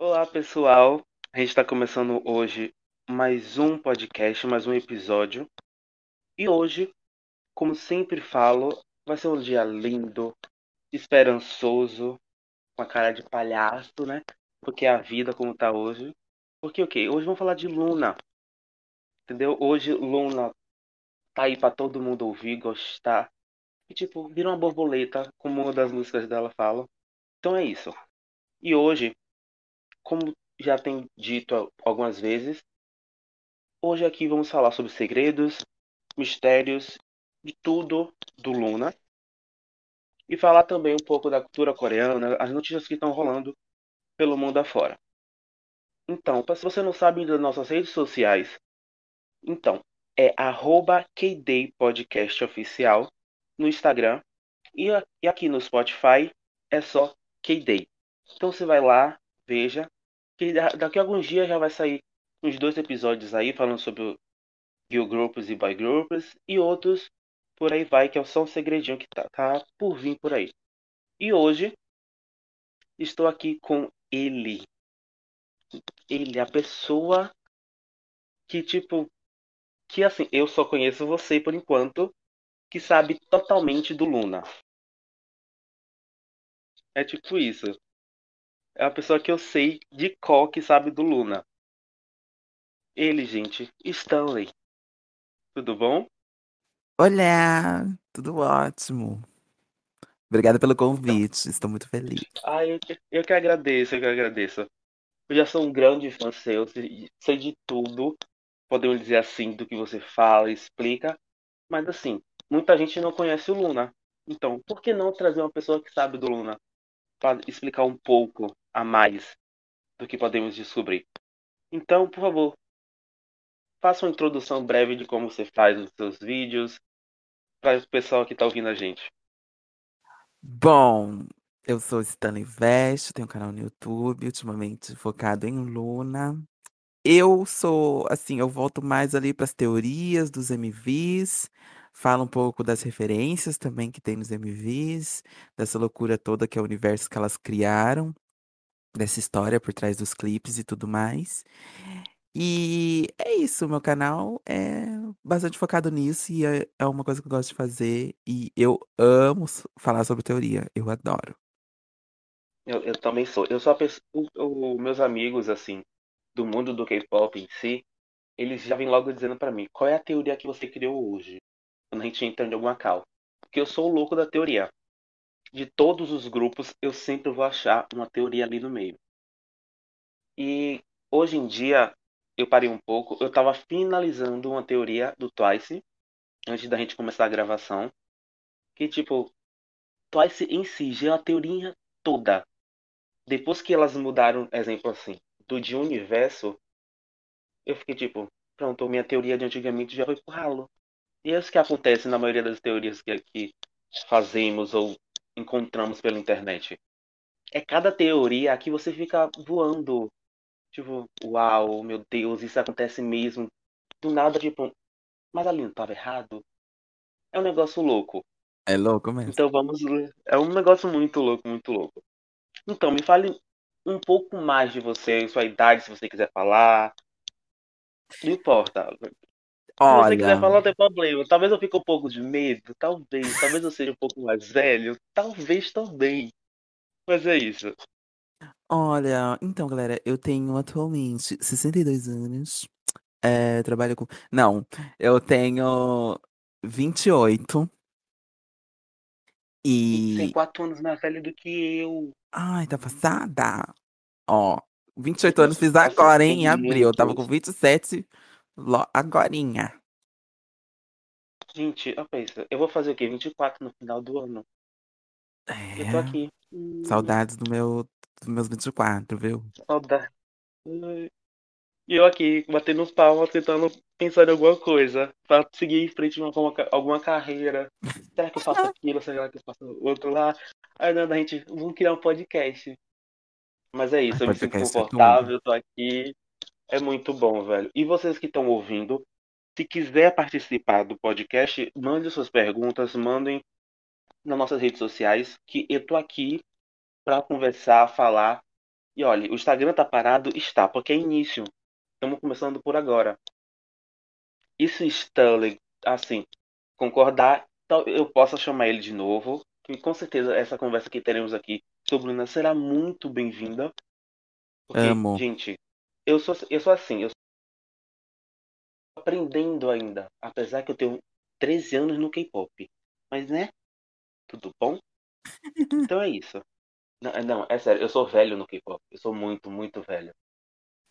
Olá, pessoal. A gente está começando hoje mais um podcast, mais um episódio. E hoje, como sempre falo, vai ser um dia lindo, esperançoso, com a cara de palhaço, né? Porque é a vida como tá hoje. Porque o Hoje vamos falar de Luna. Entendeu? Hoje Luna tá aí para todo mundo ouvir, gostar. E tipo, vira uma borboleta, como uma das músicas dela fala. Então é isso. E hoje como já tem dito algumas vezes, hoje aqui vamos falar sobre segredos, mistérios, de tudo do Luna. E falar também um pouco da cultura coreana, as notícias que estão rolando pelo mundo afora. Então, se você não sabe das nossas redes sociais, então é arroba Oficial no Instagram e aqui no Spotify é só KDay. Então você vai lá, veja, que daqui a alguns dias já vai sair uns dois episódios aí falando sobre girl groups e boy groups e outros por aí vai, que é só um segredinho que tá, tá por vir por aí. E hoje estou aqui com ele. Ele, a pessoa que, tipo, que assim, eu só conheço você por enquanto, que sabe totalmente do Luna. É tipo isso é a pessoa que eu sei de qual que sabe do Luna. Ele, gente, Stanley. Tudo bom? Olá, tudo ótimo. Obrigada pelo convite, estou muito feliz. Ah, eu que, eu que agradeço, eu que agradeço. Eu já sou um grande fã seu, sei de tudo, podemos dizer assim, do que você fala, explica. Mas assim, muita gente não conhece o Luna. Então, por que não trazer uma pessoa que sabe do Luna? Para explicar um pouco a mais do que podemos descobrir. Então, por favor, faça uma introdução breve de como você faz os seus vídeos para o pessoal que está ouvindo a gente. Bom, eu sou Stanley Vest, tenho um canal no YouTube, ultimamente focado em Luna. Eu sou, assim, eu volto mais ali para as teorias dos MVs, falo um pouco das referências também que tem nos MVs, dessa loucura toda que é o universo que elas criaram dessa história por trás dos clipes e tudo mais. E é isso, meu canal é bastante focado nisso e é, é uma coisa que eu gosto de fazer e eu amo falar sobre teoria, eu adoro. Eu, eu também sou. Eu sou a pessoa, o, meus amigos assim do mundo do K-pop em si, eles já vêm logo dizendo para mim, qual é a teoria que você criou hoje? Quando a gente entra em alguma cal. Porque eu sou o louco da teoria de todos os grupos, eu sempre vou achar uma teoria ali no meio. E hoje em dia, eu parei um pouco, eu estava finalizando uma teoria do Twice, antes da gente começar a gravação, que tipo, Twice em si já é uma teoria toda. Depois que elas mudaram, exemplo assim, do de universo, eu fiquei tipo, pronto, minha teoria de antigamente já foi pro ralo. E é isso que acontece na maioria das teorias que aqui fazemos ou encontramos pela internet. É cada teoria que você fica voando. Tipo, uau, meu Deus, isso acontece mesmo. Do nada, tipo, mas ali não estava errado. É um negócio louco. É louco mesmo. Então vamos. É um negócio muito louco, muito louco. Então, me fale um pouco mais de você, sua idade, se você quiser falar. Não importa. Olha... Se você quiser falar, não tem problema. Talvez eu fique um pouco de medo, talvez. Talvez eu seja um pouco mais velho, talvez também. Mas é isso. Olha, então, galera, eu tenho atualmente 62 anos. É, trabalho com. Não, eu tenho 28. E. Tem 4 anos mais velho do que eu. Ai, tá passada. Ó, 28 anos fiz agora, hein? Em abril. Eu tava com 27 agorinha. Gente, eu penso, eu vou fazer o quê? 24 no final do ano. É. Eu tô aqui. Saudades do meu, dos meus 24, viu? Saudades. E eu aqui, batendo palmas, tentando pensar em alguma coisa. Pra seguir em frente em alguma, carreira. Será que eu faço aquilo? Será que eu faço outro lá? Aí não, a gente, vamos criar um podcast. Mas é isso, eu me sinto é confortável, é tô aqui. É muito bom, velho. E vocês que estão ouvindo, se quiser participar do podcast, mande suas perguntas, mandem nas nossas redes sociais, que eu tô aqui para conversar, falar E olha, o Instagram tá parado? Está, porque é início. Estamos começando por agora. E se Stanley, assim, concordar, eu possa chamar ele de novo, que com certeza essa conversa que teremos aqui sobre Luna será muito bem-vinda. Porque, Amo. gente, eu sou, eu sou assim, eu estou aprendendo ainda, apesar que eu tenho 13 anos no K-pop. Mas, né? Tudo bom? Então é isso. Não, é- não, é sério, eu sou velho no K-pop. Eu sou muito, muito velho.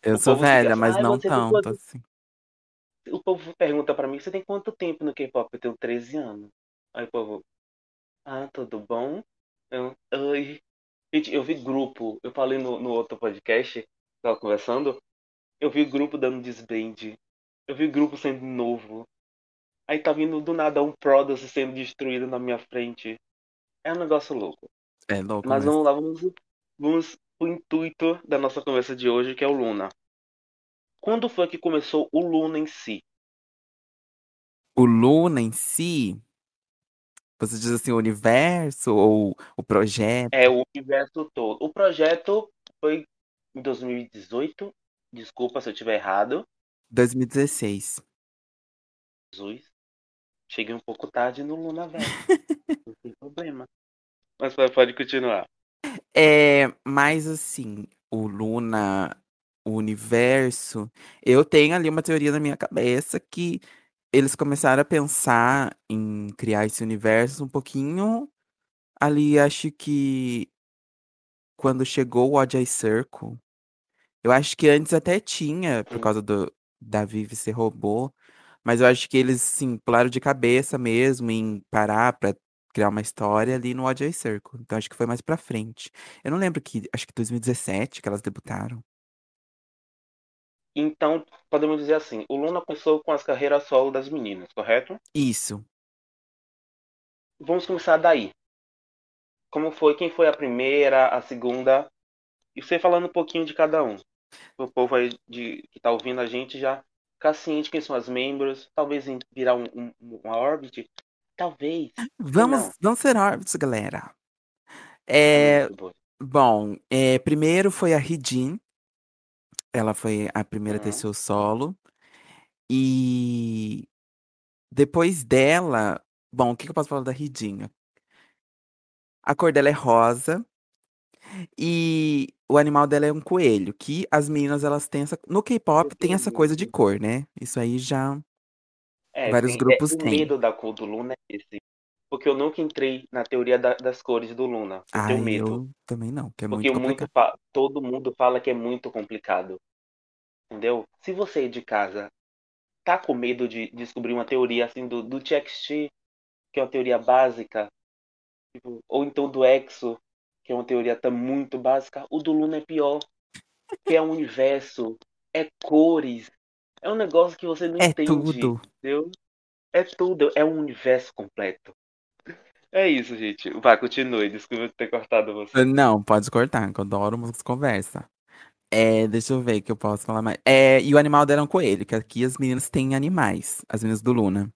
Eu O sou fica velha, assim, mas "Ai, não tanto quanto-" assim. O povo pergunta pra mim, você tem quanto tempo no K-pop? Eu tenho 13 anos. Aí o povo, ah, tudo bom? Eu, oi. Gente, eu vi grupo, eu falei no, no outro podcast, tava conversando, eu vi grupo dando desband. Eu vi grupo sendo novo. Aí tá vindo do nada um Produce sendo destruído na minha frente. É um negócio louco. É louco Mas mesmo. vamos lá, vamos, vamos pro intuito da nossa conversa de hoje, que é o Luna. Quando foi que começou o Luna em si? O Luna em si, você diz assim, o universo ou o projeto? É o universo todo. O projeto foi em 2018. Desculpa se eu estiver errado. 2016. Jesus. Cheguei um pouco tarde no Luna, velho. Não tem problema. Mas pode- continuar. É, mas assim, o Luna, o universo, eu tenho ali uma teoria na minha cabeça que eles começaram a pensar em criar esse universo um pouquinho ali, acho que quando chegou o Eye Circle. Eu acho que antes até tinha, por Hum. causa do da Vivi ser robô, mas eu acho que eles, sim, pularam de cabeça mesmo em parar pra criar uma história ali no Odd Eye Circle. Então acho que foi mais pra frente. Eu não lembro que, acho que 2017 que elas debutaram. Então, podemos dizer assim: o Luna começou com as carreiras solo das meninas, correto? Isso. Vamos começar daí. Como foi? Quem foi a primeira, a segunda? E você falando um pouquinho de cada um. O povo aí de, que tá ouvindo a gente já ficar ciente quem são as membros. Talvez virar um, um, uma Orbit. Talvez. Vamos, não? vamos ser órbits, galera. É muito bom. é, primeiro foi a Hijin. Ela foi a primeira a ter Uhum. seu solo. E depois dela, bom, o que que eu posso falar da Hijin? A cor dela é rosa. E o animal dela é um coelho, que as meninas elas têm essa, no K-pop tem essa coisa de cor, né? Isso aí já É, vários tem- é, grupos o têm. medo da cor do Luna é esse. Porque eu nunca entrei na teoria da- das cores do Luna. Eu tenho medo. eu também não, que é Porque muito muito complicado. fa- todo mundo fala que é muito complicado. Entendeu? Se você de casa tá com medo de descobrir uma teoria assim do, do TXT, que é uma teoria básica, tipo, ou então do Exo, que é uma teoria tá muito básica, o do Luna é pior. Que é um universo, é cores, é um negócio que você não É entende. tudo. Entendeu? É tudo, é um universo completo. É isso, gente. Vai, continue. Desculpa ter cortado você. Não, pode cortar, que eu adoro conversa. É, deixa eu ver o que eu posso falar mais. É, e o animal dela é um coelho, que aqui as meninas têm animais, as meninas do Luna.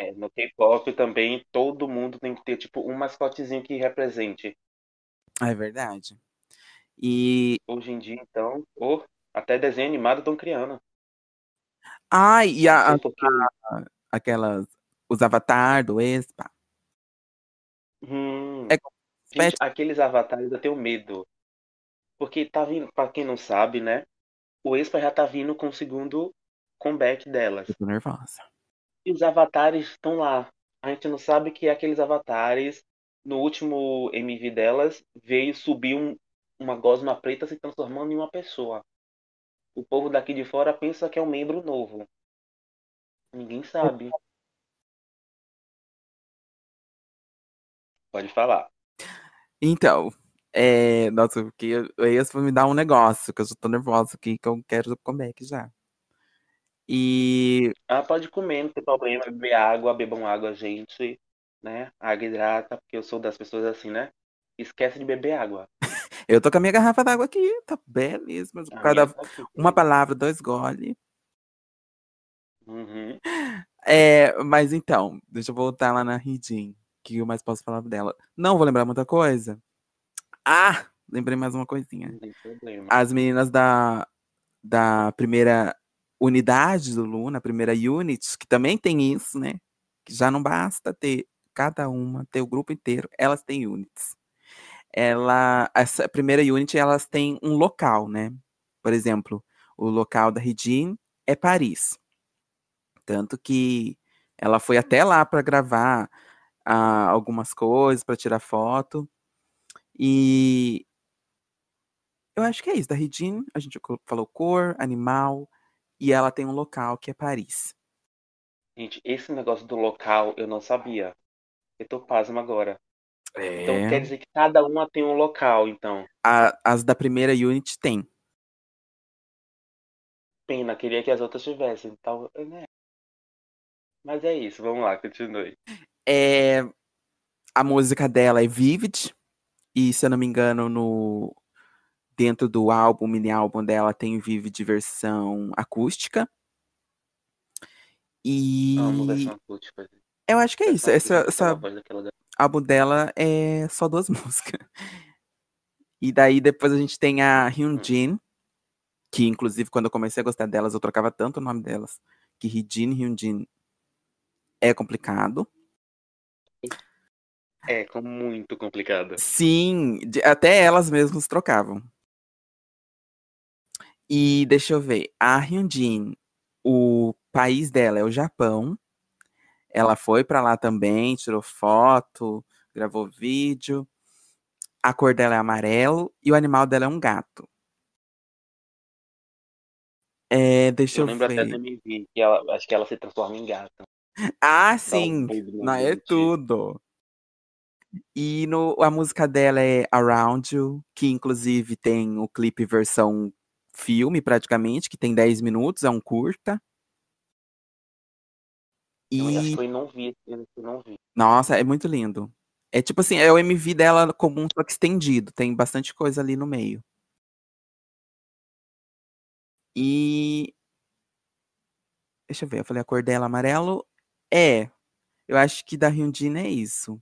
É, no K-pop também todo mundo tem que ter tipo um mascotezinho que represente. Ah, É verdade. E. Hoje em dia, então, oh, até desenho animado estão criando. Ai, e a, a- porque. aquelas. Os avatar do Expa. Hum, É gente, aqueles avatares eu tenho medo. Porque tá vindo, pra quem não sabe, né? O Expa já tá vindo com o segundo comeback delas. Eu tô nervosa. E os avatares estão lá. A gente não sabe que aqueles avatares, no último MV delas, veio subir um, uma gosma preta se transformando em uma pessoa. O povo daqui de fora pensa que é um membro novo. Ninguém sabe. Pode falar. Então, é. Nossa, porque eu- o Expa me dá um negócio, que eu já tô nervosa aqui, que eu quero comeback já. E. Ah, pode comer, não tem problema. Beber água, bebam água, gente. Né? Água hidrata, porque eu sou das pessoas assim, né? Esquece de beber água. Eu tô com a minha garrafa d'água aqui, tá belíssima. Cada, tá uma palavra, dois gole. Uhum. É, mas então, deixa eu voltar lá na Ridin, que eu mais posso falar dela. Não vou lembrar muita coisa. Ah, lembrei mais uma coisinha. As meninas da, da primeira unidade do Luna, a primeira unit, que também tem isso, né? Que já não basta ter cada uma, ter o grupo inteiro, elas têm units. Ela, essa primeira unit, elas têm um local, né? Por exemplo, o local da Regine é Paris. Tanto que ela foi até lá para gravar ah, algumas coisas, para tirar foto. E eu acho que é isso. Da Regine, a gente falou cor, animal, e ela tem um local que é Paris. Gente, esse negócio do local eu não sabia. Eu tô pasmo agora. É. Então quer dizer que cada uma tem um local, então. A- as da primeira unit tem. Pena, queria que as outras tivessem. Tal, né? Mas é isso, vamos lá, continue. É, a música dela é Vivid. E se eu não me engano, no dentro do álbum, mini álbum dela, tem Vivid versão acústica. E Amo versão acústica. Eu acho que é isso. Essa, essa álbum dela é só duas músicas. E daí depois a gente tem a Hyunjin, que inclusive quando eu comecei a gostar delas, eu trocava tanto o nome delas, que Hijin Hyunjin é complicado. É, muito complicado. Sim, até elas mesmas trocavam. E deixa eu ver, a Hyunjin, o país dela é o Japão. Ela foi pra lá também, tirou foto, gravou vídeo. A cor dela é amarelo e o animal dela é um gato. É, deixa Eu eu, lembro até ver. da MV, que ela, acho que ela se transforma em gata. Ah, um sim, não é tudo. E no, a música dela é Around You, que inclusive tem o clipe versão filme, praticamente, que tem 10 minutos, é um curta. Eu acho E, que eu não vi, eu não vi. nossa, é muito lindo. É tipo assim, é o MV dela comum, só que estendido, tem bastante coisa ali no meio. E. Deixa eu ver, eu falei a cor dela amarelo. É, eu acho que da Hyundai é isso.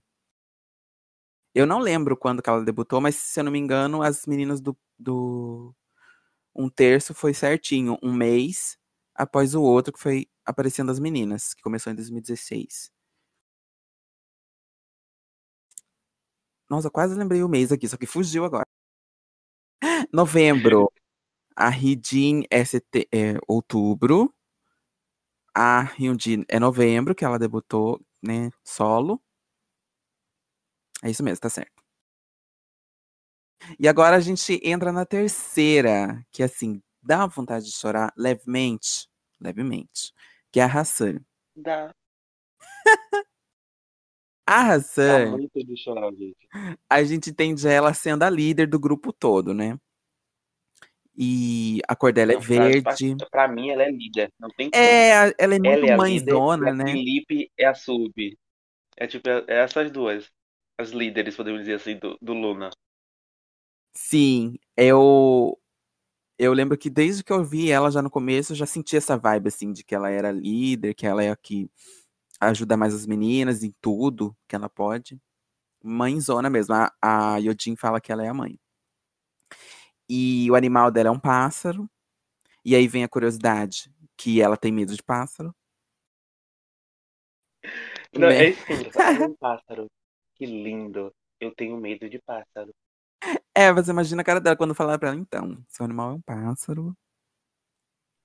Eu não lembro quando que ela debutou, mas se eu não me engano, as meninas do, do um terço foi certinho, um mês após o outro que foi aparecendo as meninas, que começou em 2016. Nossa, quase lembrei o mês aqui, só que fugiu agora. Novembro. A Hidin é, sete- é outubro. A Hyundai é novembro, que ela debutou, né, solo. É isso mesmo, tá certo. E agora a gente entra na terceira, que assim, dá vontade de chorar levemente, levemente, que é a Hassan. Dá, A dá Hassan, muito de chorar, gente. a gente entende ela sendo a líder do grupo todo, né? E a cor dela é Não, pra, pra, verde. pra mim ela é líder, não tem como. É, a- ela é muito Ela é mãezona, a né? Felipe é a sub. É tipo, é é essas duas. As líderes, podemos dizer assim, do, do Luna. Sim, eu eu lembro que desde que eu vi ela já no começo, eu já senti essa vibe assim de que ela era líder, que ela é a que ajuda mais as meninas em tudo que ela pode. Mãezona mesmo. A, a Yodin fala que ela é a mãe. E o animal dela é um pássaro. E aí vem a curiosidade que ela tem medo de pássaro. Não, né? é. É um pássaro. Que lindo. Eu tenho medo de pássaro. É, você imagina a cara dela quando falar pra ela, então, seu animal é um pássaro.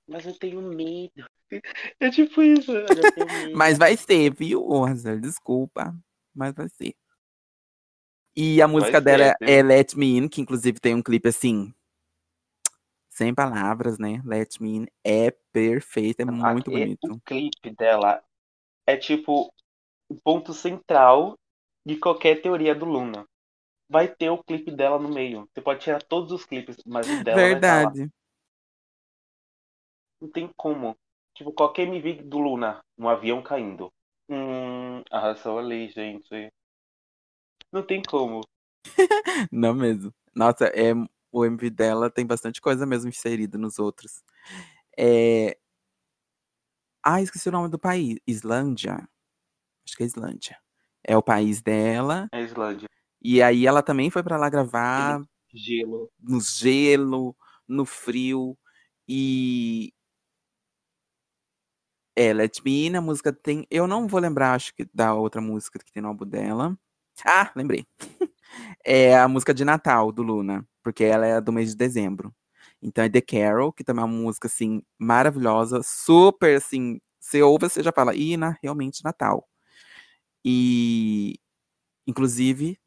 Mas eu tenho medo. É tipo isso. Mas vai ser, viu, Hazel? Desculpa, mas vai ser. E a música ser, dela viu? é Let Me In, que inclusive tem um clipe assim, sem palavras, né? Let Me In é perfeito, é muito Aqui, bonito. O clipe dela é tipo o ponto central de qualquer teoria do Luna. Vai ter o clipe dela no meio. Você pode tirar todos os clipes, mas o dela vai. Verdade. Não tem como. Tipo, qualquer MV do Luna, um avião caindo. Hum, arrasou ali, gente. Não tem como. Não mesmo. Nossa, é, o MV dela tem bastante coisa mesmo inserida nos outros. É... Ah, esqueci o nome do país. Islândia. Acho que é Islândia. É o país dela. É Islândia. E aí ela também foi pra lá gravar. Gelo. no gelo, no frio. E. É, Let Me In, a música tem. Eu não vou lembrar, acho que da outra música que tem no álbum dela. Ah, lembrei. é a música de Natal do Luna, porque ela é do mês de dezembro. Então é The Carol, que também é uma música assim maravilhosa, super assim, você ouve, você já fala, ih, na, realmente Natal. E inclusive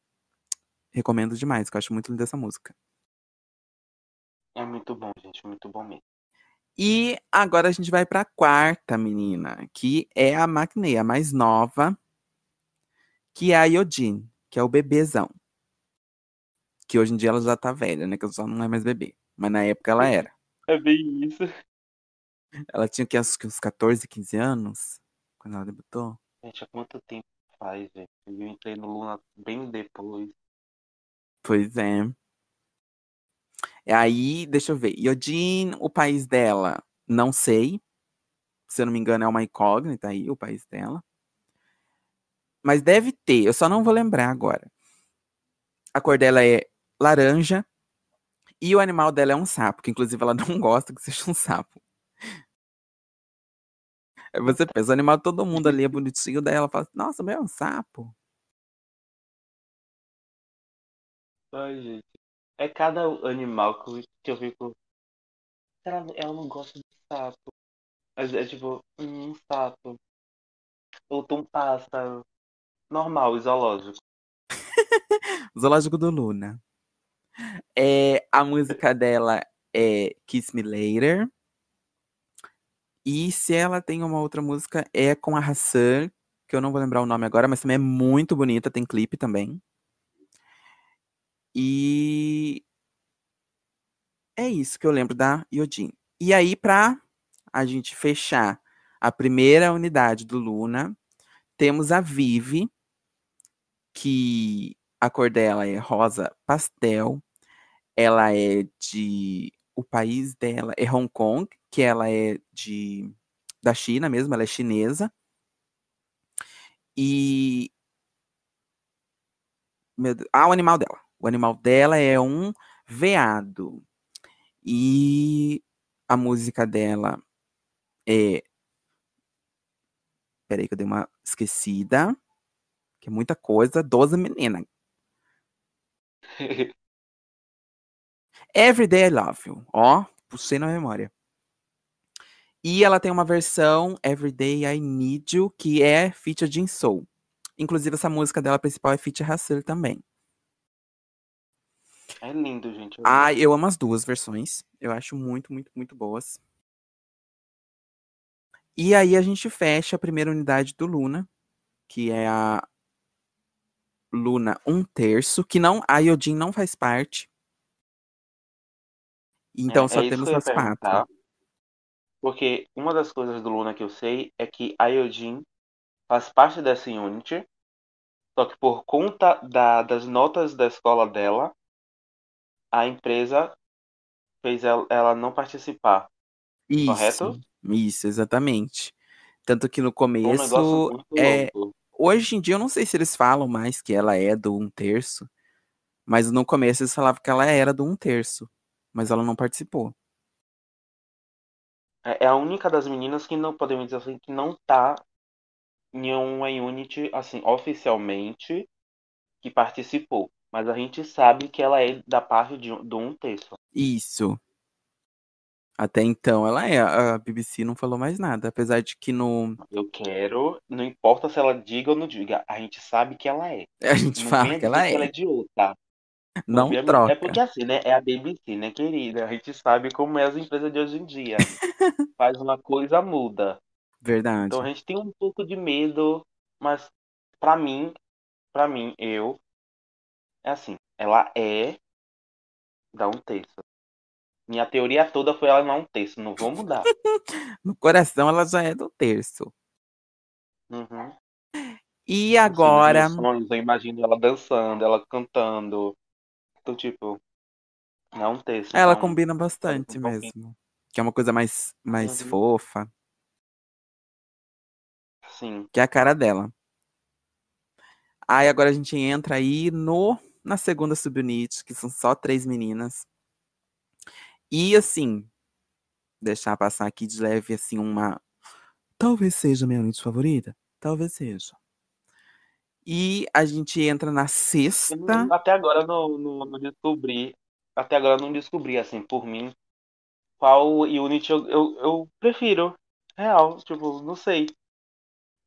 recomendo demais, que eu acho muito linda essa música. É muito bom, gente, muito bom mesmo. E agora a gente vai para a quarta menina, que é a Maknae, a mais nova, que é a Yojin, que é o bebezão. Que hoje em dia ela já tá velha, né? Que ela só não é mais bebê. Mas na época ela era. É bem isso. Ela tinha que, acho que uns 14, 15 anos, quando ela debutou. Gente, há quanto tempo faz, gente? Eu entrei no Luna bem depois. Pois é. E aí, deixa eu ver. Yojin, o país dela, não sei. Se eu não me engano, é uma incógnita aí, o país dela. Mas deve ter, eu só não vou lembrar agora. A cor dela é laranja. E o animal dela é um sapo, que inclusive ela não gosta que seja um sapo. Aí você pensa, o animal todo mundo ali é bonitinho, daí ela fala, assim, nossa, mas é um sapo. Ai, gente. É cada animal que eu, que eu fico. Ela, ela não gosta de sapo. Mas é tipo, um sapo. Ou um pássaro. Normal, zoológico. Zoológico do Luna. É, a música dela é Kiss Me Later. E se ela tem uma outra música, é com a Hassan, que eu não vou lembrar o nome agora, mas também é muito bonita, tem clipe também. E é isso que eu lembro da Yodin. E aí, pra a gente fechar a primeira unidade do Luna, temos a Vivi, que a cor dela é rosa pastel. Ela é de. O país dela é Hong Kong, que ela é de da China mesmo, ela é chinesa. E. Meu Deus, ah, o animal dela. O animal dela é um veado. E a música dela é. Peraí, que eu dei uma esquecida. Que é muita coisa. Doze menina. Everyday I Love You. Ó, puxei na memória. E ela tem uma versão Everyday I Need You, que é feature Jin Soul. Inclusive, essa música dela principal é feature Hassel também. É lindo, gente. Ah, eu amo as duas versões. Eu acho muito, muito, muito boas. E aí a gente fecha a primeira unidade do Luna, que é a Luna um terço, que não a Yodin não faz parte. Então É- só é temos as quatro. Porque uma das coisas do Luna que eu sei é que a Yojin faz parte dessa Unity, só que por conta da- das notas da escola dela, a empresa fez ela, ela não participar. Isso, Correto? isso, exatamente. Tanto que no um começo, muito é, louco. hoje em dia eu não sei se eles falam mais que ela é do um terço, mas no começo eles falavam que ela era do um terço, mas ela não participou. É é a única das meninas que não podemos dizer assim que não tá em uma Unity assim oficialmente que participou, mas a gente sabe que ela é da parte de, um- do um terço. Isso. Até então ela é. A BBC não falou mais nada, apesar de que no Eu quero, não importa se ela diga ou não diga, a gente sabe que ela é. a gente Não fala que ela que ela é, é de outra. não é- troca. É porque assim, né? É a BBC, né, querida? A gente sabe como é as empresas de hoje em dia. Faz uma coisa, muda. Verdade. Então a gente tem um pouco de medo, mas pra mim, pra mim, eu, é assim, ela é da um terço. Minha teoria toda foi ela não um terço, não vou mudar. No coração ela já é do terço. Uhum. E agora, sonhos, eu imagino ela dançando, ela cantando. Então, tipo, não um terço. ela então, combina bastante um mesmo. Que é uma coisa mais, mais Uhum. fofa, Sim. que é a cara dela. Aí agora a gente entra aí no Na segunda subunit, que são só três meninas. E assim, deixar passar aqui de leve assim uma. Talvez seja a minha unit favorita. Talvez seja. E a gente entra na sexta. Até agora não, não, não descobri. Até agora não descobri, assim, por mim, qual unit eu, eu, eu prefiro. Real, tipo, não sei.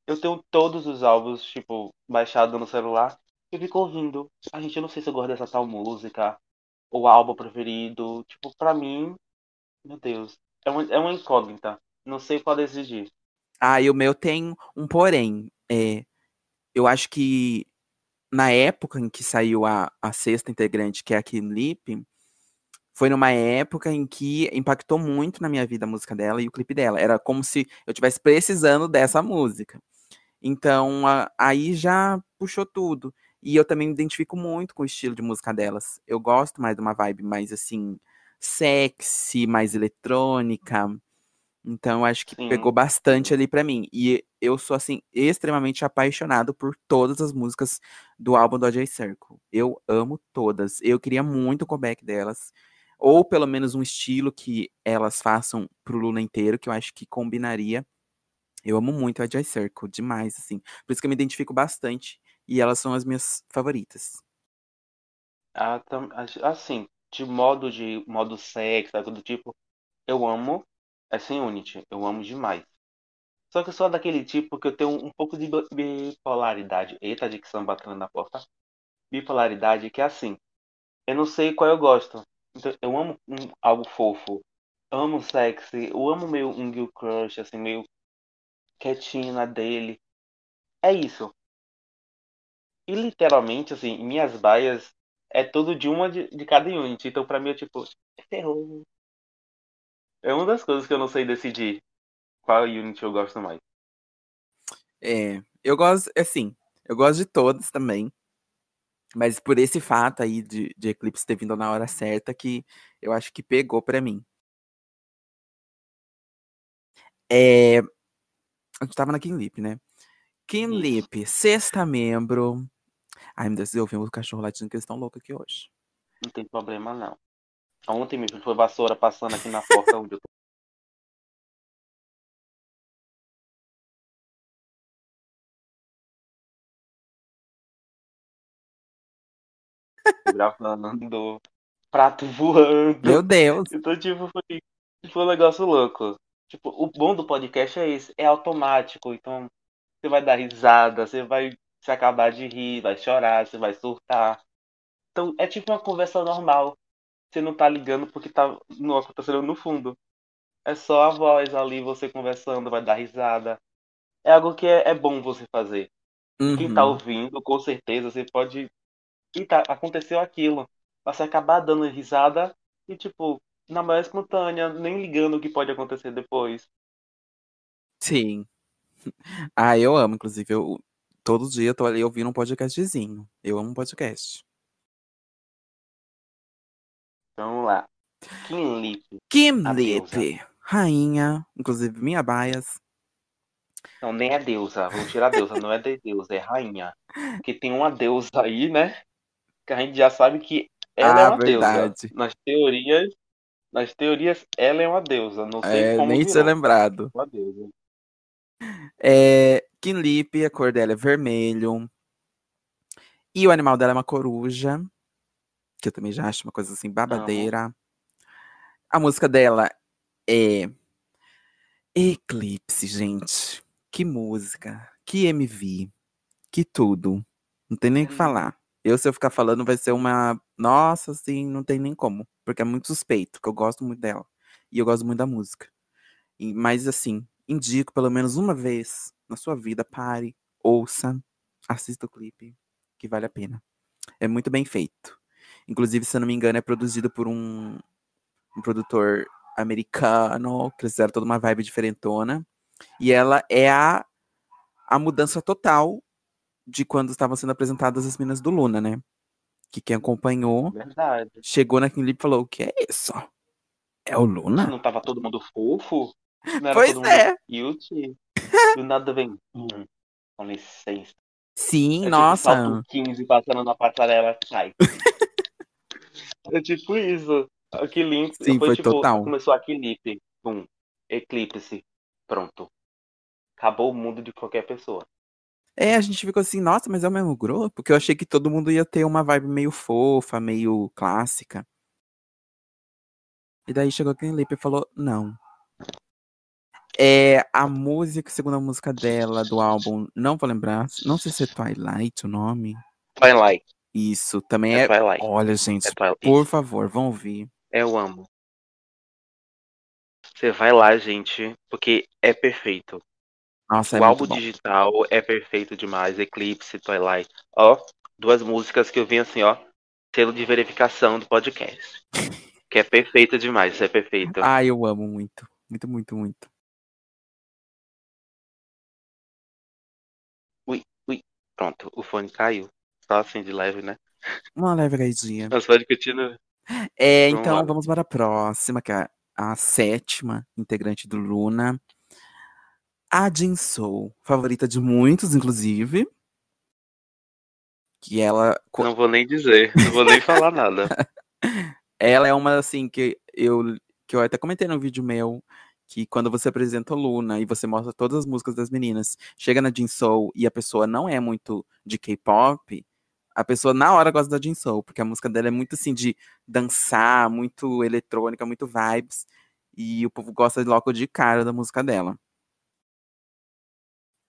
Eu tenho todos os álbuns, tipo, baixado no celular. Eu fico ouvindo. A gente, eu não sei se eu gosto dessa tal música. Ou álbum preferido. Tipo, pra mim, meu Deus. É uma, é uma incógnita. Não sei qual decidir. Ah, e o meu tem um porém. É, eu acho que na época em que saiu a, a sexta integrante, que é a Kim Lip, foi numa época em que impactou muito na minha vida a música dela e o clipe dela. Era como se eu tivesse precisando dessa música. Então, a, aí já puxou tudo. E eu também me identifico muito com o estilo de música delas. Eu gosto mais de uma vibe mais assim, sexy, mais eletrônica. Então, acho que Sim. pegou bastante ali para mim. E eu sou, assim, extremamente apaixonado por todas as músicas do álbum do AJ Circle. Eu amo todas. Eu queria muito o comeback delas. Ou pelo menos um estilo que elas façam pro Luna inteiro, que eu acho que combinaria. Eu amo muito a AJ Circle, demais, assim. Por isso que eu me identifico bastante. E elas são as minhas favoritas. Ah, assim, de modo de modo sexo, do tipo, eu amo essa Unity. Eu amo demais. Só que eu sou daquele tipo que eu tenho um pouco de bipolaridade. Eita, dicção batendo na porta. Bipolaridade que é assim. Eu não sei qual eu gosto. Então, eu amo um, algo fofo. amo sexy. Eu amo meio um Gil Crush, assim, meio quietinho na dele. É isso. E literalmente, assim, minhas baias é tudo de uma de, de cada unit. Então pra mim é tipo, ferrou. É uma das coisas que eu não sei decidir qual unit eu gosto mais. É, eu gosto, assim, eu gosto de todos também. Mas por esse fato aí de, de Eclipse ter vindo na hora certa, que eu acho que pegou para mim. É, a gente tava na Kim Lip, né? Kim Lip, sexta membro. Ai, meu Deus, eu ouvi o cachorro latindo que eles estão loucos aqui hoje. Não tem problema, não. Ontem mesmo foi vassoura passando aqui na porta onde eu tô. gravando, prato voando. Meu Deus. Então, tipo, foi, foi um negócio louco. Tipo, o bom do podcast é isso, é automático. Então, você vai dar risada, você vai se acabar de rir, vai chorar, você vai surtar. Então, é tipo uma conversa normal. Você não tá ligando porque tá no, acontecendo no fundo. É só a voz ali, você conversando, vai dar risada. É algo que é, é bom você fazer. Uhum. Quem tá ouvindo, com certeza, você pode e tá, aconteceu aquilo. Você acabar dando risada e, tipo, na maior espontânea, nem ligando o que pode acontecer depois. Sim. Ah, eu amo, inclusive. Eu, todo dia eu tô ali ouvindo um podcastzinho. Eu amo podcast. Então, vamos lá. Kim Lip. Kim Lip. Rainha. Inclusive, minha bias. Não, nem é deusa. Vamos tirar a deusa. Não é de deusa, é rainha. Porque tem uma deusa aí, né? que a gente já sabe que ela é ah, é uma verdade. deusa. Nas teorias, nas teorias, ela é uma deusa. Não sei é, como. Nem ser lembrado. Uma deusa. É, Kinlip, a cor dela é vermelho. E o animal dela é uma coruja. Que eu também já acho uma coisa assim, babadeira. A música dela é Eclipse, gente. Que música, que MV, que tudo. Não tem nem o que falar. Eu, se eu ficar falando, vai ser uma. Nossa, assim, não tem nem como. Porque é muito suspeito, porque eu gosto muito dela. E eu gosto muito da música. E, mas, assim, indico pelo menos uma vez na sua vida, pare, ouça, assista o clipe, que vale a pena. É muito bem feito. Inclusive, se eu não me engano, é produzido por um, um produtor americano, que eles fizeram toda uma vibe diferentona. E ela é a, a mudança total de quando estavam sendo apresentadas as minas do Luna, né? Que quem acompanhou Verdade. chegou naquele livro e falou: O que é isso? É o Luna? Não tava todo mundo fofo? Não pois é. Cute? Do nada vem. Hum, com licença. Sim, É nossa. tipo salto 15 passando na passarela, sai. é tipo isso. Aquele Sim, foi, foi tipo, total. começou aquele pum, eclipse, pronto. Acabou o mundo de qualquer pessoa. É, a gente ficou assim, nossa, mas é o mesmo grupo? Porque eu achei que todo mundo ia ter uma vibe meio fofa, meio clássica. E daí chegou aquele Lipe e falou, não. É, a música, a segunda música dela, do álbum, não vou lembrar, não sei se é Twilight o nome. Twilight. Isso, também É é. Twilight. Olha, gente, É Twilight. por favor, vão ouvir. Eu amo. Você vai lá, gente, porque é perfeito. Nossa, é o álbum muito bom. digital é perfeito demais. Eclipse, Twilight. Ó, duas músicas que eu vi assim, ó. Selo de verificação do podcast. que é perfeito demais, isso é perfeito. Ai, eu amo muito. Muito, muito, muito. Pronto, o fone caiu. Só assim de leve, né? Uma leve gaidinha. Mas pode continuar. É, Vamos então lá. vamos para a próxima, que é a sétima integrante do Luna. A Jin Soo, favorita de muitos, inclusive. Que ela. Não vou nem dizer, não vou nem falar nada. Ela é uma, assim, que eu, que eu até comentei no vídeo meu. Que quando você apresenta o Luna e você mostra todas as músicas das meninas, chega na Jin e a pessoa não é muito de K-pop, a pessoa na hora gosta da Jin porque a música dela é muito assim de dançar, muito eletrônica, muito vibes. E o povo gosta logo de cara da música dela.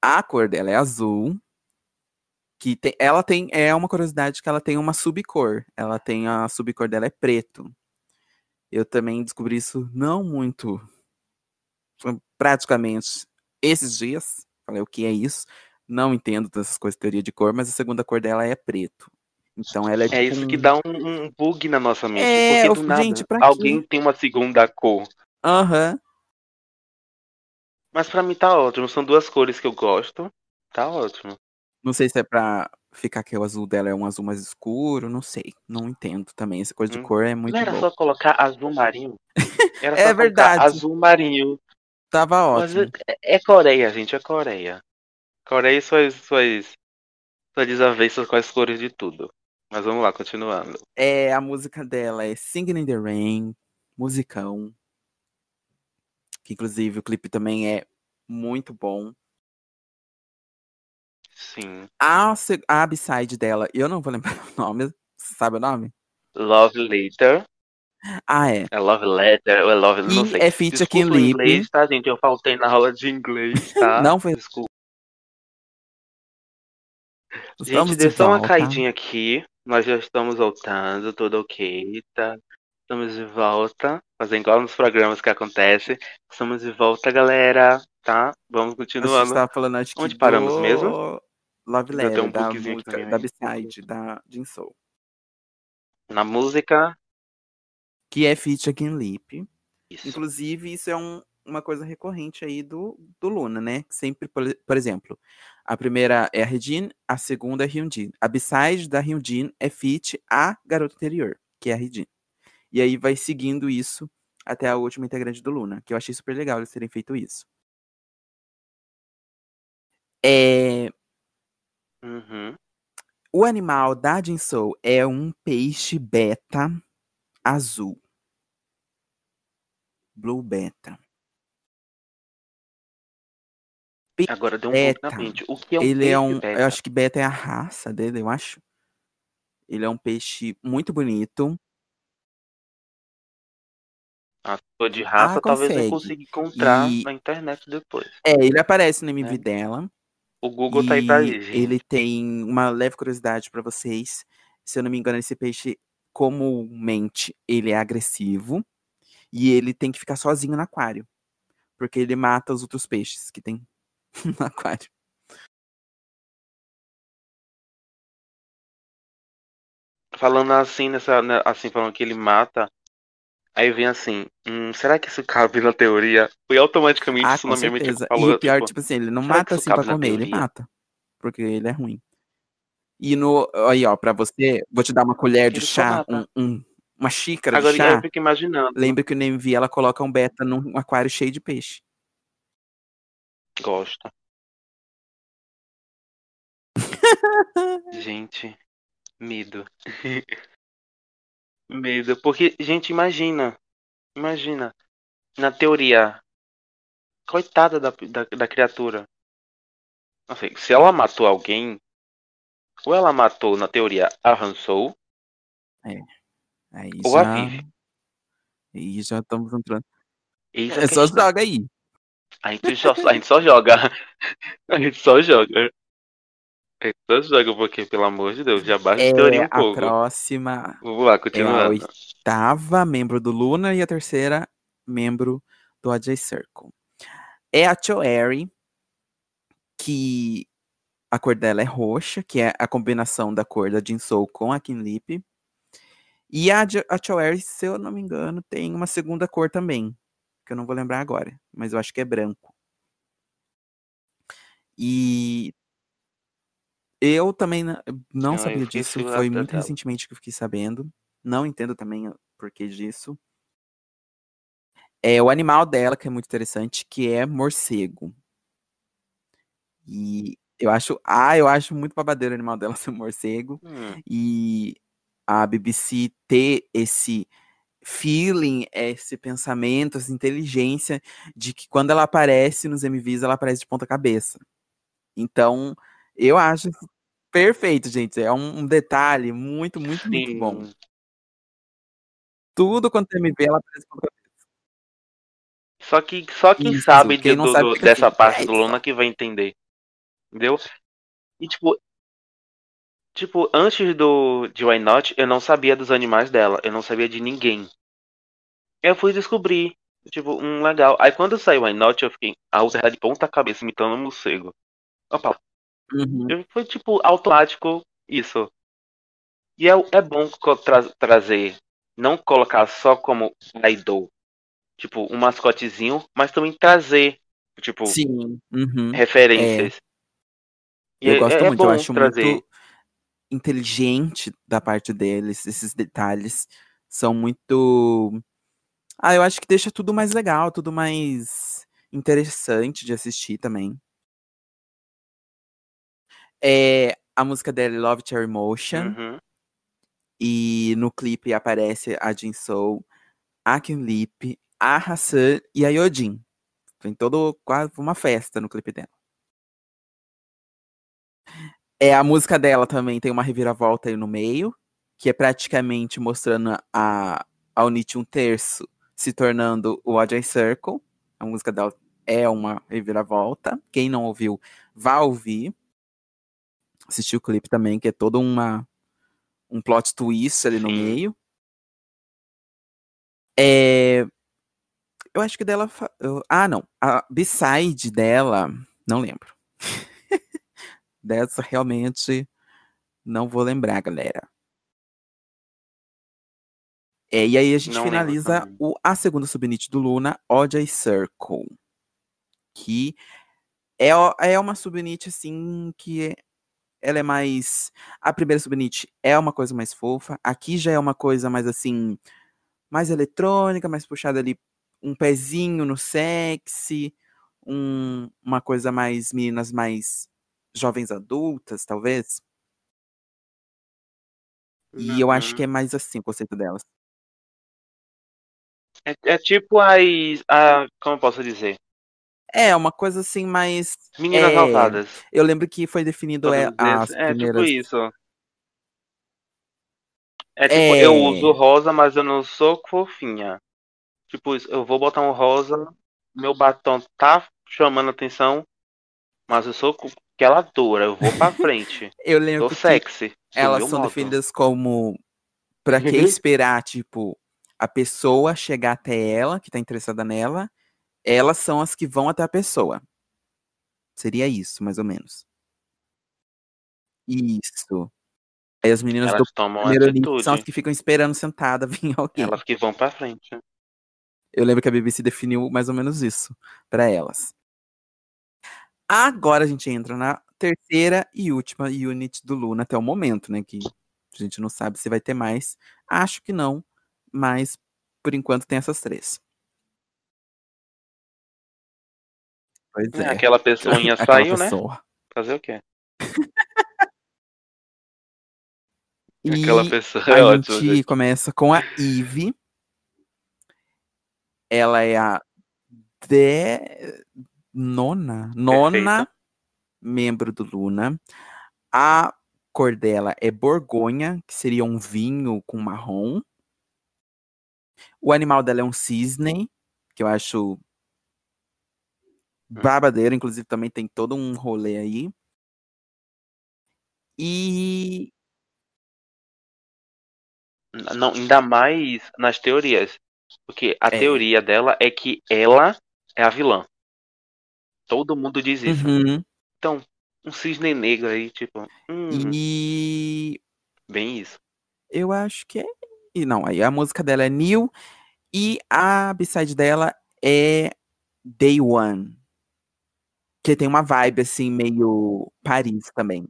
A cor dela é azul. Que tem, ela tem. É uma curiosidade que ela tem uma subcor. Ela tem a subcor dela é preto. Eu também descobri isso não muito. Praticamente esses dias. Falei, o que é isso? Não entendo dessas coisas de teoria de cor, mas a segunda cor dela é preto. Então ela é, É tipo isso que um- dá um, um bug na nossa mente. É, porque do nada, gente, quê? alguém tem uma segunda cor. Aham. Mas pra mim tá ótimo. São duas cores que eu gosto. Tá ótimo. Não sei se é pra ficar que o azul dela é um azul mais escuro, não sei. Não entendo também. Essa coisa de Hum. cor é muito Não era boa. só colocar azul marinho? Era É verdade. azul marinho. Tava Mas ótimo. é, é Coreia, gente, é Coreia. Coreia e suas, suas, suas desavenças com as cores de tudo. Mas vamos lá, continuando. É, a música dela é Singing in the Rain, musicão. Que inclusive o clipe também é muito bom. Sim. A, a B-side dela, eu não vou lembrar o nome. Sabe o nome? Love Letter. Ah, é. É Love Letter é Love... Não E sei. é feat aqui em Lip. inglês, tá, gente? Eu faltei na aula de inglês, tá? Não foi- Desculpa. Estamos Gente, de deu só uma caidinha aqui. Nós já estamos voltando, tudo ok, tá? Estamos de volta, fazendo igual nos programas que acontece. Estamos de volta, galera, tá? Vamos A gente continuando. falando, acho que Onde paramos do mesmo? Love Letter, um da música, da aí. B-side, da Jin Soul. Na música. Que é feat em Lip. Isso. Inclusive, isso é um- uma coisa recorrente aí do, do Luna, né? Sempre, por, por exemplo, a primeira é a Regine, a segunda é a Hyunjin. A B-side da Hyunjin é feat a garota anterior, que é a Regine. E aí vai seguindo isso até a última integrante do Luna, que eu achei super legal eles terem feito isso. É, Uhum. o animal da Jinsou é um peixe beta azul. Blue beta. Agora deu um na Beta. mente. O que é um ele é um. beta? Eu acho que beta é a raça dele, eu acho. Ele é um peixe muito bonito. Se for de raça, Ah, talvez eu consiga encontrar E- na internet depois. É, ele aparece no MV É. dela. O Google tá aí pra isso, ele tem uma leve curiosidade pra vocês. Se eu não me engano, esse peixe, comumente, ele é agressivo. E ele tem que ficar sozinho no aquário. Porque ele mata os outros peixes que tem no aquário. Falando assim, nessa, né, assim, falando que ele mata, aí vem assim, hum, será que isso cabe na teoria? Foi automaticamente Ah, isso na minha mente falou, e o pior, tipo, tipo assim, ele não mata assim pra comer, ele mata. Porque ele é ruim. E no. Aí, ó, pra você, vou te dar uma colher de chá, um, um- uma xícara Agora de aí eu chá. fico imaginando. Lembra que no MV ela coloca um beta num aquário cheio de peixe. Gosto. Gente, medo. medo. Porque, gente, imagina. Imagina. Na teoria. Coitada da, da, da criatura. Assim, se ela matou alguém. Ou ela matou, na teoria, a Han Solo. É. Aí Ou a já. Vivi. Aí já estamos entrando. Eis a É só questão. joga aí. A gente só, a gente só joga. A gente só joga. A gente só joga, porque, pelo amor de Deus, já basta de teoria É um a pouco. próxima Vamos lá, é a continuando. oitava membro do Luna e a terceira membro do AJ Circle. É a Choeri, que a cor dela é roxa, que é a combinação da cor da Jinsou com a Kinlip. E a, a se eu não me engano, tem uma segunda cor também, que eu não vou lembrar agora, mas eu acho que é branco. E eu também na- não Ah, sabia disso, foi muito recentemente que eu fiquei sabendo. Não entendo também o porquê disso. É o animal dela, que é muito interessante, que é morcego. E eu acho, ah, eu acho muito babadeiro o animal dela ser morcego. Hum, E a BBC ter esse feeling, esse pensamento, essa inteligência de que quando ela aparece nos MVs, ela aparece de ponta cabeça. Então, eu acho perfeito, gente. É um, um detalhe muito, muito, muito bom. sim. Tudo quanto é MV, ela aparece de ponta cabeça. Só que só quem Isso, sabe quem do- sabe do- fica dessa parte "É do isso". Luna que vai entender. Entendeu? E tipo. Tipo, antes do de Why Not, eu não sabia dos animais dela. Eu não sabia de ninguém. Eu fui descobrir. Tipo, um legal. Aí quando saiu Why Not, eu fiquei. A era de ponta cabeça imitando um morcego. Opa, Uhum. foi tipo automático isso. E é, é bom tra- trazer. Não colocar só como idol. Tipo, um mascotezinho, mas também trazer. Tipo, Sim. uhum. referências. E Eu é- gosto é, muito, eu acho trazer. muito inteligente da parte deles, esses detalhes são muito. Ah, eu acho que deixa tudo mais legal, tudo mais interessante de assistir também. É, a música dela é Love Cherry Motion, Uhum. e no clipe aparece a Jinsou, a Kim Lip, a Hassan e a Yojin. Tem todo quase uma festa no clipe dela. É, a música dela também tem uma reviravolta aí no meio, que é praticamente mostrando a, a Unity um terço se tornando o AJ Circle. A música dela é uma reviravolta. Quem não ouviu, vá ouvir. Assistir o clipe também, que é todo uma, um plot twist ali no meio. É, eu acho que dela. eu- ah, não. A B-side dela, não lembro. Dessa realmente não vou lembrar, galera. É, e aí a gente Não finaliza o, a segunda subunit do Luna, Ojai Circle. Que é, é uma subunit assim que ela é mais. A primeira subunit é uma coisa mais fofa. Aqui já é uma coisa mais assim. Mais eletrônica, mais puxada ali. Um pezinho no sexy. um- uma coisa mais. Meninas mais jovens adultas, talvez. E eu acho Uhum. que é mais assim o conceito delas. É, é tipo as. A, como eu posso dizer? É, uma coisa assim mais. Meninas é, malvadas. Eu lembro que foi definido é, as. É tipo primeiras. isso. É tipo, eu É. uso rosa, mas eu não sou fofinha. Tipo, isso, eu vou botar um rosa, meu batom tá chamando atenção, mas eu sou aquela dura, eu vou pra frente. Eu Tô lembro que sexy. do elas são modo. definidas como. Pra que Uhum. esperar, tipo, a pessoa chegar até ela, que tá interessada nela. Elas são as que vão até a pessoa. Seria isso, mais ou menos. Isso. Aí as meninas do Elas tomam primeiro atitude. são as que ficam esperando sentada vir alguém. Elas que vão pra frente. Eu lembro que a BBC definiu mais ou menos isso pra elas. Agora a gente entra na terceira e última unit do Luna até o momento, né? Que a gente não sabe se vai ter mais. Acho que não, mas por enquanto tem essas três. Pois é. Aquela pessoinha Aquela saiu, né? pessoa. Fazer o quê? Aquela pessoa a é ótima, gente gente. começa com a Eve. Ela é a de... nona, nona Perfeita. membro do Luna. A cor dela é borgonha, que seria um vinho com marrom. O animal dela é um cisne, que eu acho babadeiro, inclusive também tem todo um rolê aí. E Não, ainda mais nas teorias. Porque a É. teoria dela é que ela é a vilã. Todo mundo diz isso. Uhum. Então, um cisne negro aí, tipo. Hum, E bem isso. eu acho que é. E não, aí a música dela é New e a b-side dela é Day One. Que tem uma vibe assim, meio Paris também.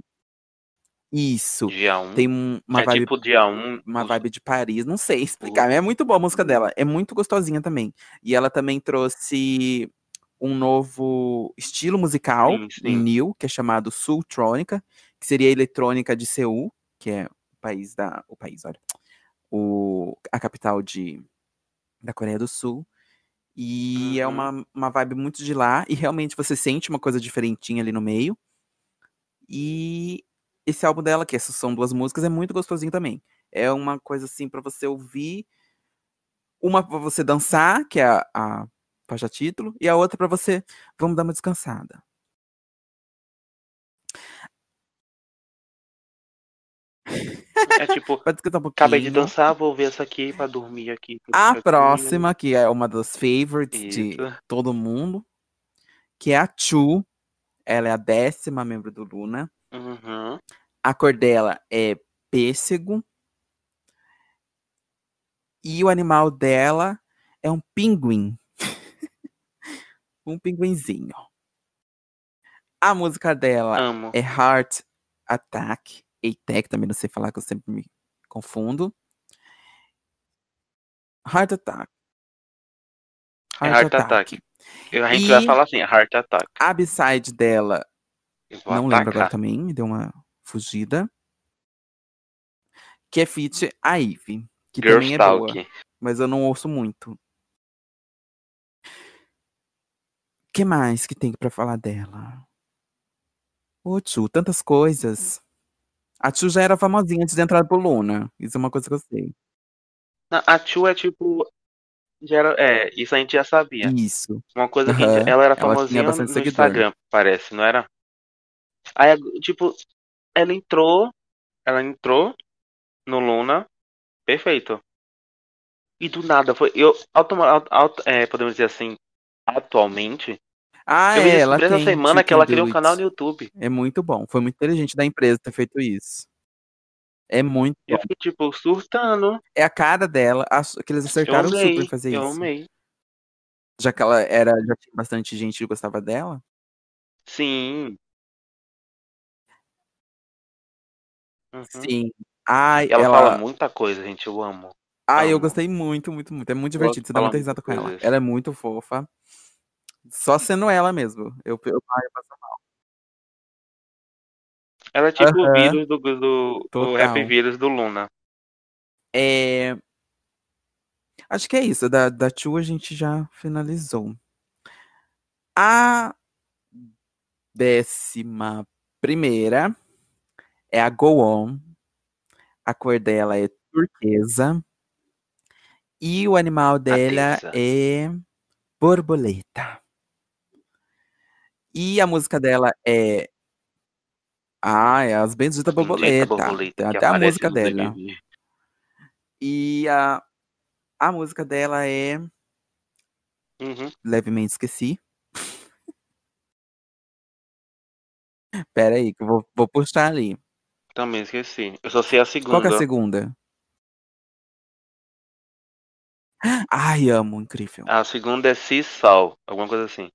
Isso. Dia 1. Tem um- uma é vibe tipo dia 1. uma vibe de Paris, não sei explicar, é muito boa a música dela, é muito gostosinha também. E ela também trouxe um novo estilo musical, Sim, sim. new, que é chamado Sultrônica, que seria a eletrônica de Seul, que é o país da, o país, olha, o, a capital de, da Coreia do Sul. E é Uhum. uma, uma vibe muito de lá, e realmente você sente uma coisa diferentinha ali no meio. E esse álbum dela, que essas são duas músicas, é muito gostosinho também. É uma coisa assim pra você ouvir. Uma pra você dançar, que é a, a faixa título, e a outra pra você, vamos dar uma descansada. É tipo, um acabei de dançar, vou ver essa aqui pra dormir aqui. A próxima, que é uma das favorites de Isso. todo mundo, que é a Chu. Ela é a décima membro do Luna. Uhum. A cor dela é pêssego. E o animal dela é um pinguim. Um pinguinzinho. A música dela Amo. é Heart Attack. Attack, também não sei falar, que eu sempre me confundo. Heart Attack. É Heart Attack. Eu- A gente E- vai falar assim, Heart Attack. A B-side dela, não lembro agora atacar. também, me deu uma fugida. Que é feat a Eve. Que Girls também é boa. Mas eu não ouço muito. Que mais que tem pra falar dela? Ô, Tchu, tantas coisas. A Tchu já era famosinha antes de entrar pro Luna. Isso é uma coisa que eu sei. A Chu é tipo. Já era, é, isso a gente já sabia. Isso. Uma coisa que a gente- ela era Ela famosinha bastante no seguidor. Instagram, parece, não era? Aí, tipo, ela entrou. Ela entrou no Luna. Perfeito. E do nada foi. Eu, automa, auto- auto- é, podemos dizer assim, atualmente. Ah, eu é, ela descobri essa tem semana que ela criou um canal no YouTube. É muito bom. Foi muito inteligente da empresa ter feito isso. É muito eu fiquei, tipo, surtando. É a cara dela. Acho que eles Eu acertaram super amei. fazer Eu isso. amei. Já que ela era. Já tinha bastante gente que gostava dela. Sim. Uhum. Sim. Ai, ela, ela. fala muita coisa, gente. Eu amo. Ai, eu gostei muito, muito, muito. É muito Ela divertido. Você dá muita risada com ela. coisas. Ela é muito fofa. Só sendo ela mesmo. Eu, eu, eu passo mal. Ela é tipo o Aham. vírus do, do, o rap vírus do Luna. É... Acho que é isso. Da, da Chu a gente já finalizou. A décima primeira é a Go On. A cor dela é turquesa. E o animal dela é borboleta. E a música dela é. Ah, é as benditas Bendita borboleta. borboleta até a música dela. DVD. E a, a música dela é Uhum. Levemente Esqueci. Pera aí, que eu vou, vou puxar ali. Também esqueci. Eu só sei a segunda. Qual que é a segunda? Ai, amo, incrível. A segunda é Sal, alguma coisa assim.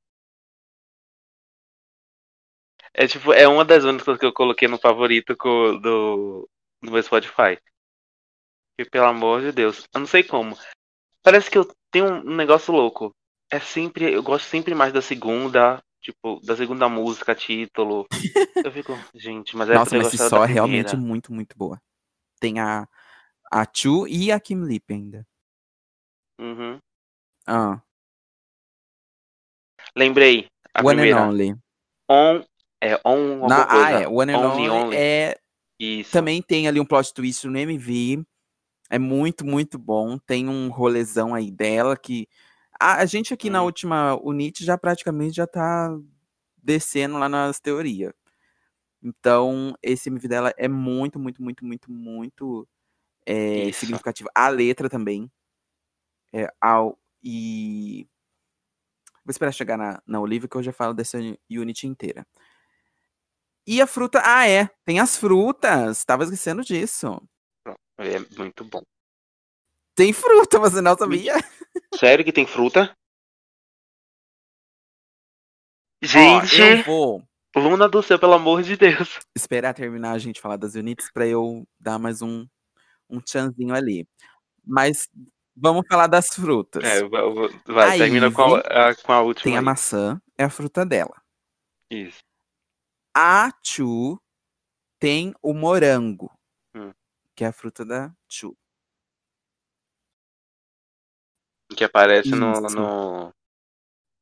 É tipo, é uma das únicas que eu coloquei no favorito co- do, do meu Spotify. E pelo amor de Deus, eu não sei como. Parece que eu tenho um negócio louco. É sempre, eu gosto sempre mais da segunda, tipo, da segunda música, título. Eu fico, gente, mas é Nossa, mas da é realmente muito, muito boa. Tem a, a Chu e a Kim Lip ainda. Uhum. Ah, Lembrei. A One primeira. and Only. On. É, on Na, ah, é. One and Only, Only, é Isso. Também tem ali um plot twist no MV. É muito, muito bom. Tem um rolezão aí dela que. A, a gente aqui na Hum. última Unite já praticamente já tá descendo lá nas teorias. Então, esse MV dela é muito, muito, muito, muito, muito é, significativo. A letra também. É, ao, e. Vou esperar chegar na, na Olivia que eu já falo dessa uni- Unity inteira. E a fruta. Ah, é. Tem as frutas. Tava esquecendo disso. É muito bom. Tem fruta, você não sabia? Sério que tem fruta? Ó, Gente, eu vou Luna do céu, pelo amor de Deus. esperar terminar a gente falar das unites pra eu dar mais um, um tchanzinho ali. Mas vamos falar das frutas. É, vai, vai, A termina com a, a- com a última. Tem a aí. maçã, é a fruta dela. Isso. A Chu tem o morango, Hum. que é a fruta da Chu. Que aparece no, Isso. no,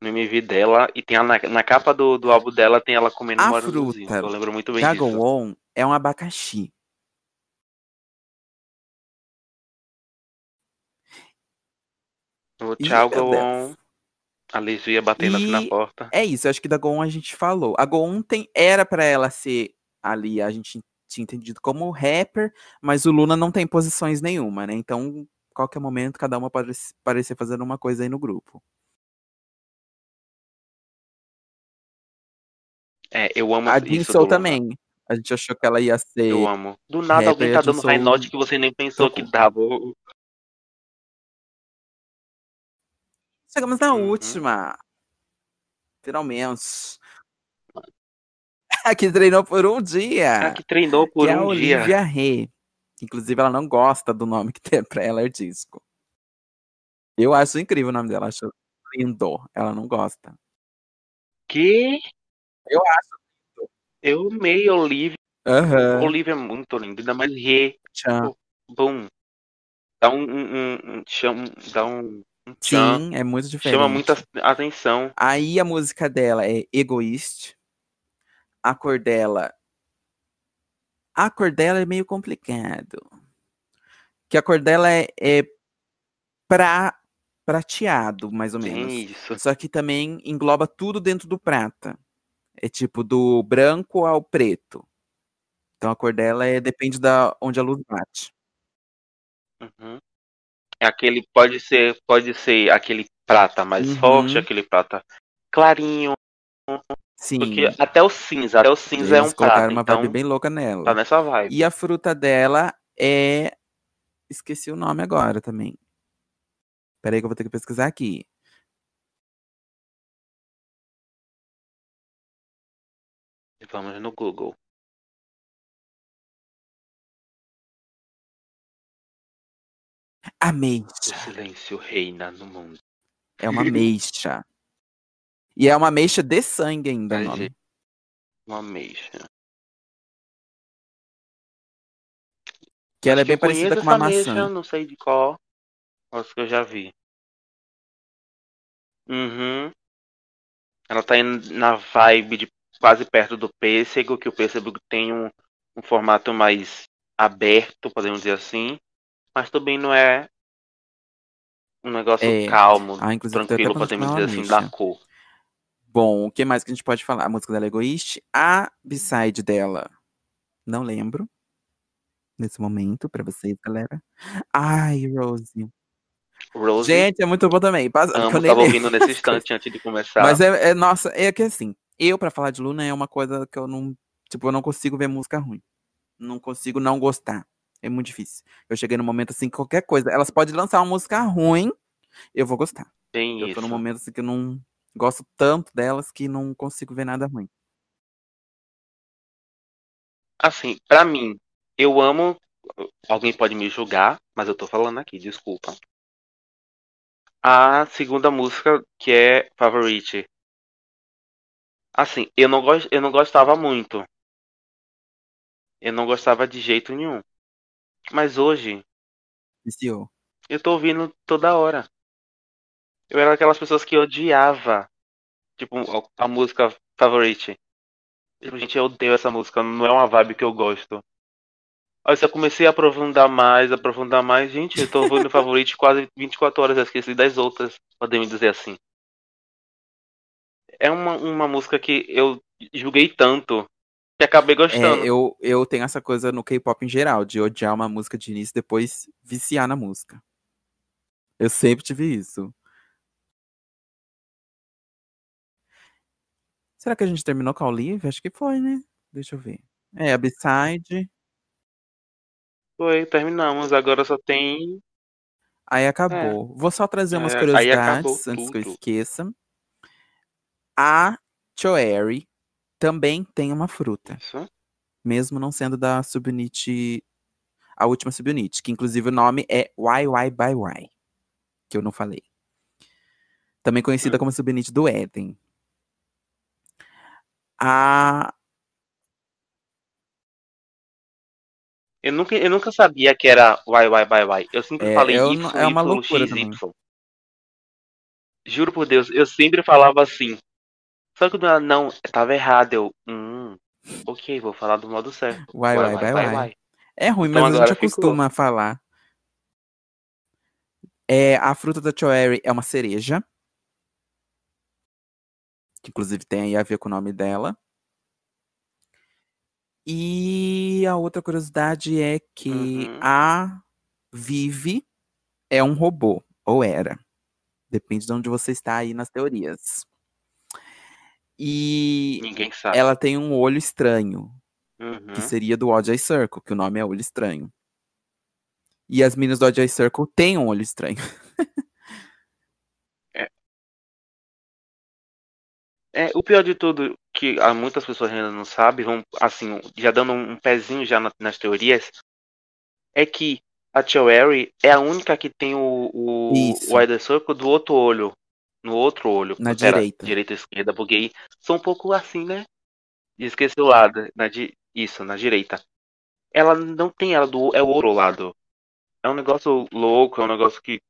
no MV dela. E tem a, na, na capa do, do álbum dela, tem ela comendo A morangozinho. fruta Eu lembro muito bem disso. Gowon é um abacaxi. O Ih, A batendo aqui na porta. É isso, eu acho que da Gowon a gente falou. A Gowon tem, era pra ela ser ali, a gente tinha entendido como rapper, mas o Luna não tem posições nenhuma, né? Então, qualquer momento, cada uma pode parecer fazendo uma coisa aí no grupo. É, eu amo A isso Luna. também. A gente achou que ela ia ser. Eu amo. Do nada alguém rapper, tá a dando high Jinsoul note que você nem pensou que dava. Chegamos na Uhum. última. Finalmente. A que treinou por um dia. A que treinou por que é a um dia. Olivia Rey. Inclusive, ela não gosta do nome que tem pra ela, é disco. Eu acho incrível o nome dela, acho lindo. Ela não gosta. Que? Eu acho. Eu amei Olivia. Aham. Olivia é muito linda, ainda mais re. Tchan. Boom. Dá um, um, um, um dá um, tchan. Sim, é muito diferente. Chama muita atenção. Aí a música dela é Egoist. A cor dela. A cor dela é meio complicado. Que a cor dela é, é pra, prateado, mais ou menos. Isso. Só que também engloba tudo dentro do prata. É tipo do branco ao preto. Então a cor dela é, depende da onde a luz bate. Uhum. É aquele, pode ser, pode ser aquele prata mais Uhum. forte, aquele prata clarinho. Sim. Porque até o cinza, até o cinza é um eles colocaram prata, uma então vibe bem louca nela. tá nessa vibe. E a fruta dela é. Esqueci o nome agora também. Peraí que eu vou ter que pesquisar aqui. Vamos no Google. O Ameixa. silêncio reina no mundo. É uma ameixa. E é uma ameixa de sangue ainda, o Ai, nome. gente. Uma ameixa. Que ela é Acho bem parecida com uma maçã. não sei de qual. Acho que eu já vi. Uhum. Ela tá indo na vibe de quase perto do pêssego, que o pêssego tem um, um formato mais aberto, podemos dizer assim. Mas também não é um negócio É. calmo, Ah, tranquilo, podemos dizer assim, da cor. Bom, o que mais que a gente pode falar? A música dela é egoísta. A B-side dela, não lembro. Nesse momento, pra vocês, galera. Ai, Rose. Rose, Gente, é muito bom também. Passa- amo, tava ouvindo nesse instante antes de começar. Mas é, é- nossa, é que assim, eu pra falar de Luna é uma coisa que eu não, tipo, eu não consigo ver música ruim. Não consigo não gostar. É muito difícil. Eu cheguei no momento assim, que qualquer coisa, elas podem lançar uma música ruim, eu vou gostar. Tem Eu isso. tô num momento assim que eu não gosto tanto delas que não consigo ver nada ruim. Assim, pra mim, eu amo. Alguém pode me julgar, mas eu tô falando aqui, desculpa. A segunda música, que é Favorite. Assim, eu não, gos- eu não gostava muito. Eu não gostava de jeito nenhum. Mas hoje, Viciou. eu tô ouvindo toda hora. Eu era aquelas pessoas que odiava, tipo, a música favorite. Tipo, gente, eu odeio essa música, não é uma vibe que eu gosto. Aí eu comecei a aprofundar mais, aprofundar mais. Gente, eu tô ouvindo favorite quase 24 horas, eu esqueci das outras, podemos dizer assim. É uma, uma música que eu julguei tanto que acabei gostando. É, eu, eu tenho essa coisa no K-pop em geral, de odiar uma música de início e depois viciar na música. Eu sempre tive isso. Será que a gente terminou com a Olive? Acho que foi, né? Deixa eu ver. É, a B-side. Foi, terminamos. Agora só tem. Aí acabou. Vou só trazer umas É, curiosidades antes que eu tudo. esqueça. A Choeri também tem uma fruta, Isso. mesmo não sendo da subunit, a última subunit, que inclusive o nome é YY by Y, que eu não falei. Também conhecida Hum. como subunit do Eden. A Eu nunca, eu nunca sabia que era YY by Y. Eu sempre É, falei eu Y, não- é uma Y, loucura X, também. Y. Juro por Deus, eu sempre falava assim. Só que ela não, tava errado. Eu, hum, ok, vou falar do modo certo. YY by Y. É ruim, Então mas a gente ficou. acostuma a falar. É, a fruta da Choeri é uma cereja. Que inclusive tem aí a ver com o nome dela. E a outra curiosidade é que Uhum. a Vivi é um robô. Ou era. Depende de onde você está aí nas teorias. E Ninguém sabe. ela tem um olho estranho. Uhum. que seria do Odd Eye Circle, que o nome é Olho Estranho. E as meninas do Odd Eye Circle têm um olho estranho. É, o pior de tudo, que há muitas pessoas ainda não sabem, vão, assim, já dando um pezinho já na- nas teorias, é que a Choeri é a única que tem o, o, Isso. o Wider Circle do outro olho. No outro olho. Na direita. Direita e esquerda, aí são um pouco assim, né? Esqueci o lado. Na di... Isso, na direita. Ela não tem ela do. É o outro lado. É um negócio louco, é um negócio que.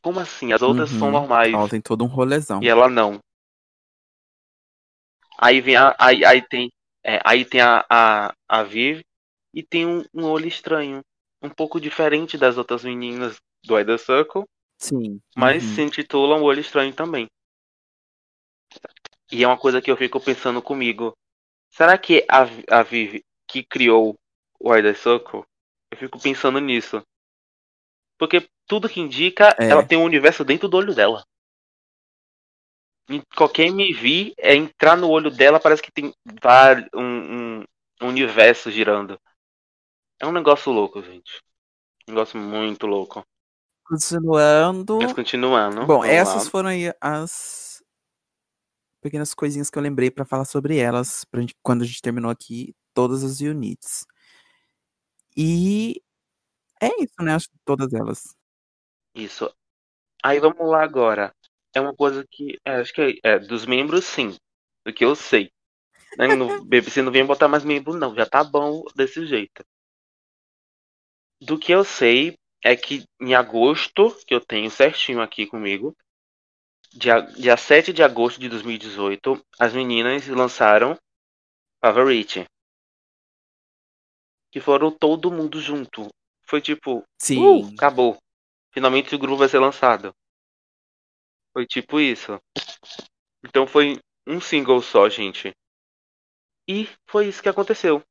Como assim? As outras são Uhum. normais. Ó, tem todo um rolezão. E ela não. Aí vem a. Aí, aí tem. é, aí tem a, a, a Viv e tem um, um olho estranho. Um pouco diferente das outras meninas do Ida Circle, Sim. mas uhum. se intitula um olho estranho também. E é uma coisa que eu fico pensando comigo. Será que a, a Viv que criou o Ida Circle? Eu fico pensando nisso. Porque tudo que indica, É. ela tem um universo dentro do olho dela. Em qualquer MV, é entrar no olho dela, parece que tem vários, um- um universo girando. É um negócio louco, gente. Um negócio muito louco. Continuando. Mas continuando. Bom, essas lá. foram aí as pequenas coisinhas que eu lembrei pra falar sobre elas, pra gente, quando a gente terminou aqui todas as units. E é isso, né? Acho que todas elas. Isso. Aí vamos lá agora. É uma coisa que. é, acho que é, é, dos membros, sim. Do que eu sei. Né, não- Você não vem botar mais membro, não. Já tá bom desse jeito. Do que eu sei é que em agosto, que eu tenho certinho aqui comigo, dia, dia 7 de agosto de 2018, as meninas lançaram Favorite. Que foram todo mundo junto. Foi tipo, Sim. Uh, acabou. Finalmente o grupo vai ser lançado. Foi tipo isso. Então foi um single só, gente. E foi isso que aconteceu.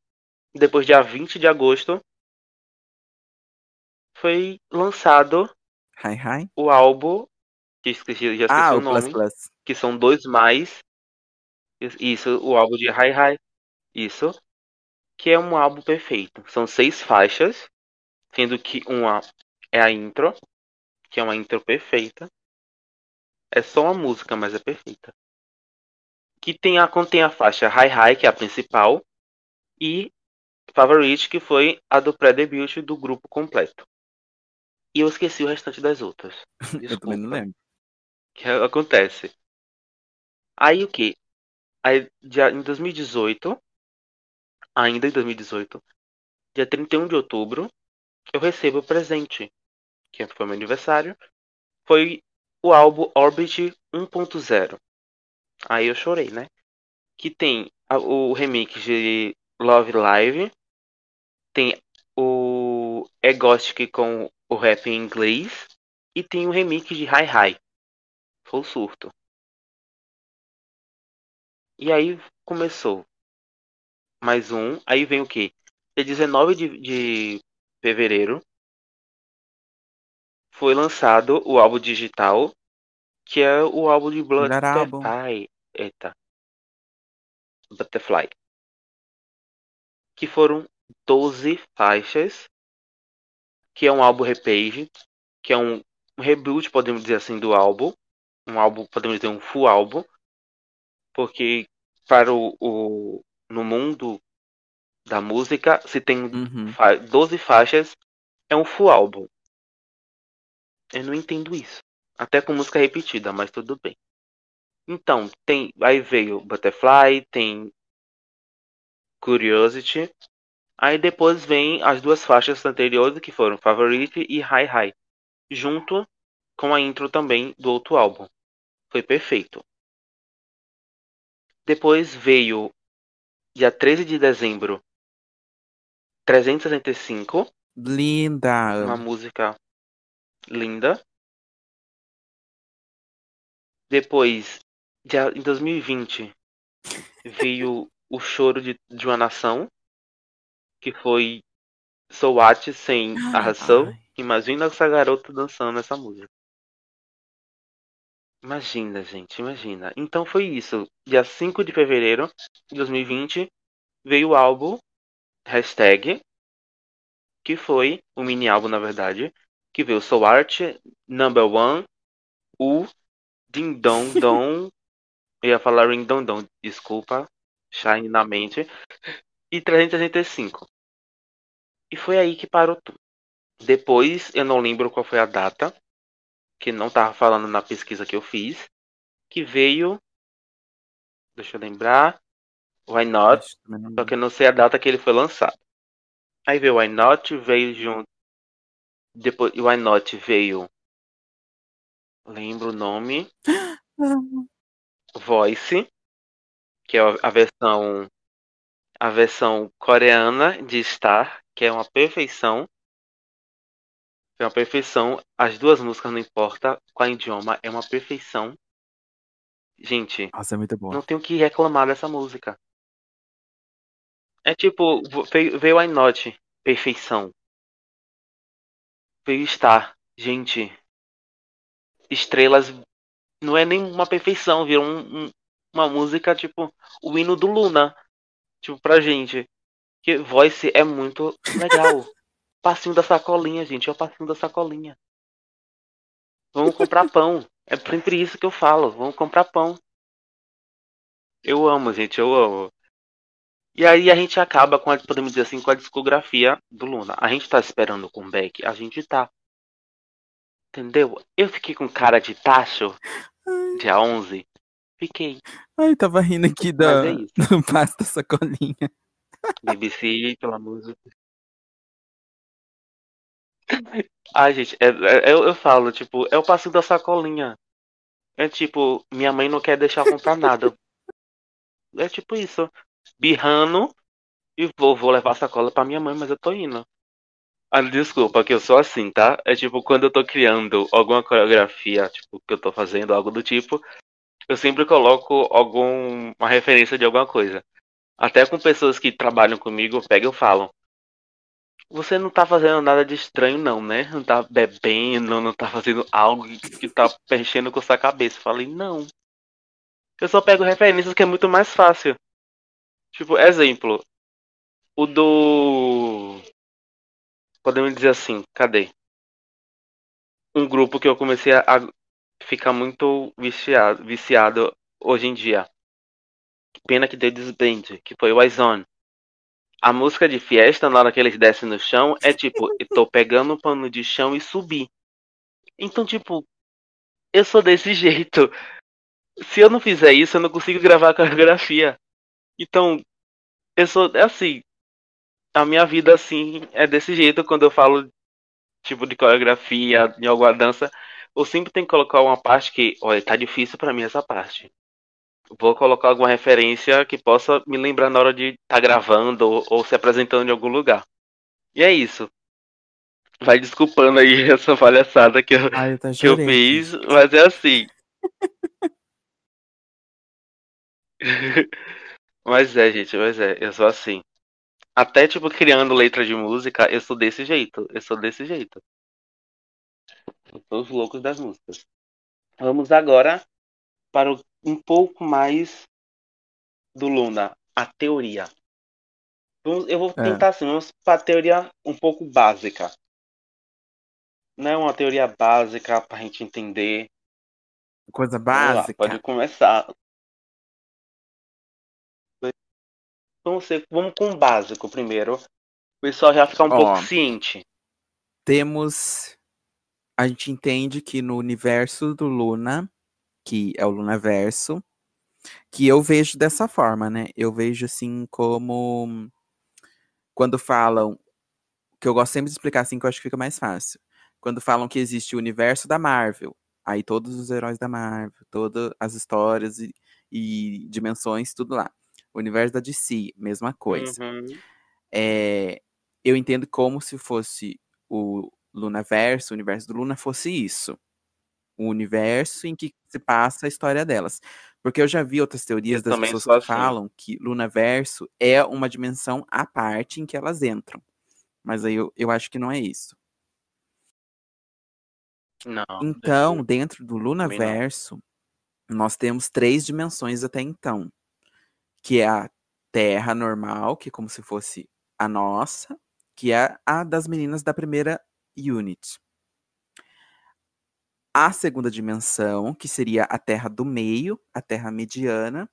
Depois, dia 20 de agosto, foi lançado Hi, hi. o álbum. Que esqueci, já esqueci Ah, o o Plus nome. Plus. Que são dois mais. Isso, o álbum de Hi Hi. Isso. Que é um álbum perfeito. São seis faixas. Sendo que uma é a intro. Que é uma intro perfeita. É só uma música, mas é perfeita. Que tem a, contém a faixa Hi Hi, que é a principal. E Favorite, que foi a do pré-debut do grupo completo. E eu esqueci o restante das outras. Eu também não Desculpa. lembro. que acontece. Aí o que? Aí, dia, em 2018, ainda em 2018, dia 31 de outubro, eu recebo o presente, que foi meu aniversário, foi o álbum Orbit 1.0. Aí eu chorei, né? Que tem o remix de Love Live, tem o Egostic com o rap em inglês e tem o remix de Hi Hi. Foi o surto. E aí começou mais um. Aí vem o que? Dia 19 de, de fevereiro foi lançado o álbum digital, que é o álbum de Butterfly. Eita. Butterfly. Que foram 12 faixas. Que é um álbum repage. Que é um, um reboot, podemos dizer assim, do álbum. Um álbum, podemos dizer, um full álbum. Porque para o, o no mundo da música, se tem Uhum. fa 12 faixas, é um full álbum. Eu não entendo isso. Até com música repetida, mas tudo bem. Então, tem. Aí veio Butterfly, tem Curiosity. Aí depois vem as duas faixas anteriores que foram Favorite e High High. Junto com a intro também do outro álbum. Foi perfeito. Depois veio dia 13 de dezembro 365. Linda. Uma música linda. Depois, já em 2020, veio o choro de, de uma nação, que foi Soat sem arração. Ai. Imagina essa garota dançando essa música. Imagina, gente, imagina. Então foi isso. Dia 5 de fevereiro de 2020 veio o álbum Hashtag, que foi o mini álbum, na verdade, que veio Soul Art, Number One, U, Ding Dong Dong, eu ia falar Ring Dong Dong, desculpa, Shine na mente, e 365. E foi aí que parou tudo. Depois, eu não lembro qual foi a data, que não tava falando na pesquisa que eu fiz, que veio, deixa eu lembrar, Why Not, só que eu não sei a data que ele foi lançado. Aí veio Why Not, veio junto. Depois Why Not veio. Lembro o nome. Voice. Que é a versão. A versão coreana de Star, que é uma perfeição. É uma perfeição. As duas músicas, não importa qual idioma, é uma perfeição. Gente, Nossa, é muito boa. não tenho o que reclamar dessa música. É tipo, veio, veio Why Not, perfeição. Veio Star, gente. Estrelas não é nem uma perfeição, virou um, um, uma música tipo o hino do Luna. Tipo, pra gente. Que voice é muito legal. passinho da sacolinha, gente. É o passinho da sacolinha. Vamos comprar pão. É sempre isso que eu falo. Vamos comprar pão. Eu amo, gente. Eu amo. E aí a gente acaba com a, podemos dizer assim, com a discografia do Luna. A gente tá esperando o comeback? A gente tá. Entendeu? Eu fiquei com cara de tacho dia 11. Fiquei. Ai, tava rindo aqui da, Mas é da sacolinha. BBC, de Deus. Ai, gente, é- é- eu, eu falo, tipo, é o passinho da sacolinha. É tipo, minha mãe não quer deixar comprar nada. É tipo isso. Birrando e vou, vou levar a sacola pra minha mãe, mas eu tô indo. Ah, desculpa, que eu sou assim, tá? É tipo, quando eu tô criando alguma coreografia, tipo, que eu tô fazendo, algo do tipo, eu sempre coloco alguma referência de alguma coisa. Até com pessoas que trabalham comigo, eu pego e eu falo. Você não tá fazendo nada de estranho, não, né? Não tá bebendo, não tá fazendo algo que, tá mexendo com sua cabeça. Eu falei, não. Eu só pego referências que é muito mais fácil. Tipo, exemplo. O do. Podemos dizer assim, cadê? Um grupo que eu comecei a ficar muito viciado, viciado hoje em dia. Pena que deu desband, que foi o Izone. A música de fiesta, na hora que eles descem no chão, é tipo, eu tô pegando o pano de chão e subir. Então, tipo, eu sou desse jeito. Se eu não fizer isso, eu não consigo gravar a coreografia. Então, eu sou é assim. a minha vida, assim, é desse jeito quando eu falo, tipo, de coreografia, de alguma dança. Eu sempre tenho que colocar uma parte que, olha, tá difícil pra mim essa parte. Vou colocar alguma referência que possa me lembrar na hora de estar tá gravando ou, ou se apresentando em algum lugar. E é isso. Vai desculpando aí essa palhaçada que eu, Ai, eu que eu fiz, mas é assim. mas é, gente, mas é, eu sou assim. Até, tipo, criando letra de música, eu sou desse jeito. Eu sou desse jeito. Eu sou os loucos das músicas. Vamos agora para um pouco mais do Luna, a teoria. Eu vou é. tentar é. assim, vamos para a teoria um pouco básica. Não é uma teoria básica para a gente entender. Coisa básica. Lá, pode começar. Vamos, ser, vamos com o básico primeiro. O pessoal já ficar um Ó, pouco ciente. Temos. A gente entende que no universo do Luna, que é o Lunaverso, que eu vejo dessa forma, né? Eu vejo assim como quando falam, que eu gosto sempre de explicar assim que eu acho que fica mais fácil. Quando falam que existe o universo da Marvel, aí todos os heróis da Marvel, todas as histórias e, e dimensões, tudo lá. O universo da DC, mesma coisa. Uhum. É, eu entendo como se fosse o Lunaverso, o universo do Luna fosse isso. O universo em que se passa a história delas. Porque eu já vi outras teorias eu das pessoas que assim. falam que Lunaverso é uma dimensão à parte em que elas entram. Mas aí eu, eu acho que não é isso. Não. Então, dentro do Lunaverso, nós temos três dimensões até então que é a Terra normal, que é como se fosse a nossa, que é a das meninas da primeira unit. A segunda dimensão, que seria a Terra do meio, a Terra mediana,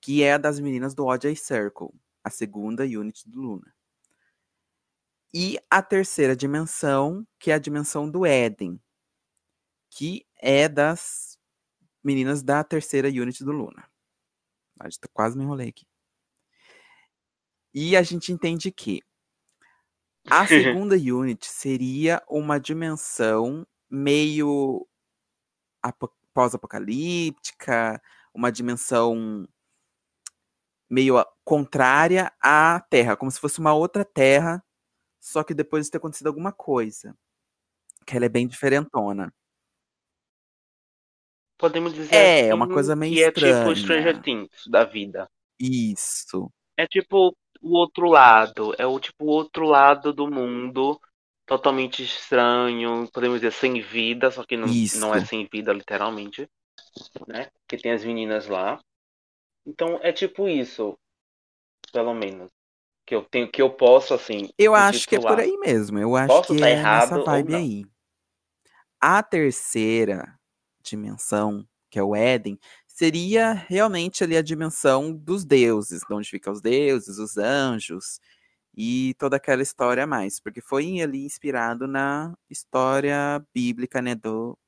que é a das meninas do Odd Circle, a segunda unit do Luna. E a terceira dimensão, que é a dimensão do Éden, que é das meninas da terceira unit do Luna. Tá, quase me enrolei aqui. E a gente entende que a segunda unit seria uma dimensão meio pós-apocalíptica, uma dimensão meio contrária à Terra, como se fosse uma outra Terra, só que depois de ter acontecido alguma coisa. Que ela é bem diferentona. Podemos dizer É, é uma coisa meio que é tipo estranha. Stranger Things da vida. Isso. É tipo o outro lado, é o tipo o outro lado do mundo, totalmente estranho, podemos dizer sem vida, só que não, não é sem vida literalmente, né? Que tem as meninas lá. Então é tipo isso, pelo menos. Que eu tenho que eu posso assim. Eu acho que é por aí mesmo. Eu acho Posso que tá é errado nessa ou vibe aí. A terceira dimensão, que é o Éden, seria realmente ali a dimensão dos deuses, de onde ficam os deuses, os anjos e toda aquela história mais, porque foi ali inspirado na história bíblica, né, do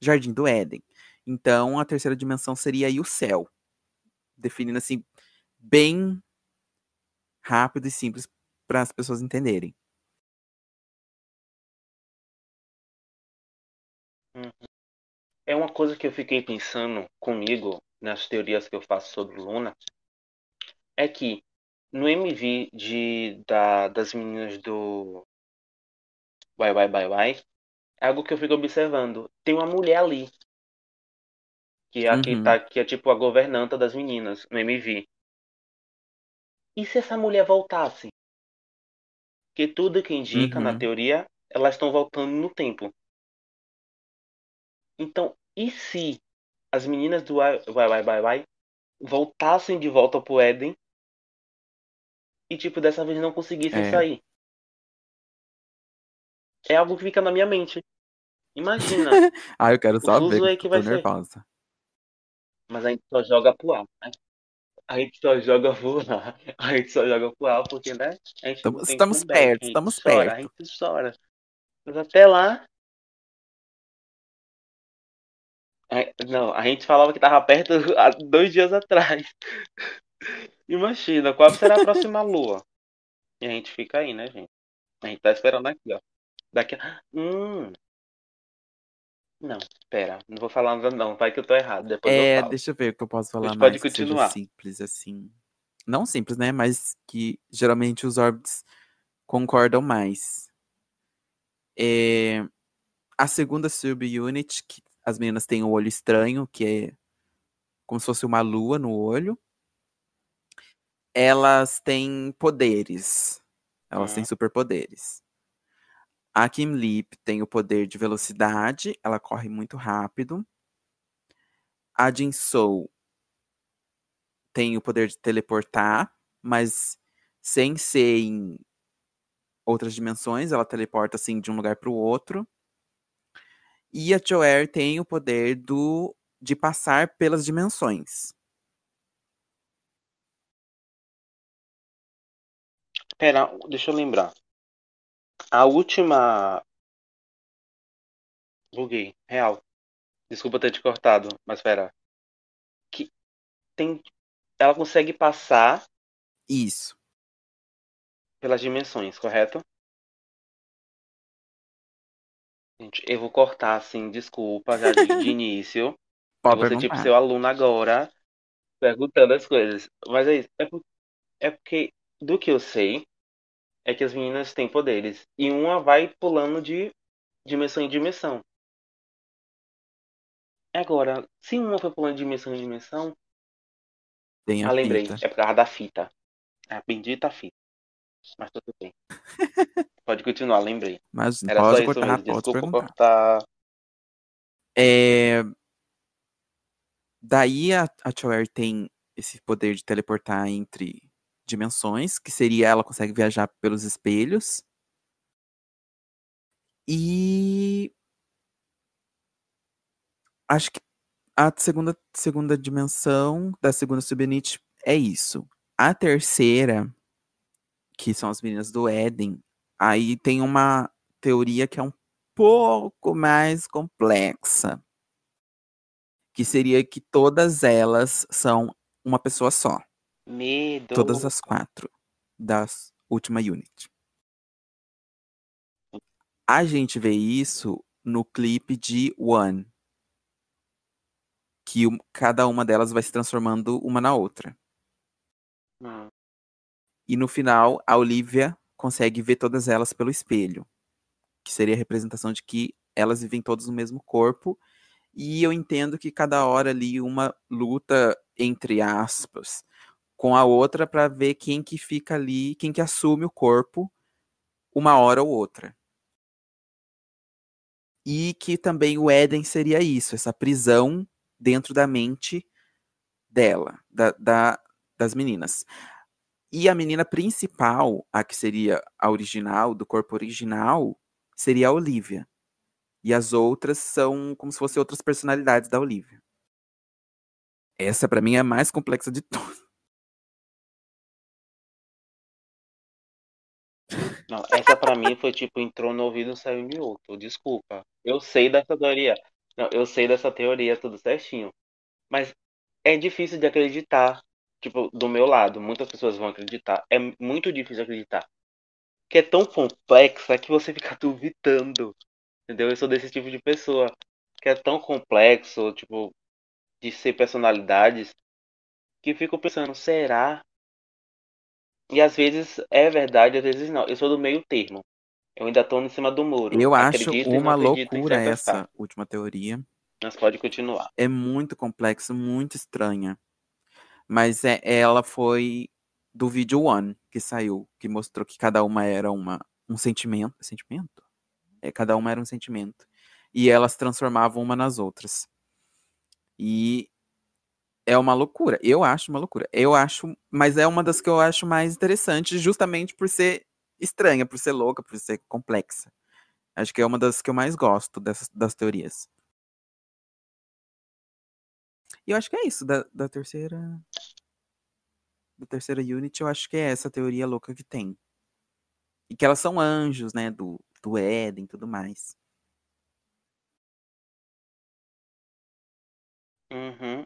Jardim do Éden. Então, a terceira dimensão seria aí o céu, definindo assim bem rápido e simples para as pessoas entenderem. Uhum é uma coisa que eu fiquei pensando comigo nas teorias que eu faço sobre Luna é que no MV de da, das meninas do Bye Bye Bye Bye é algo que eu fico observando. Tem uma mulher ali que é, uhum. tá, que é tipo a governanta das meninas no MV e se essa mulher voltasse? Que tudo que indica uhum. na teoria elas estão voltando no tempo. Então e se as meninas do Vai Vai Vai Vai voltassem de volta pro Éden e, tipo, dessa vez não conseguissem É. sair? É algo que fica na minha mente. Imagina, Ah, eu quero só ver fuso que vai ser. nervosa. Mas a gente só joga pro ar, né? A gente só joga pro ar. A gente só joga pro ar porque, né? A gente não Estamos, estamos perto, estamos chora, a perto. gente chora. Mas até lá, a- não, a gente falava que tava perto há dois dias atrás. Imagina, qual será a próxima lua? E a gente fica aí, né, gente? A gente tá esperando aqui, ó. Daqui a... Hum. Não, pera. Não vou falar nada não. Vai que eu tô errado. Depois eu É, falo. deixa eu ver o que eu posso falar mais pode continuar. simples, assim. Não simples, né? Mas que geralmente os orbits concordam mais. É, A segunda subunit, que as meninas têm o olho estranho, que é como se fosse uma lua no olho. Elas têm poderes. Elas têm Hum. superpoderes. A Kim Lip tem o poder de velocidade, ela corre muito rápido. A Jin Soo tem o poder de teleportar, mas sem ser em outras dimensões, ela teleporta assim de um lugar para o outro. E a Joer tem o poder do de passar pelas dimensões. Pera, deixa eu lembrar. A última. Buguei, real. Desculpa ter te cortado, mas pera. Que tem. Ela consegue passar Isso. pelas dimensões, correto? Gente, eu vou cortar assim, desculpa, já de, de início. Pode ser tipo seu aluno agora, perguntando as coisas. Mas é isso. É, por- é porque, do que eu sei, é que as meninas têm poderes. E uma vai pulando de dimensão em dimensão. Agora, se uma foi pulando de dimensão em dimensão. Tem a Ah, lembrei. fita. É por causa da fita. A bendita fita. Mas tudo bem. Pode continuar, lembrei. Mas Era só pode isso cortar, mesmo. pode Desculpa perguntar. cortar. É... Daí a, a tem esse poder de teleportar entre dimensões, que seria ela consegue viajar pelos espelhos. E acho que a segunda, segunda dimensão da segunda subunit é isso. A terceira, que são as meninas do Éden, aí tem uma teoria que é um pouco mais complexa. Que seria que todas elas são uma pessoa só. Medo. Todas as quatro da última unit. A gente vê isso no clipe de One. Que cada uma delas vai se transformando uma na outra. Hum. E no final, a Olivia consegue ver todas elas pelo espelho. Que seria a representação de que elas vivem todas no mesmo corpo. E eu entendo que cada hora ali uma luta, entre aspas, com a outra para ver quem que fica ali, quem que assume o corpo uma hora ou outra. E que também o Éden seria isso, essa prisão dentro da mente dela, da, da- das meninas. E a menina principal, a que seria a original, do corpo original, seria a Olivia. E as outras são como se fossem outras personalidades da Olivia. Essa, pra mim, é a mais complexa de todas. Não, essa pra mim foi tipo, entrou no ouvido saiu em outro. Desculpa. Eu sei dessa teoria. Não, eu sei dessa teoria tudo certinho. Mas é difícil de acreditar. Tipo, do meu lado, muitas pessoas vão acreditar. É muito difícil acreditar. Que é tão complexa que você fica duvidando. Entendeu? Eu sou desse tipo de pessoa. Que é tão complexo, tipo, de ser personalidades, que fico pensando, será? E às vezes é verdade, às vezes não. Eu sou do meio termo. Eu ainda tô em cima do muro. Eu acho uma loucura essa última teoria. Mas pode continuar. É muito complexa, muito estranha. Mas é, ela foi do vídeo One que saiu, que mostrou que cada uma era uma, um sentimento. Sentimento? É, cada uma era um sentimento. E elas transformavam uma nas outras. E é uma loucura. Eu acho uma loucura. Eu acho, mas é uma das que eu acho mais interessantes, justamente por ser estranha, por ser louca, por ser complexa. Acho que é uma das que eu mais gosto dessas, das teorias. E eu acho que é isso, da, da terceira. Da terceira unit, eu acho que é essa teoria louca que tem. E que elas são anjos, né? Do, do Éden e tudo mais. Uhum.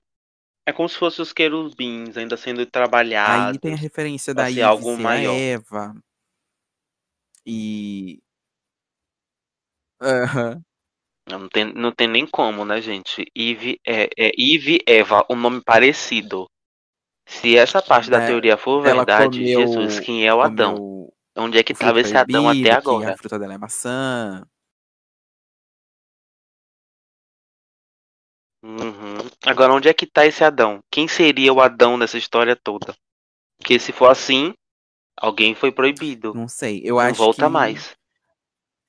É como se fossem os querubins ainda sendo Aí trabalhados tem a referência da Eve algo maior. Eva. E. Aham. Não tem, não tem nem como, né, gente? Eve é, é Eve Eva, um nome parecido. Se essa parte da Né, teoria for verdade, comeu, Jesus, quem é o Adão? Onde é que o tava fruto esse Adão até que agora? a fruta dela é maçã. Uhum. Agora, onde é que tá esse Adão? Quem seria o Adão nessa história toda? Porque se for assim, alguém foi proibido. Não sei. Eu não acho volta que mais.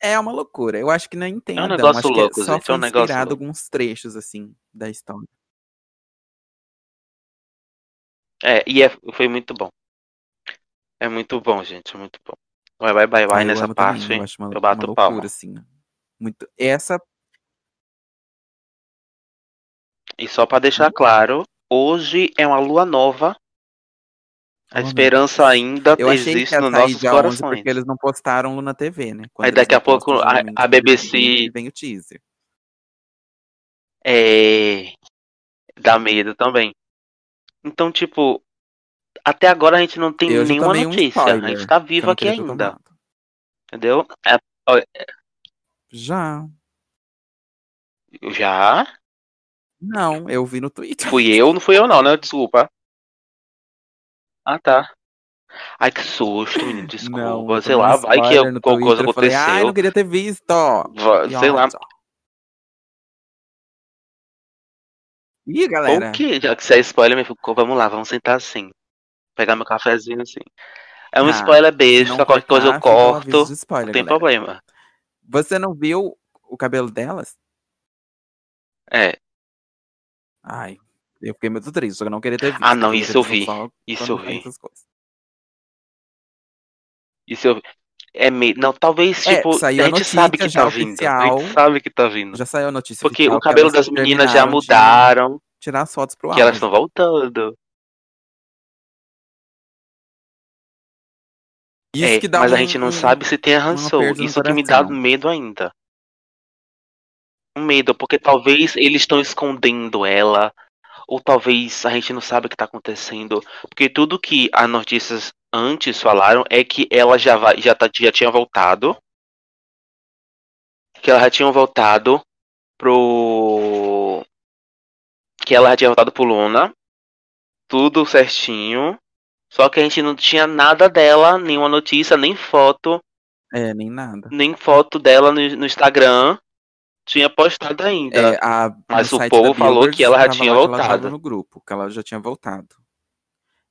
é uma loucura. Eu acho que nem tem É um Adão. negócio Acho louco, que é só gente, é foi um negócio inspirado louco. alguns trechos, assim, da história. É, e é- foi muito bom. É muito bom, gente, é muito bom. Vai, vai, vai, vai nessa amo também. parte. Eu acho uma, eu uma bato loucura, palma. assim. Muito... Essa. E só pra deixar claro, hoje é uma lua nova. A Oh, esperança ainda Eu existe nos nossos dia 11 corações. porque eles não postaram Luna TV, né? Quando Aí daqui a pouco a, a BBC vem o teaser. é, dá medo também. Então, tipo, até agora a gente não tem Eu nenhuma tomei um notícia. A gente tá vivo aqui ainda. tomado. Entendeu? É, ó, Já. já? Não, eu vi no Twitter. Fui eu? Não fui eu não, né? Desculpa. Ah, tá. Ai, que susto, menino. Não, Desculpa. eu Sei lá, vai que alguma coisa Twitter. Eu falei, ai, aconteceu. não queria ter visto. Va- Que Sei lá. Ih, galera. O que? Já que você é spoiler, me ficou. Vamos lá, vamos sentar assim. Pegar meu cafezinho assim. É um Ah, spoiler não qualquer coisa eu corto. spoiler, Não tem galera. problema. Você não viu o cabelo delas? É. Ai, eu fiquei muito triste, só que eu não queria ter visto. Ah, não, isso eu vi. Isso eu vi. Isso eu. É meio. Não, talvez, É, tipo, a a gente sabe que tá vindo. A oficial. gente sabe que tá vindo. Já saiu a notícia Porque o cabelo das meninas já mudaram. tirar as fotos pro Que elas estão voltando. Isso É, que dá mas a um- gente não um- sabe se tem a Hansou. Isso que me dá medo ainda. Medo, porque talvez eles estão escondendo ela. Ou talvez a gente não sabe o que tá acontecendo. Porque tudo que as notícias antes falaram é que ela já, vai, já, tá, já tinha voltado. Que ela já tinha voltado pro. Que ela já tinha voltado pro Luna. Tudo certinho. Só que a gente não tinha nada dela, nenhuma notícia, nem foto, É, nem nada. nem foto dela no, no Instagram. Tinha postado ainda. É, a, Mas o povo falou Billboard que ela já tinha voltado. no grupo, que ela já tinha voltado.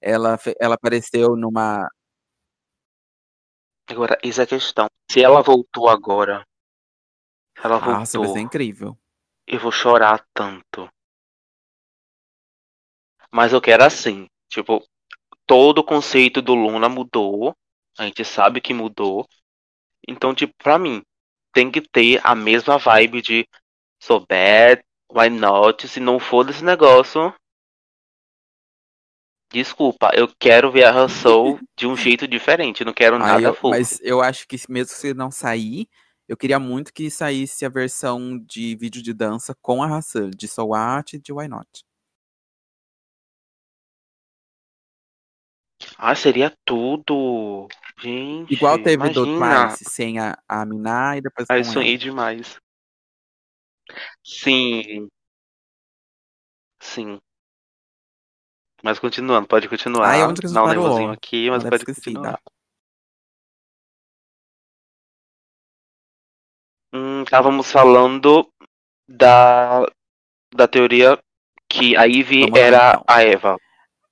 Ela, ela apareceu numa. Agora, essa é a questão. Se ela voltou agora, ela Nossa, vai ser voltou, incrível. eu vou chorar tanto. Mas eu quero assim, tipo, todo o conceito do Luna mudou. A gente sabe que mudou. Então, tipo, pra mim, tem que ter a mesma vibe de so bad, why not? Se não for desse negócio. Desculpa, eu quero ver a Soul de um jeito diferente. Não quero nada eu- fofo. mas eu acho que mesmo se não sair, eu queria muito que saísse a versão de vídeo de dança com a Hassan, de So What e de Why Not. Ah, seria tudo. Gente, Igual teve do imagina. Twice, sem a, a Miná e depois Ai, com sonhei demais. Sim, sim. Mas continuando, pode Ai, continuar. onde que a gente Dá um nervosinho aqui, mas pode esqueci, continuar. dá. Hum, estávamos falando da, da teoria que a Ivy Vamos lá, era então. a Eva.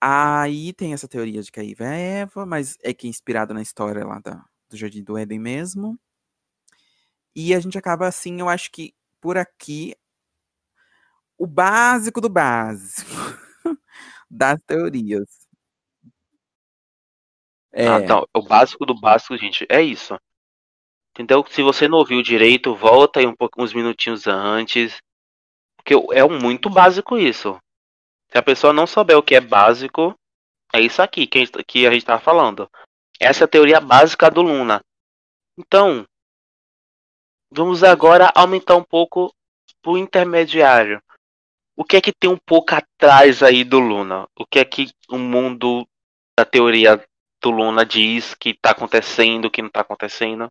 Aí tem essa teoria de que a Eva é Eva, mas é que é inspirada na história lá da, do Jardim do Éden mesmo. E a gente acaba assim, eu acho que por aqui, o básico do básico das teorias. Ah, É, então, o básico do básico, gente, é isso. Entendeu? Se você não ouviu direito, volta aí um pouco, uns minutinhos antes. Porque é muito básico isso. Se a pessoa não souber o que é básico, é isso aqui que a gente, gente tá falando. Essa é a teoria básica do Luna. Então, vamos agora aumentar um pouco pro intermediário. O que é que tem um pouco atrás aí do Luna? O que é que o mundo da teoria do Luna diz que tá acontecendo, que não tá acontecendo.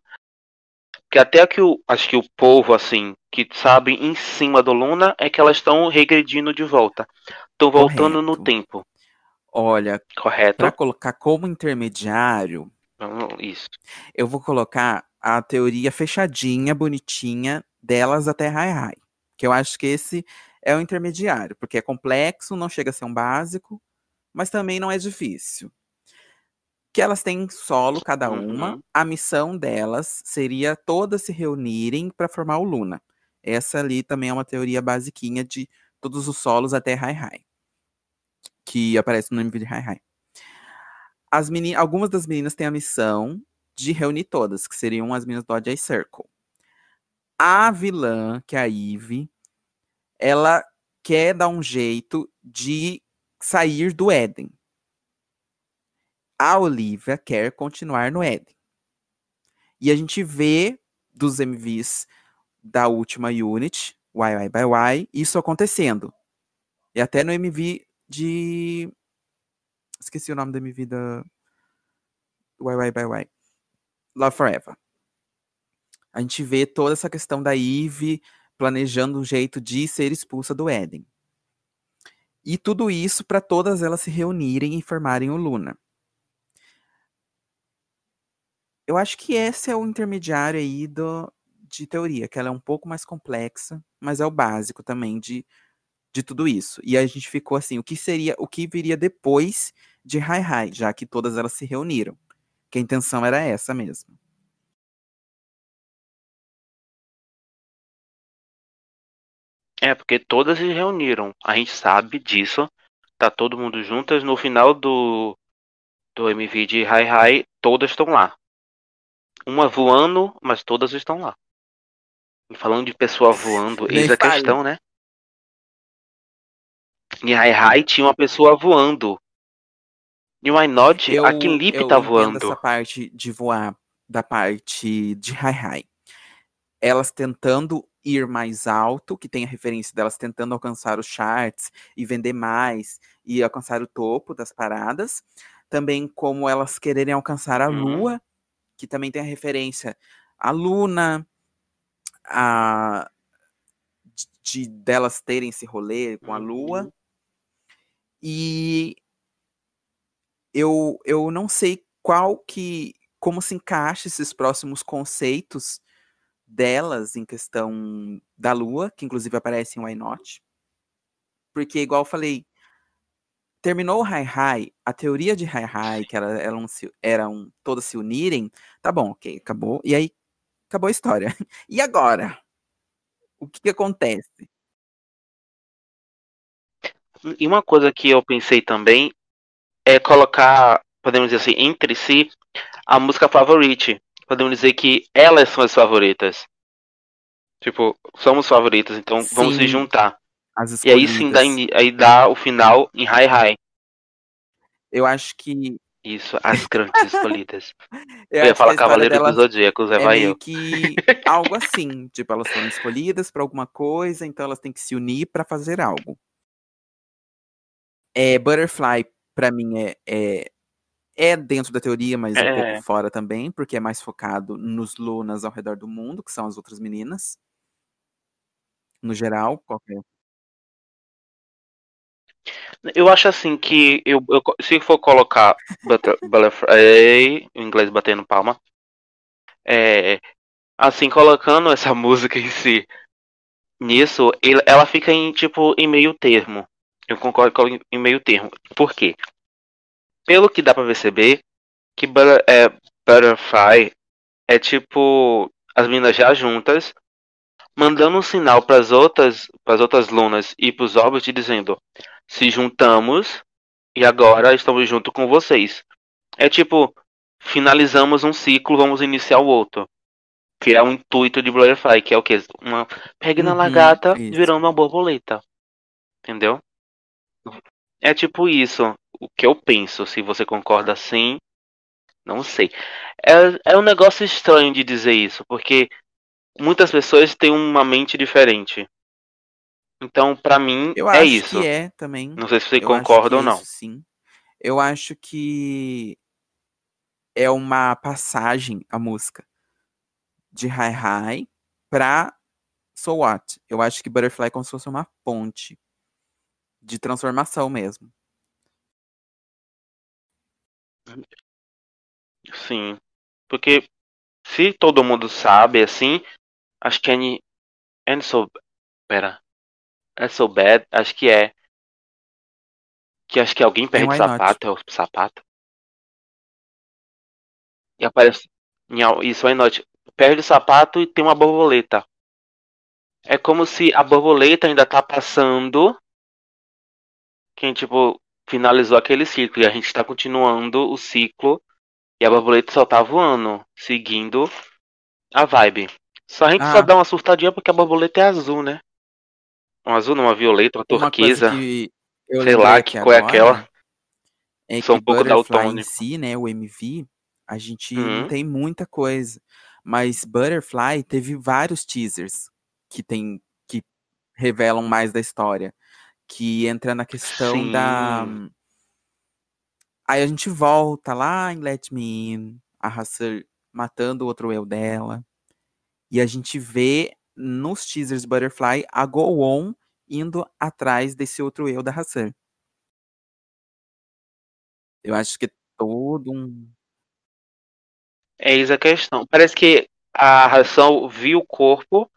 Que até que o, acho que o povo, assim, que sabe em cima do Luna é que elas estão regredindo de volta. Estão voltando Correto. no tempo, Olha, correto? para colocar como intermediário, Isso. eu vou colocar a teoria fechadinha, bonitinha, delas até Rai Rai. Que eu acho que esse é o intermediário, porque é complexo, não chega a ser um básico, mas também não é difícil. Que elas têm solo, cada uma. Uhum. A missão delas seria todas se reunirem para formar o Luna. Essa ali também é uma teoria basiquinha de todos os solos até Rai Rai. Que aparece no MV de Rai Rai. As meni algumas das meninas têm a missão de reunir todas, que seriam as meninas do Odd Circle. A vilã, que é a Eve, ela quer dar um jeito de sair do Éden. A Olivia quer continuar no Éden. E a gente vê dos MVs da última unit, Why Why by Why, isso acontecendo. E até no MV de. Esqueci o nome do MV da. Why Why by Why. Love Forever. A gente vê toda essa questão da Eve planejando um jeito de ser expulsa do Éden. E tudo isso para todas elas se reunirem e formarem o Luna. Eu acho que esse é o intermediário aí do, de teoria, que ela é um pouco mais complexa, mas é o básico também de, de tudo isso. E a gente ficou assim, o que seria, o que viria depois de Hi Hi, já que todas elas se reuniram. Que a intenção era essa mesmo. É, porque todas se reuniram. A gente sabe disso. Tá todo mundo juntas. No final do, do MV de Hi Hi, todas estão lá. Uma voando, mas todas estão lá. E falando de pessoa voando, eis a questão, né? Em Hi Hi tinha uma pessoa voando. E o Ainod, Eu, a Kinlip tá voando. essa parte de voar, da parte de Hi Hi. Elas tentando ir mais alto, que tem a referência delas tentando alcançar os charts e vender mais e alcançar o topo das paradas. Também como elas quererem alcançar a Uhum. lua, que também tem a referência a Luna, a de, de delas terem esse rolê com a lua. Uhum. E eu, eu não sei qual que. como se encaixa esses próximos conceitos delas em questão da Lua, que inclusive aparece em Why Not. Porque, igual eu falei, terminou o Hi Hi, a teoria de Hi Hi, que era, eram, todas se unirem, tá bom, ok, acabou. E aí, acabou a história. E agora? O que, que acontece? E uma coisa que eu pensei também é colocar, podemos dizer assim, entre si, a música favorite. Podemos dizer que elas são as favoritas. Tipo, somos favoritas, então vamos se Sim, juntar. E aí sim dá, aí dá o final em Hi Hi. Eu acho que. Isso, as grandes escolhidas. Eu, Eu ia falar Cavaleiro dos Zodíacos, é é vai meio eu. que algo assim. Tipo, elas foram escolhidas para alguma coisa, então elas têm que se unir para fazer algo. É, Butterfly, para mim, é, é, é dentro da teoria, mas um É. pouco fora também, porque é mais focado nos lunas ao redor do mundo, que são as outras meninas. No geral, qualquer. Eu acho assim que eu, eu se for colocar butter- Butterfly, em inglês batendo palma, é, assim, colocando essa música em si nisso, ela fica em tipo em meio termo. Eu concordo com em- meio termo. Por quê? Pelo que dá pra perceber, que é, Butterfly é tipo as meninas já juntas, mandando um sinal pras outras, pras outras lunas e pros órbitos dizendo: se juntamos e agora estamos junto com vocês. É tipo, finalizamos um ciclo, vamos iniciar o outro. Que é o intuito de Butterfly, que é o quê? Uma pegue na Uhum, lagarta isso. virando uma borboleta. Entendeu? É tipo isso. O que eu penso, se você concorda assim, não sei. É, é um negócio estranho de dizer isso, porque muitas pessoas têm uma mente diferente. Então, pra mim, Eu é acho isso. que é também. Não sei se você Eu concorda ou é não. isso, sim. Eu acho que é uma passagem, a música, de Hi Hi pra So What. Eu acho que Butterfly é como se fosse uma ponte de transformação mesmo. Sim. Porque se todo mundo sabe, assim, acho que é. É so. Pera. É so bad? Acho que é. Que acho que alguém perde o sapato, é o sapato. E aparece. Isso aí, note. Perde o sapato e tem uma borboleta. É como se a borboleta ainda tá passando. Quem, tipo, finalizou aquele ciclo. E a gente está continuando o ciclo. E a borboleta só tá voando, seguindo a vibe. Só a gente ah. só dá uma surtadinha porque a borboleta é azul, né? Um azul, não, uma violeta, uma, uma turquesa. sei lá, que qual é aquela. É Só um pouco Butterfly em si, né, o MV, a gente uhum. não tem muita coisa. Mas Butterfly teve vários teasers que tem que revelam mais da história, que entra na questão Sim. da Aí a gente volta lá em Let Me In, a Hasser matando o outro eu dela. E a gente vê nos teasers Butterfly a Go On indo atrás desse outro eu da Hasser. Eu acho que é todo um. É isso a questão. Parece que a Ração viu o corpo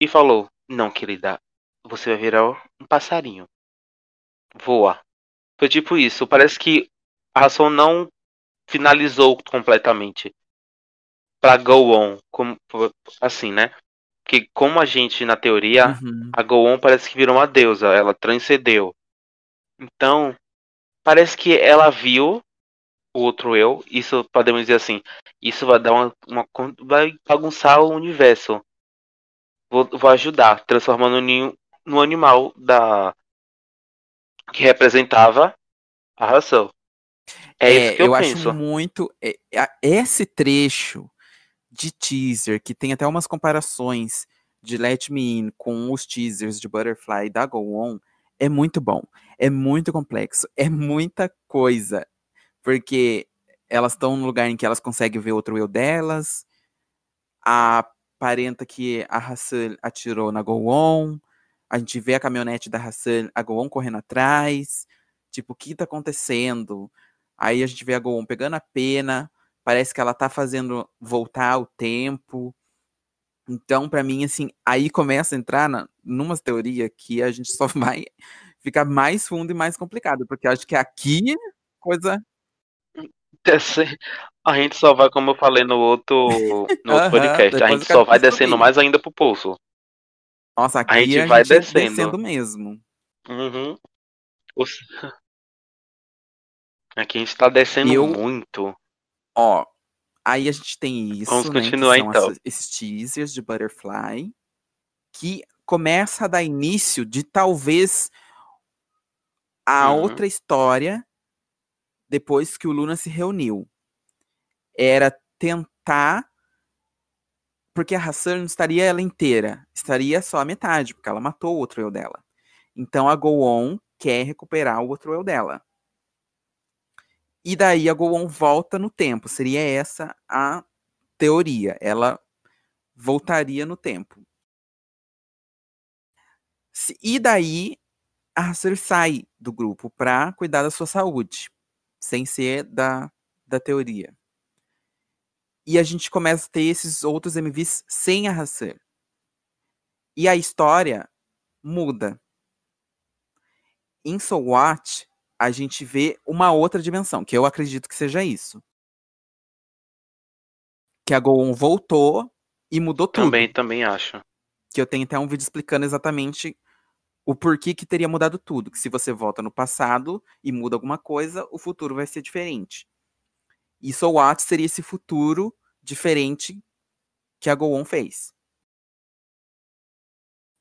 e falou: Não, querida, você vai virar um passarinho. Voa. Foi tipo isso. Parece que a Ração não finalizou completamente para go on, como, assim, né? Que como a gente na teoria, uhum. a go on parece que virou uma deusa, ela transcendeu. Então, parece que ela viu o outro eu. Isso podemos dizer assim. Isso vai dar uma, uma vai bagunçar o universo. Vou, vou ajudar, transformando no, no animal da que representava a ração. É, é isso que eu, eu penso. acho muito é, esse trecho de teaser que tem até umas comparações de Let Me In com os teasers de Butterfly da Go On é muito bom. É muito complexo. É muita coisa. Porque elas estão no lugar em que elas conseguem ver outro eu delas. A que a Hassan atirou na Go On. A gente vê a caminhonete da Hassan, a Go On correndo atrás. Tipo, o que tá acontecendo? Aí a gente vê a Go On pegando a pena. Parece que ela tá fazendo voltar o tempo. Então, para mim, assim, aí começa a entrar na, numa teoria que a gente só vai ficar mais fundo e mais complicado, porque acho que aqui coisa a gente só vai, como eu falei no outro, no outro podcast, a gente só vai descendo mais ainda pro poço. Nossa, aqui a gente, a vai gente descendo. descendo mesmo. Uhum. Aqui a gente tá descendo eu... muito. Ó, aí a gente tem isso, Vamos né, continuar então. esses teasers de Butterfly, que começa a dar início de talvez a uhum. outra história depois que o Luna se reuniu. Era tentar. Porque a Hassan não estaria ela inteira, estaria só a metade, porque ela matou o outro eu dela. Então a Go-On quer recuperar o outro eu dela. E daí a Go-On volta no tempo. Seria essa a teoria. Ela voltaria no tempo. E daí a Hassan sai do grupo para cuidar da sua saúde sem ser da, da teoria. E a gente começa a ter esses outros MVs sem a Hassan. E a história muda. Em So What, a gente vê uma outra dimensão, que eu acredito que seja isso. Que a Goon voltou e mudou tudo. Também, também acho. Que eu tenho até um vídeo explicando exatamente o porquê que teria mudado tudo. Que se você volta no passado e muda alguma coisa, o futuro vai ser diferente. E So What seria esse futuro diferente que a Go On fez.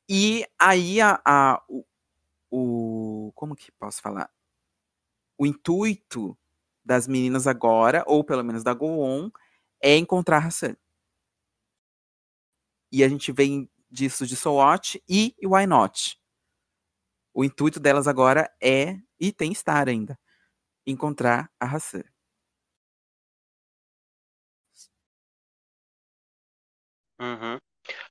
E aí a, a o, o, como que posso falar? o intuito das meninas agora, ou pelo menos da Goon, é encontrar Hassan. E a gente vem disso de So What e Why Not. O intuito delas agora é, e tem estar ainda, encontrar a Hassan. Uhum.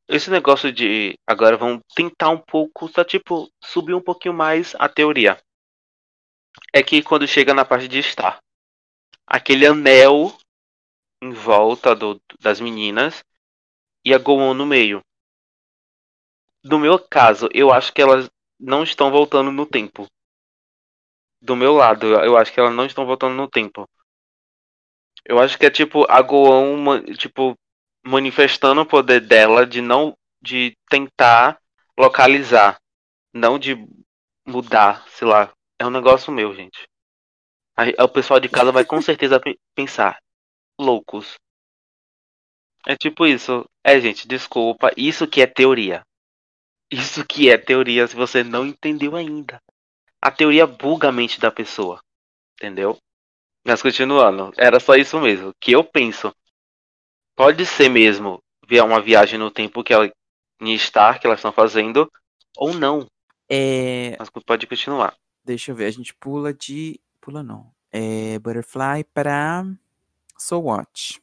Esse negócio de agora vamos tentar um pouco, só tipo, subir um pouquinho mais a teoria. É que quando chega na parte de estar, aquele anel em volta do, das meninas e a Goon no meio. No meu caso, eu acho que elas não estão voltando no tempo. Do meu lado, eu acho que elas não estão voltando no tempo. Eu acho que é tipo a Goon, tipo, manifestando o poder dela de não de tentar localizar, não de mudar, sei lá. É um negócio meu, gente. Aí, o pessoal de casa vai com certeza pensar, loucos. É tipo isso. É, gente, desculpa. Isso que é teoria. Isso que é teoria se você não entendeu ainda. A teoria buga a mente da pessoa. Entendeu? Mas continuando, era só isso mesmo. Que eu penso. Pode ser mesmo ver uma viagem no tempo que ela em Star que elas estão fazendo, ou não. É. Mas pode continuar. Deixa eu ver, a gente pula de. Pula não. É Butterfly para So Watch.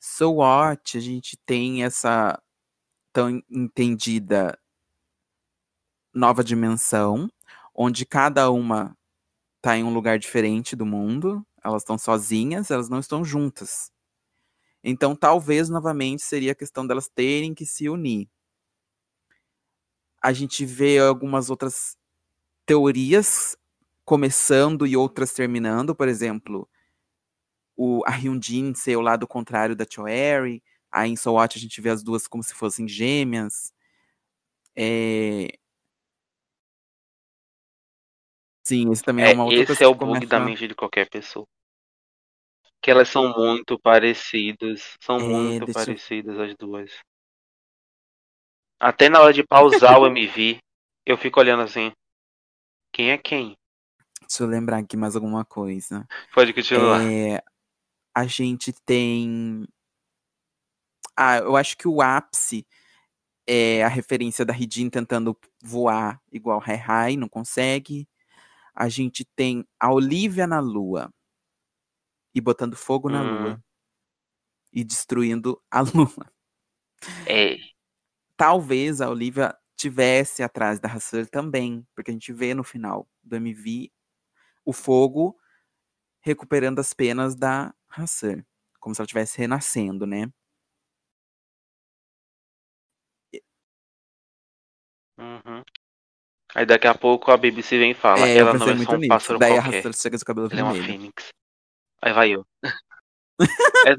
So Watch, a gente tem essa tão entendida nova dimensão, onde cada uma está em um lugar diferente do mundo, elas estão sozinhas, elas não estão juntas. Então, talvez novamente seria a questão delas terem que se unir. A gente vê algumas outras teorias começando e outras terminando, por exemplo, o, a Hyunjin ser o lado contrário da Choeri, Aí em Soul Watch a gente vê as duas como se fossem gêmeas. É... Sim, esse também é, é uma outra esse é o bug da mente de qualquer pessoa. Que elas são muito parecidas. São é, muito parecidas eu... as duas. Até na hora de pausar o MV, eu fico olhando assim. Quem é quem? Deixa eu lembrar aqui mais alguma coisa. Pode continuar. É, a gente tem ah, eu acho que o ápice é a referência da Ridin tentando voar igual Hai não consegue. A gente tem a Olivia na Lua e botando fogo na hum. Lua e destruindo a Lua. É. Talvez a Olivia tivesse atrás da Hassel também, porque a gente vê no final do MV o fogo recuperando as penas da Hassel, como se ela estivesse renascendo, né? Uhum. Aí daqui a pouco a BBC vem e fala, é, ela não é só um nisso. pássaro Daí qualquer. chega de cabelo ela vermelho. é uma fênix. Aí vai eu. é...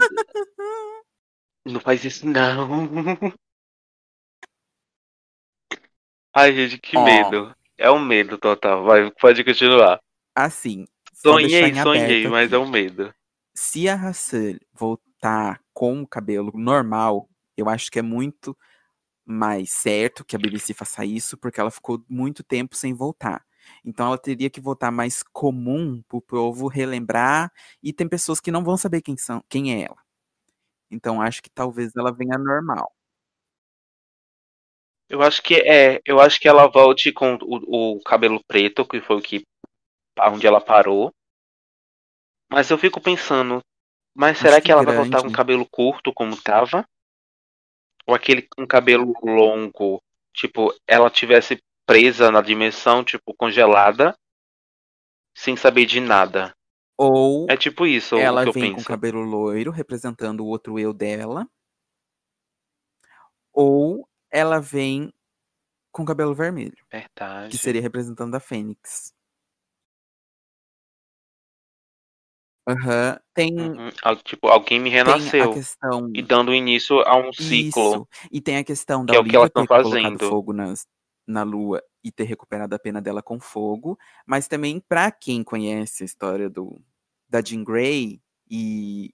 Não faz isso não. Ai, gente, que medo. É um medo total. Vai, pode continuar. Assim. Sonhei, sonhei, mas é um medo. Se a Hassel voltar com o cabelo normal, eu acho que é muito mais certo que a BBC faça isso, porque ela ficou muito tempo sem voltar. Então ela teria que voltar mais comum para o povo relembrar, e tem pessoas que não vão saber quem são, quem é ela. Então acho que talvez ela venha normal. Eu acho que é, eu acho que ela volte com o, o cabelo preto, que foi o que onde ela parou. Mas eu fico pensando, mas será que, que ela grande. vai voltar com o cabelo curto como tava? ou aquele com cabelo longo, tipo, ela tivesse presa na dimensão, tipo, congelada, sem saber de nada. Ou é tipo isso. Ela vem com cabelo loiro, representando o outro eu dela. Ou ela vem com cabelo vermelho. Verdade. Que seria representando a Fênix. Aham. Tem Uhum. Tipo, alguém me renasceu questão e dando início a um ciclo, Isso. E tem a questão da que é o que elas Olivia estão fazendo. fogo nas na lua e ter recuperado a pena dela com fogo, mas também pra quem conhece a história do da Jean Grey e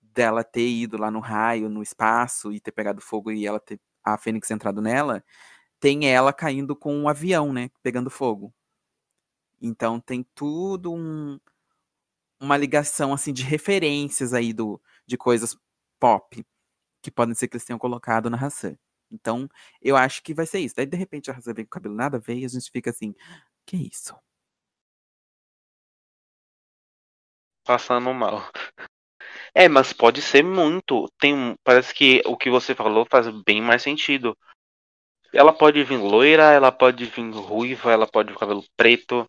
dela ter ido lá no raio, no espaço e ter pegado fogo e ela ter a Fênix entrado nela, tem ela caindo com um avião, né, pegando fogo. Então tem tudo um uma ligação assim de referências aí do, de coisas pop que podem ser que eles tenham colocado na Hassan. Então, eu acho que vai ser isso. Daí, de repente, a Hassan vem com o cabelo nada ver e a gente fica assim, que isso? Passando mal. É, mas pode ser muito. Tem, parece que o que você falou faz bem mais sentido. Ela pode vir loira, ela pode vir ruiva, ela pode vir cabelo preto.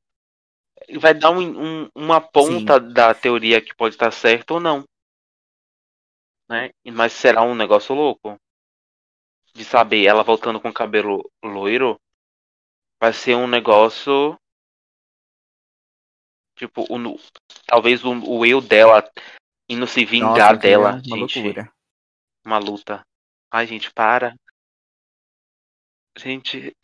Vai dar um- um- uma ponta da teoria que pode estar certo ou não. Né? Mas será um negócio louco? De saber, ela voltando com cabelo loiro, vai ser um negócio. Tipo, o talvez o, o eu dela indo se vingar Nossa, dela, é uma gente. loucura. Uma luta. Ai, gente, para. Gente,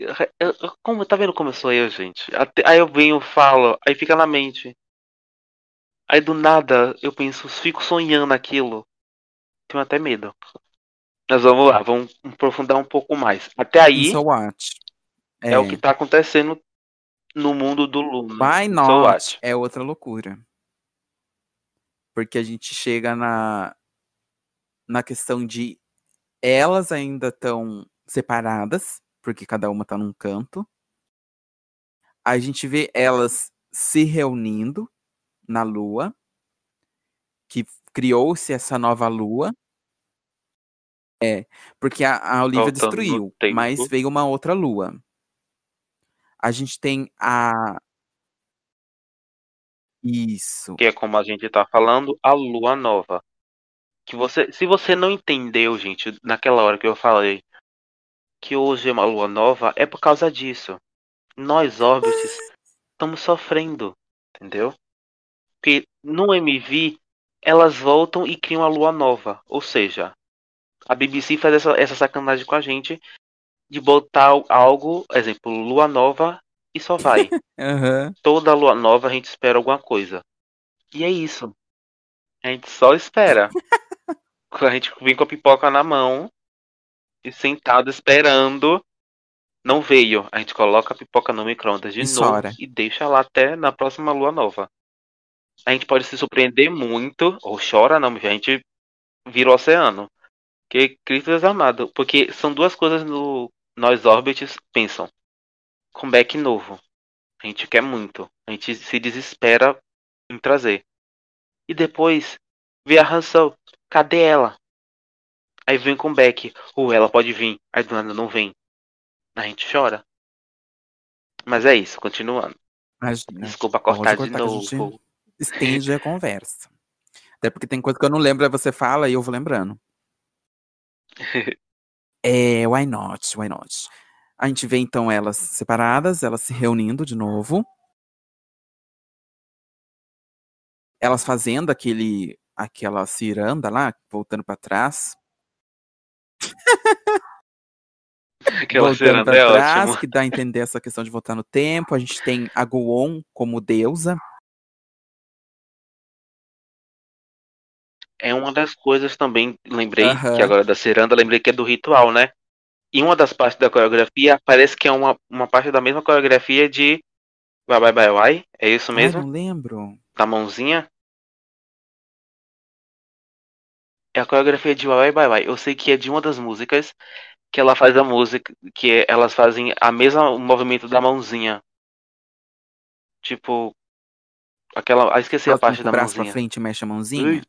como tá vendo como eu sou eu, gente? Até- aí eu venho, falo, aí fica na mente. Aí do nada eu penso, fico sonhando aquilo. Tenho até medo. Mas vamos lá, vamos aprofundar um pouco mais. Até aí So what? é, o que tá acontecendo no mundo do Luna. Why So not? É outra loucura. Porque a gente chega na, na questão de elas ainda estão separadas, porque cada uma tá num canto. A gente vê elas se reunindo na lua, que criou-se essa nova lua. É, porque a, a Olivia Voltando destruiu, mas veio uma outra lua. A gente tem a. Isso. Que é como a gente tá falando, a lua nova. Que você, se você não entendeu, gente, naquela hora que eu falei que hoje é uma lua nova, é por causa disso. Nós, órbites, estamos sofrendo, entendeu? Porque no MV, elas voltam e criam a lua nova. Ou seja, a BBC faz essa, essa sacanagem com a gente de botar algo, exemplo, lua nova e só vai. Aham. Toda lua nova a gente espera alguma coisa. E é isso. A gente só espera. a gente vem com a pipoca na mão e sentado esperando. Não veio. A gente coloca a pipoca no micro-ondas de E novo e deixa lá até na próxima lua nova. A gente pode se surpreender muito, ou chora não, a gente vira o oceano. Que Cristo é amado. Porque são duas coisas no nós órbites pensam. Comeback novo. A gente quer muito. A gente se desespera em trazer. E depois vê a Hansel. Cadê ela? Aí vem com Beck. Ou ela pode vir. Aí do nada não vem. A gente chora. Mas é isso, continuando. Imagina. Desculpa Pode cortar de cortar a novo. Estende a conversa. Até porque tem coisa que eu não lembro, aí você fala e eu vou lembrando. É, why not? Why not? A gente vê então elas separadas, elas se reunindo de novo. Elas fazendo aquele aquela ciranda lá, voltando pra trás. Aquela voltando pra é trás, ótimo. que dá a entender essa questão de voltar no tempo. A gente tem a Goon como deusa. É uma das coisas também, lembrei, que agora da ciranda, lembrei que é do ritual, né? E uma das partes da coreografia parece que é uma, uma parte da mesma coreografia de Bye Bye Bye Bye. É isso Ai, mesmo? não lembro. Da mãozinha? É a coreografia de Bye Bye Bye Bye. Eu sei que é de uma das músicas que ela faz a música, que elas fazem a mesma movimento da mãozinha. Tipo, aquela, ah, esqueci a parte da braço pra mãozinha. frente e mexe a mãozinha. Ui.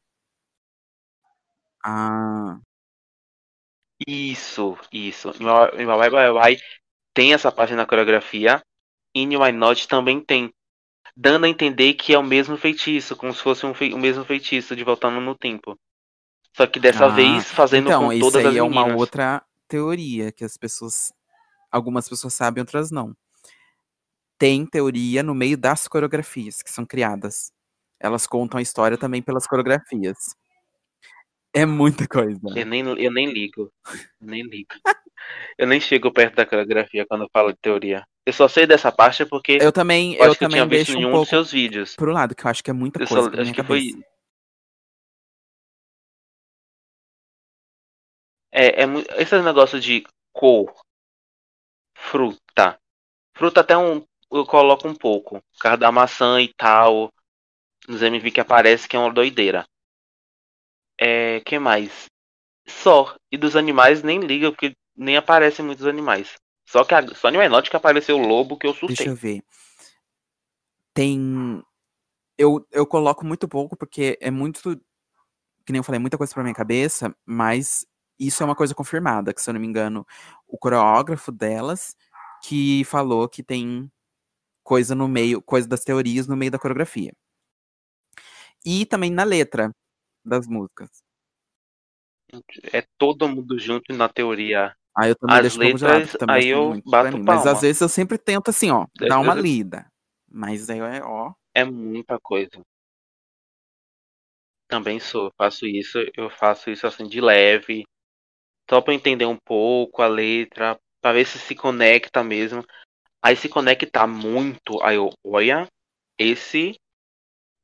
Ah, Isso, isso. Em em Bye tem essa parte na coreografia. E em Why Not também tem. Dando a entender que é o mesmo feitiço, como se fosse um o mesmo feitiço de voltando no tempo. Só que dessa Ah, vez fazendo então, com isso todas aí as é uma meninas. outra teoria que as pessoas. Algumas pessoas sabem, outras não. Tem teoria no meio das coreografias que são criadas. Elas contam a história também pelas coreografias. É muita coisa. Eu nem, eu nem ligo. Nem ligo. Eu nem chego perto da coreografia quando eu falo de teoria. Eu só sei dessa parte porque Eu também, eu eu acho que eu também tinha visto em um um dos seus vídeos. pro lado, que eu acho que é muita Eu só- coisa pra acho que foi. É, é, esse negócio de cor, fruta. Fruta até um. Eu coloco um pouco. Por causa da maçã e tal. Nos MV que aparece que é uma doideira. É. que mais? Só. E dos animais nem liga, porque nem aparecem muitos animais. Só que a, só Animal Not que apareceu o lobo que eu Deixa surtei. eu ver. Tem. Eu, eu coloco muito pouco porque é muito que nem eu falei, muita coisa pra minha cabeça, mas isso é uma coisa confirmada, que se eu não me engano, o coreógrafo delas que falou que tem coisa no meio, coisa das teorias no meio da coreografia. E também na letra das músicas. É todo mundo junto na teoria. Aí eu também As deixo lado, letras, que também aí eu bato mim. Mas às vezes eu sempre tento assim, ó, dar uma vezes- lida. Mas aí é, ó, É muita coisa. Também sou, faço isso, eu faço isso assim de leve, só pra entender um pouco a letra, pra ver se se conecta mesmo. Aí se conectar muito, aí eu, olha, esse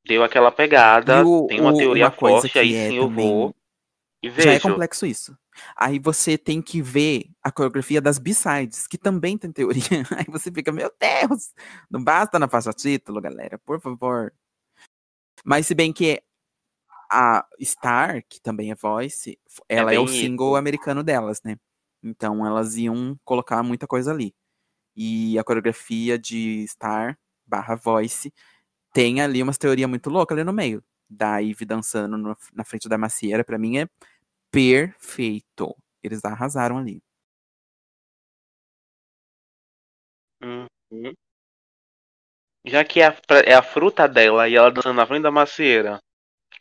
deu aquela pegada, o- tem uma o- teoria uma coisa forte, aí é sim eu vou e já é vejo. complexo isso. Aí você tem que ver a coreografia das B-sides, que também tem teoria. Aí você fica, meu Deus, não basta na faixa título, galera, por favor. Mas se bem que a Star, que também é voice, ela é, o bem single americano delas, né? Então elas iam colocar muita coisa ali. E a coreografia de Star barra voice tem ali umas teorias muito loucas ali no meio. Da Ivy dançando no- na frente da macieira, pra mim é perfeito. Eles arrasaram ali. Uhum. Já que é a, é a fruta dela e ela dançando na frente da macieira,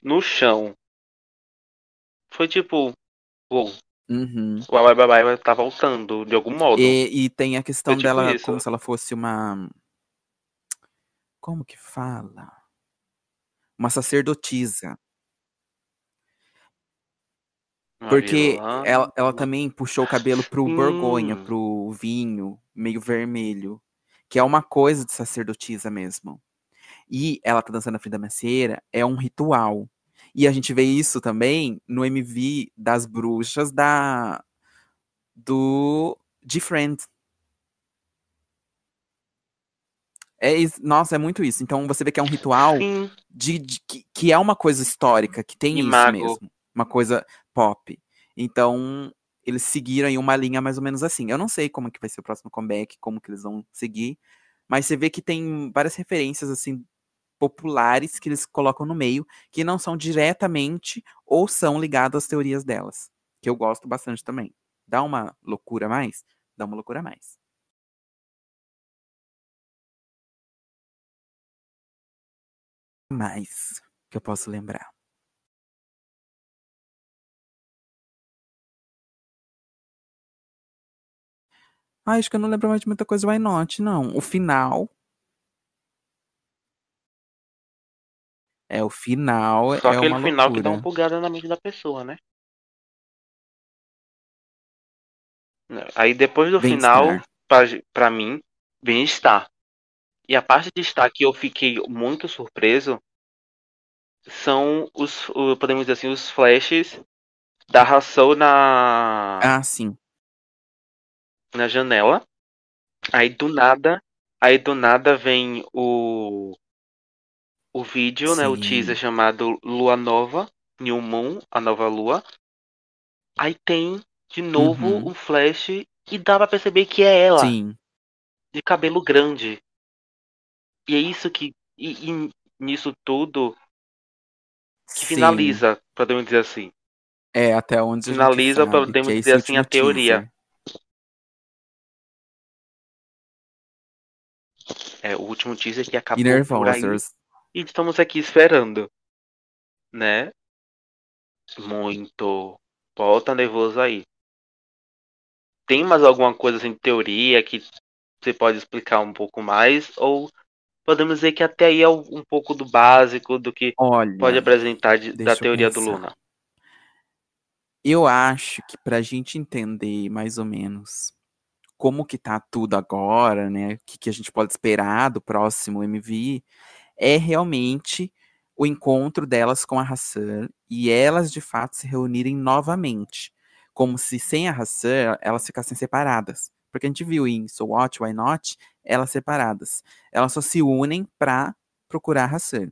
no chão, foi tipo, uou, Uhum. o Bye Bye tá voltando de algum modo. E, e tem a questão tipo dela isso. como se ela fosse uma. Como que fala? Uma sacerdotisa. Porque ela, ela também puxou o cabelo pro Sim. borgonha, pro vinho, meio vermelho. Que é uma coisa de sacerdotisa mesmo. E ela tá dançando frente da macieira, é um ritual. E a gente vê isso também no MV das bruxas da do de Friends. É, nossa, é muito isso. Então você vê que é um ritual de, de- que, que é uma coisa histórica, que tem isso mesmo, uma coisa pop. Então, eles seguiram aí uma linha mais ou menos assim. Eu não sei como que vai ser o próximo comeback, como que eles vão seguir, mas você vê que tem várias referências assim populares que eles colocam no meio, que não são diretamente ou são ligadas às teorias delas, que eu gosto bastante também. Dá uma loucura a mais? Dá uma loucura a mais. Mais que eu posso lembrar. Ah, acho que eu não lembro mais de muita coisa Why Not, não. O final. É, o final só é aquele uma final loucura. que dá uma bugada na mente da pessoa, né? Aí depois do Vem final, pra, pra mim, vem Star. E a parte de Star que eu fiquei muito surpreso são os, podemos dizer assim, os flashes da Hassel na, Ah, sim. na janela. Aí do nada, aí do nada vem o o vídeo, né, o Sim. teaser chamado Lua Nova, New Moon, a nova lua. Aí tem de novo Uhum. um flash e dá pra perceber que é ela, Sim. de cabelo grande. E é isso que e, e nisso tudo que Sim. finaliza, podemos dizer assim. É, até onde Finaliza, podemos é dizer assim, a teoria. teaser. É o último teaser que acabou por aí. E estamos aqui esperando, né? Muito. Volta nervoso aí. Tem mais alguma coisa assim de teoria que você pode explicar um pouco mais? Ou podemos dizer que até aí é um pouco do básico do que Olha, pode apresentar de- da teoria do. Luna? eu acho que pra gente entender mais ou menos como que tá tudo agora, né? O que, que a gente pode esperar do próximo MV, é realmente o encontro delas com a Hassan e elas de fato se reunirem novamente. Como se sem a Hassan elas ficassem separadas. Porque a gente viu em So What, Why Not, elas separadas. Elas só se unem pra procurar Hassan.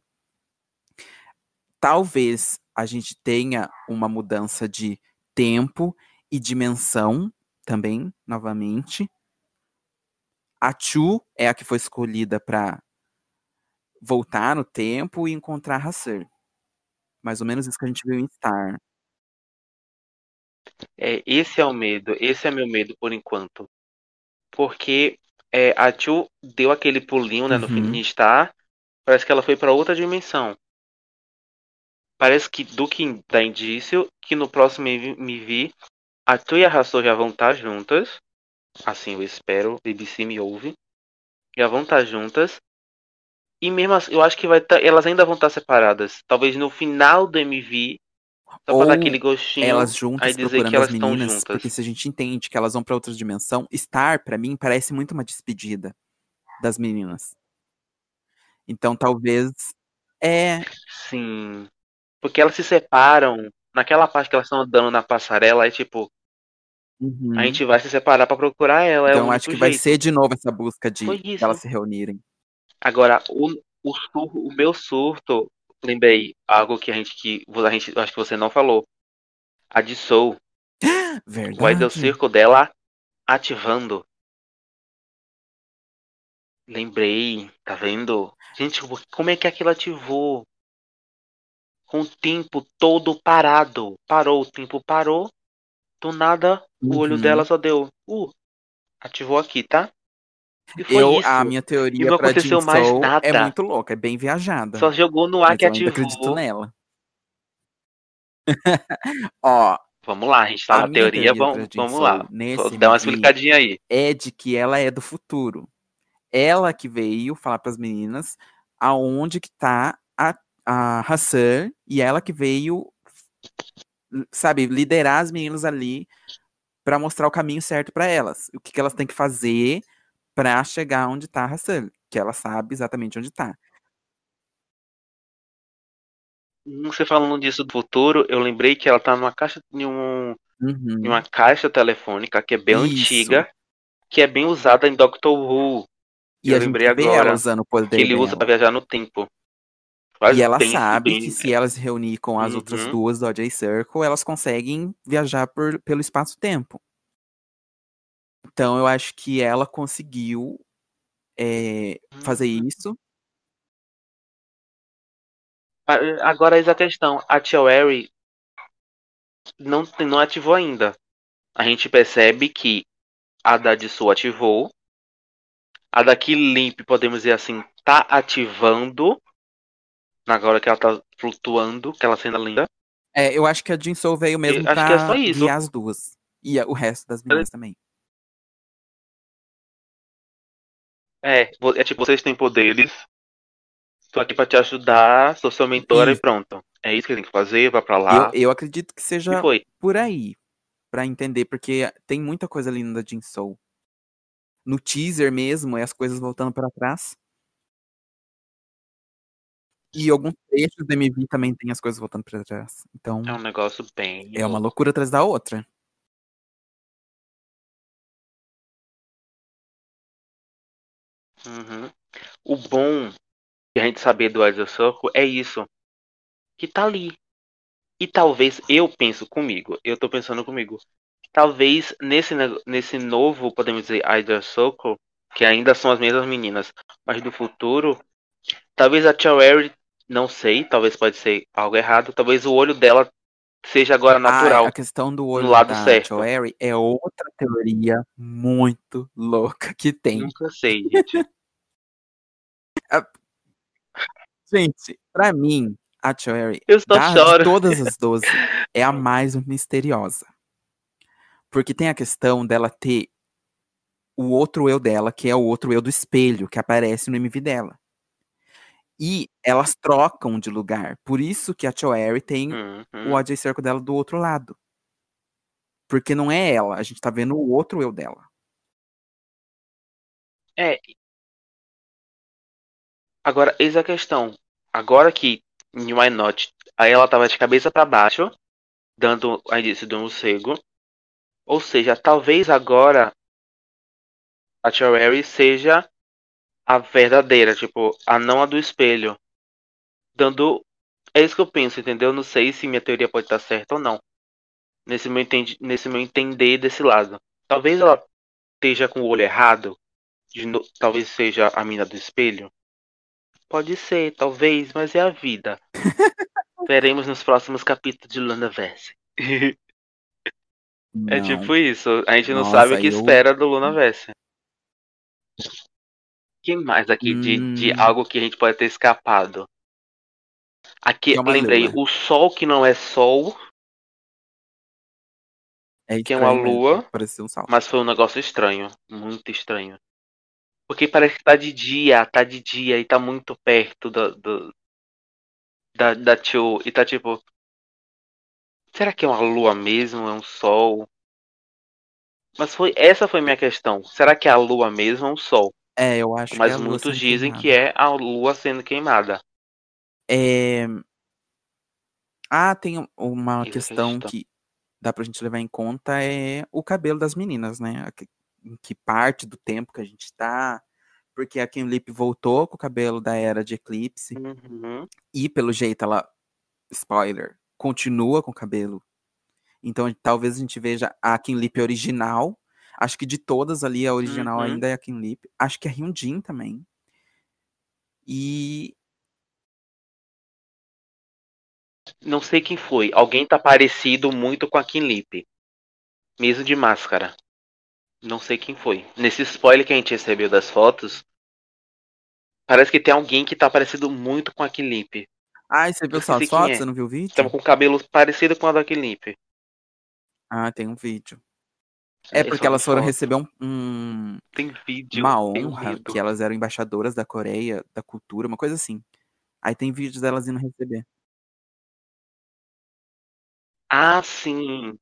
Talvez a gente tenha uma mudança de tempo e dimensão também, novamente. A Chu é a que foi escolhida para voltar no tempo e encontrar Hassan. Mais ou menos isso que a gente viu em Star. É, esse é o medo, esse é meu medo por enquanto. Porque é, a Chu deu aquele pulinho né, no Uhum. fim de Star, parece que ela foi pra outra dimensão. Parece que do que dá indício que no próximo MV a Tu e a Hassou já vão estar juntas. Assim eu espero, BBC me ouve. Já vão estar juntas. E mesmo assim, eu acho que vai tá, elas ainda vão estar separadas. Talvez no final do MV, só Ou pra dar aquele gostinho, elas juntas procurando que elas as meninas, porque se a gente entende que elas vão pra outra dimensão, Star, pra mim, parece muito uma despedida das meninas. Então talvez. É. Sim. Porque elas se separam. Naquela parte que elas estão andando na passarela, é tipo, uhum. a gente vai se separar pra procurar ela. é Então único acho que vai jeito. ser de novo essa busca de elas se reunirem. Agora, o, o, o meu surto, lembrei algo que a gente que a gente acho que você não falou. A de Soul, o Idol Verdade. Circle dela ativando. Lembrei, tá vendo? Gente, como é que aquilo ativou? Com o tempo todo parado. Parou, o tempo parou. Do nada, o olho Uhum. dela só deu. Uh, ativou aqui, tá? E Eu, isso. a minha E teoria não pra aconteceu mais Soul é nada. muito louca, é bem viajada. Só jogou no ar que eu ainda acredito ativou. nela. Ó, Vamos lá, a gente tá A na teoria, teoria vamos, vamos lá. nesse Dá uma explicadinha aí. é de que ela é do futuro. Ela que veio falar pras meninas aonde que tá a, a Hassan e ela que veio, sabe, liderar as meninas ali pra mostrar o caminho certo pra elas. O que, que elas têm que fazer pra chegar onde tá a Hassan, que ela sabe exatamente onde tá. Você falando disso do futuro, eu lembrei que ela tá numa caixa em, um, Uhum. uma caixa telefônica que é bem Isso. antiga, que é bem usada em Doctor Who. E eu lembrei agora ela usando o poder Que ele usa pra dela. viajar no tempo. Faz E ela sabe bem- que se ela se reunir com as outras Uhum. duas do OJ Circle, elas conseguem viajar por, pelo espaço-tempo. Então eu acho que ela conseguiu é, fazer Uhum. isso. A- Agora eis a questão. A Tia Wary não, não ativou ainda. A gente percebe que a da Dissu ativou. A da Limp, podemos dizer assim, tá ativando. Agora que ela tá flutuando, aquela cena linda. É, eu acho que a Jin Soul veio mesmo acho que é pra só isso. guiar as duas. E o resto das meninas também. É, é tipo, vocês têm poderes. Tô aqui pra te ajudar, sou seu mentora Isso. e pronto. É isso que tem que fazer, vai pra lá. Eu, eu acredito que E seja por aí. Pra entender, porque tem muita coisa linda da Jin Soul. No teaser mesmo, é as coisas voltando pra trás. E alguns trechos do MV também tem as coisas voltando pra trás. Então, É um negócio bem. é uma loucura atrás da outra. Uhum. O bom de a gente saber do Idol Circle é isso. Que tá ali. E talvez eu penso comigo. Eu tô pensando comigo. Talvez nesse, nesse novo, podemos dizer, Idol Circle, que ainda são as mesmas meninas, mas do futuro, talvez a Cherry, não sei, talvez pode ser algo errado, talvez o olho dela seja agora natural. Ah, a questão do olho lado da certo. Joary é outra teoria muito louca que tem. Nunca sei, gente. Gente, pra mim, a das choro. todas as 12, é a mais misteriosa. Porque tem a questão dela ter o outro eu dela, que é o outro eu do espelho, que aparece no MV dela. E elas trocam de lugar. Por isso que a Joary tem Uhum. o AJ Circle dela do outro lado. Porque não é ela, a gente tá vendo o outro eu dela. É. Agora, eis a questão. Agora que em Why Not, aí ela tava de cabeça pra baixo, dando a indício de um morcego. Ou seja, talvez agora a Cherry seja a verdadeira, tipo, a não a do espelho. Dando. É isso que eu penso, entendeu? Não sei se minha teoria pode estar certa ou não. Nesse meu, entendi, nesse meu entender desse lado. Talvez ela esteja com o olho errado. de no- talvez seja a mina do espelho. Pode ser, talvez, mas é a vida. Veremos nos próximos capítulos de Lunaverse. é Não. tipo isso. A gente não Nossa, sabe o que eu- espera do Lunaverse. Que mais aqui de, de Hum. algo que a gente pode ter escapado? Aqui, é lembrei, lua. o sol que não é sol, É que é uma lua, um mas foi um negócio estranho. Muito estranho. Porque parece que tá de dia, tá de dia e tá muito perto do, do- da, da Tio. E tá tipo. Será que é uma lua mesmo? É um sol? Mas foi essa foi minha questão. Será que é a lua mesmo ou um sol? É, eu acho Mas que é a lua muitos dizem queimada. que é a lua sendo queimada. É... Ah, tem um- uma Isso, questão que dá pra gente levar em conta é o cabelo das meninas, né? Que- Em que parte do tempo que a gente tá. Porque a Kim Lip voltou com o cabelo da era de Eclipse. Uhum. E pelo jeito ela, spoiler, continua com o cabelo. Então talvez a gente veja a Kim Lip original. Acho que de todas ali, a original Uhum. ainda é a Kim Lip. Acho que a Hyunjin também. E Não sei quem foi. Alguém tá parecido muito com a Kim Lip. Mesmo de máscara. Não sei quem foi. Nesse spoiler que a gente recebeu das fotos, parece que tem alguém que tá parecido muito com a Kim Lip. Ai, você viu só as fotos? é. Você não viu o vídeo? Tava com o cabelo parecido com a da Kim Lip. Ah, tem um vídeo. É porque só elas foram receber um- um- Tem vídeo. uma honra, que elas eram embaixadoras da Coreia, da cultura, uma coisa assim. Aí tem vídeos delas indo receber. Ah, sim.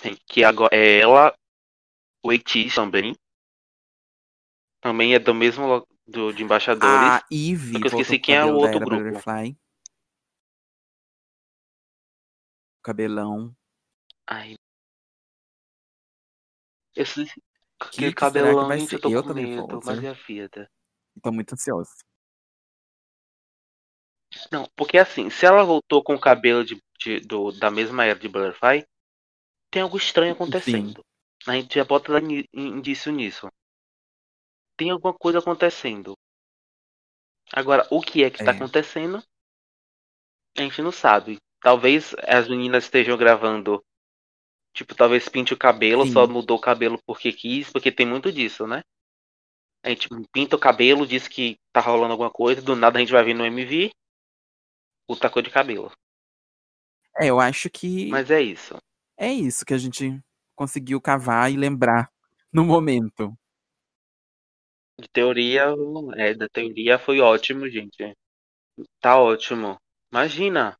Sim, que agora é ela, o Eitis também. Também é do mesmo do, de embaixadores. A Ivy Só que eu esqueci quem é o outro grupo. Butterfly. Cabelão. Ai. Esse Que que que cabelão, ser? eu tô Eu com medo, mas é a vida. Tô muito ansioso. Não, porque assim, se ela voltou com o cabelo de, de- do, da mesma era de Butterfly, tem algo estranho acontecendo. A gente já bota indício nisso. Tem alguma coisa acontecendo. Agora, o que é que tá É. acontecendo? A gente não sabe. Talvez as meninas estejam gravando. Tipo, talvez pinte o cabelo, Sim. só mudou o cabelo porque quis, porque tem muito disso, né? A gente pinta o cabelo, diz que tá rolando alguma coisa, do nada a gente vai vir no MV, outra cor de cabelo. É, eu acho que Mas é isso. é isso que a gente conseguiu cavar e lembrar no momento. De teoria, é, da teoria foi ótimo, gente. Tá ótimo. Imagina.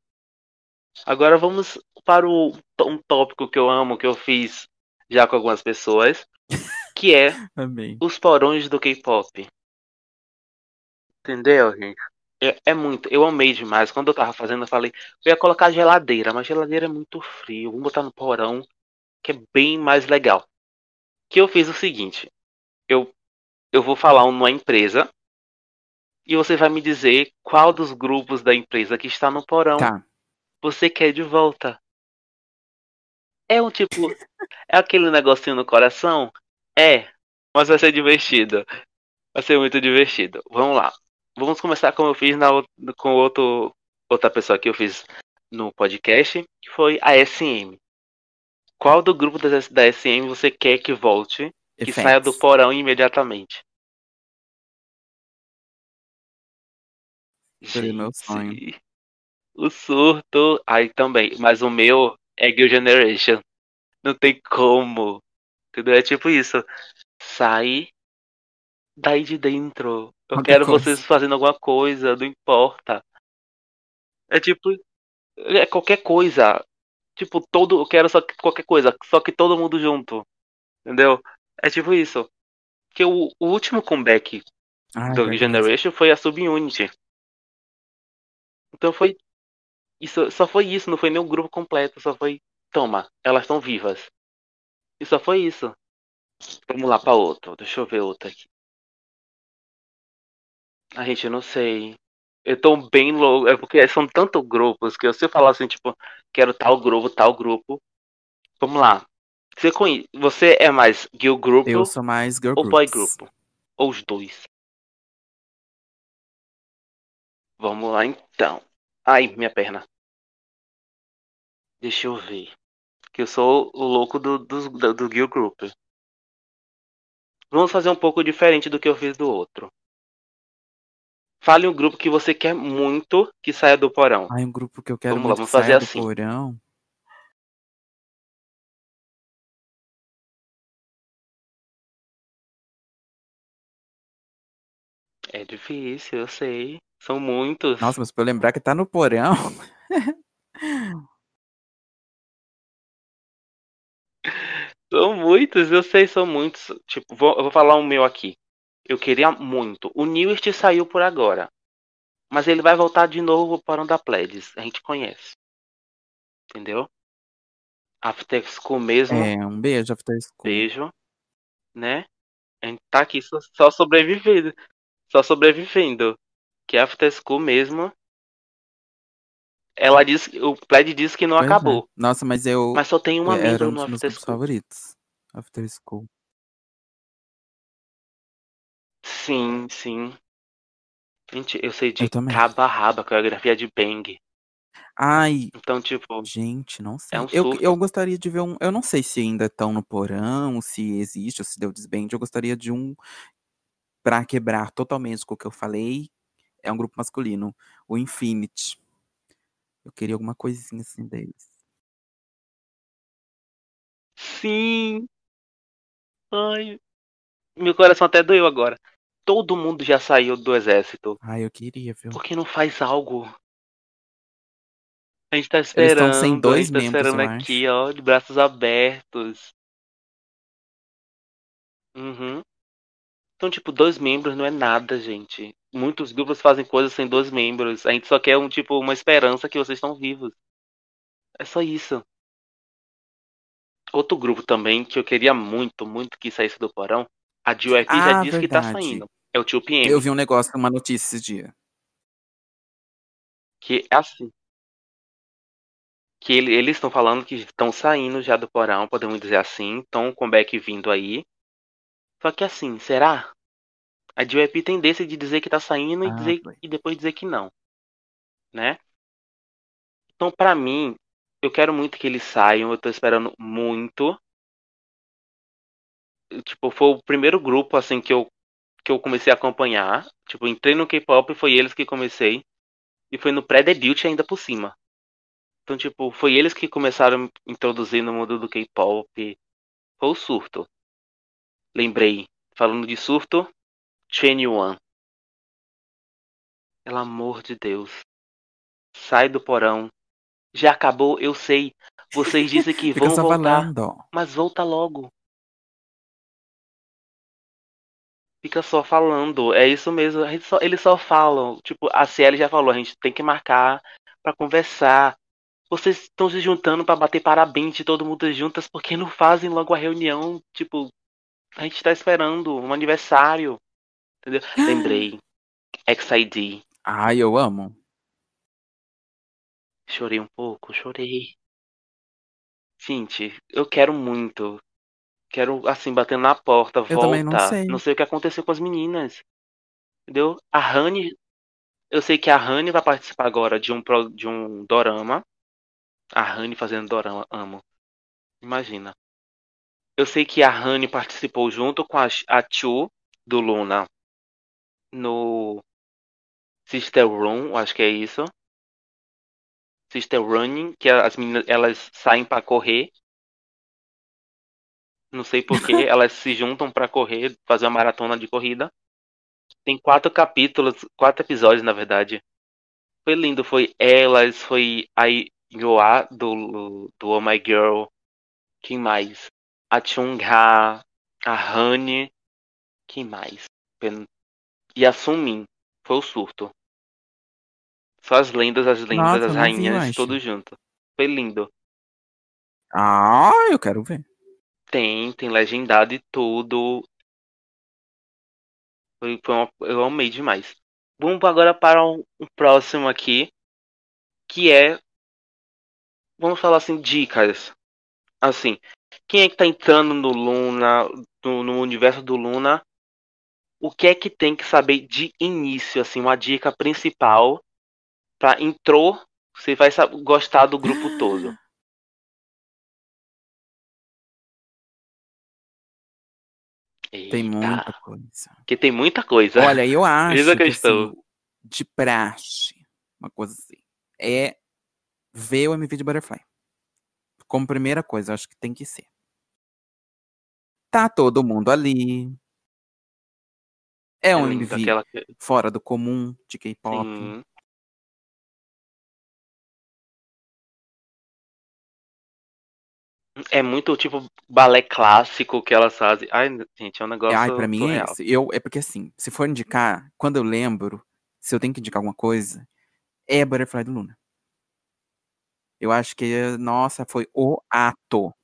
Agora vamos para o, um tópico que eu amo, que eu fiz já com algumas pessoas, que é os porões do K-pop. Entendeu, gente? É, é muito. Eu amei demais. Quando eu tava fazendo, eu falei, eu ia colocar geladeira, mas geladeira é muito frio. Vamos botar no porão, que é bem mais legal. Que eu fiz o seguinte: eu, eu vou falar uma empresa e você vai me dizer qual dos grupos da empresa que está no porão Tá. você quer de volta. É um tipo. É aquele negocinho no coração? É. Mas vai ser divertido. Vai ser muito divertido. Vamos lá. Vamos começar como eu fiz na, com outro, outra pessoa que eu fiz no podcast, que foi a SM. Qual do grupo da, da SM você quer que volte, que saia do porão imediatamente? Seria meu sonho. O surto. Aí também. Mas o meu é Girl Generation. Não tem como. Entendeu? É tipo isso. Sai daí de dentro. Eu quero coisa. vocês fazendo alguma coisa, não importa. É tipo. É qualquer coisa. Tipo, todo. Eu quero só que qualquer coisa. Só que todo mundo junto. Entendeu? É tipo isso. Que o, o último comeback Ai, do Generation foi a Subunity. Então foi. Isso, só foi isso, não foi nem o grupo completo, só foi. Toma, elas estão vivas. E só foi isso. Vamos lá pra outro. Deixa eu ver outro aqui. A gente eu não sei. Eu tô bem louco. É porque são tantos grupos que se eu falar assim, tipo, quero tal grupo, tal grupo. Vamos lá. Você, conhe... Você é mais girl grupo Eu sou mais girl ou boy grupo? Ou os dois? Vamos lá então. Ai, minha perna. Deixa eu ver. Que eu sou o louco do, do, do, do Gear Group. Vamos fazer um pouco diferente do que eu fiz do outro. Fale um grupo que você quer muito que saia do porão. Ai, um grupo que eu quero Vamos lá, muito vamos que saia fazer do assim. porão. É difícil, eu sei. São muitos. Nossa, mas pra eu lembrar que tá no porão. São muitos, eu sei, são muitos. Tipo, vou, eu vou falar o meu aqui. Eu queria muito. O Newest saiu por agora. Mas ele vai voltar de novo para o da Pledis. A gente conhece. Entendeu? After School mesmo. É, um beijo, After School. Beijo. Né? A gente tá aqui só, só sobrevivendo. Só sobrevivendo. Que After School mesmo. Ela disse. O Pled disse que não Pois é. acabou. Nossa, mas eu. Mas só tem uma era membro no After School. favoritos. After School. Sim, sim. Gente, eu sei de Eu também. cabo a rabo a coreografia de Bang. Ai, Então, tipo, gente, não sei. É um eu, eu gostaria de ver um. Eu não sei se ainda estão no porão, se existe, ou se deu desband. Eu gostaria de um. Pra quebrar totalmente com o que eu falei. É um grupo masculino. O Infinity. Eu queria alguma coisinha assim deles. sim. Ai, meu coração até doeu agora. Todo mundo já saiu do exército. Ai, eu queria, viu? Por que não faz algo? A gente tá Eles esperando, estão sem dois a gente tá membros, esperando aqui, ó, de braços abertos. Uhum. Então, tipo, dois membros não é nada, gente. Muitos grupos fazem coisas sem dois membros. A gente só quer um tipo uma esperança que vocês estão vivos. É só isso. Outro grupo também que eu queria muito, muito que saísse do porão. A GUF já Ah, disse que tá verdade. saindo. É o tio PM. Eu vi um negócio, uma notícia esse dia. Que é assim. Que ele- eles estão falando que estão saindo já do porão, podemos dizer assim. Estão com o comeback vindo aí. Só que assim, será? A GUP tem desse de dizer que tá saindo e, Ah, dizer, foi. e depois dizer que não. Né? Então, pra mim, eu quero muito que eles saiam. Eu tô esperando muito. Tipo, foi o primeiro grupo, assim, que eu, que eu comecei a acompanhar. Tipo, entrei no K-pop, foi eles que comecei. E foi no pré-debut ainda por cima. Então, tipo, foi eles que começaram a introduzir no mundo do K-pop. Foi o surto. Lembrei. Falando de surto, Chen Yuan. Pelo amor de Deus. Sai do porão. Já acabou, eu sei. Vocês dizem que vão voltar. falando. Mas volta logo. Fica só falando. É isso mesmo. Só- eles só falam. Tipo, a CL já falou, a gente tem que marcar pra conversar. Vocês estão se juntando pra bater parabéns de todo mundo juntas, porque não fazem logo a reunião? Tipo, a gente tá esperando um aniversário. Entendeu? Lembrei. XID. Ai, eu amo. Chorei um pouco, chorei. Gente, eu quero muito. Quero, assim, batendo na porta, volta. Eu também não sei. Não sei o que aconteceu com as meninas. Entendeu? A Rani. Eu sei que a Rani vai participar agora de um, de um dorama. A Rani fazendo dorama, amo. Imagina. Eu sei que a Rani participou junto com a, a Chu do Luna no Sister Room, acho que é isso. Sister Running, que as meninas elas saem pra correr. Não sei porquê, elas se juntam pra correr, fazer uma maratona de corrida. Tem quatro capítulos, quatro episódios na verdade. Foi lindo, foi elas, foi a Yoa do, do Oh My Girl. Quem mais? A Chung-ha, a Honey. Quem mais? E a. Foi o surto. Só as lendas, as lendas, Nossa, as rainhas, acho. todos juntos. Foi lindo. Ah, eu quero ver. Tem, tem legendado e tudo. Foi, foi uma- eu amei demais. Vamos agora para um, um próximo aqui, que é, vamos falar assim, dicas. Assim, quem é que tá entrando no Luna, no, no universo do Luna? O que é que tem que saber de início, assim, uma dica principal pra intro, você vai gostar do grupo todo. Tem muita coisa. Que tem muita coisa. Olha, eu acho que assim, de praxe, uma coisa assim, é ver o MV de Butterfly. Como primeira coisa, acho que tem que ser. Tá todo mundo ali. É um MV aquela... fora do comum de K-pop. É muito tipo balé clássico que elas fazem. Ai, gente, é um negócio. Ai, pra mim é esse. Eu, é porque assim, se for indicar, quando eu lembro, se eu tenho que indicar alguma coisa, é Butterfly do Luna. Eu acho que, nossa, foi o ato.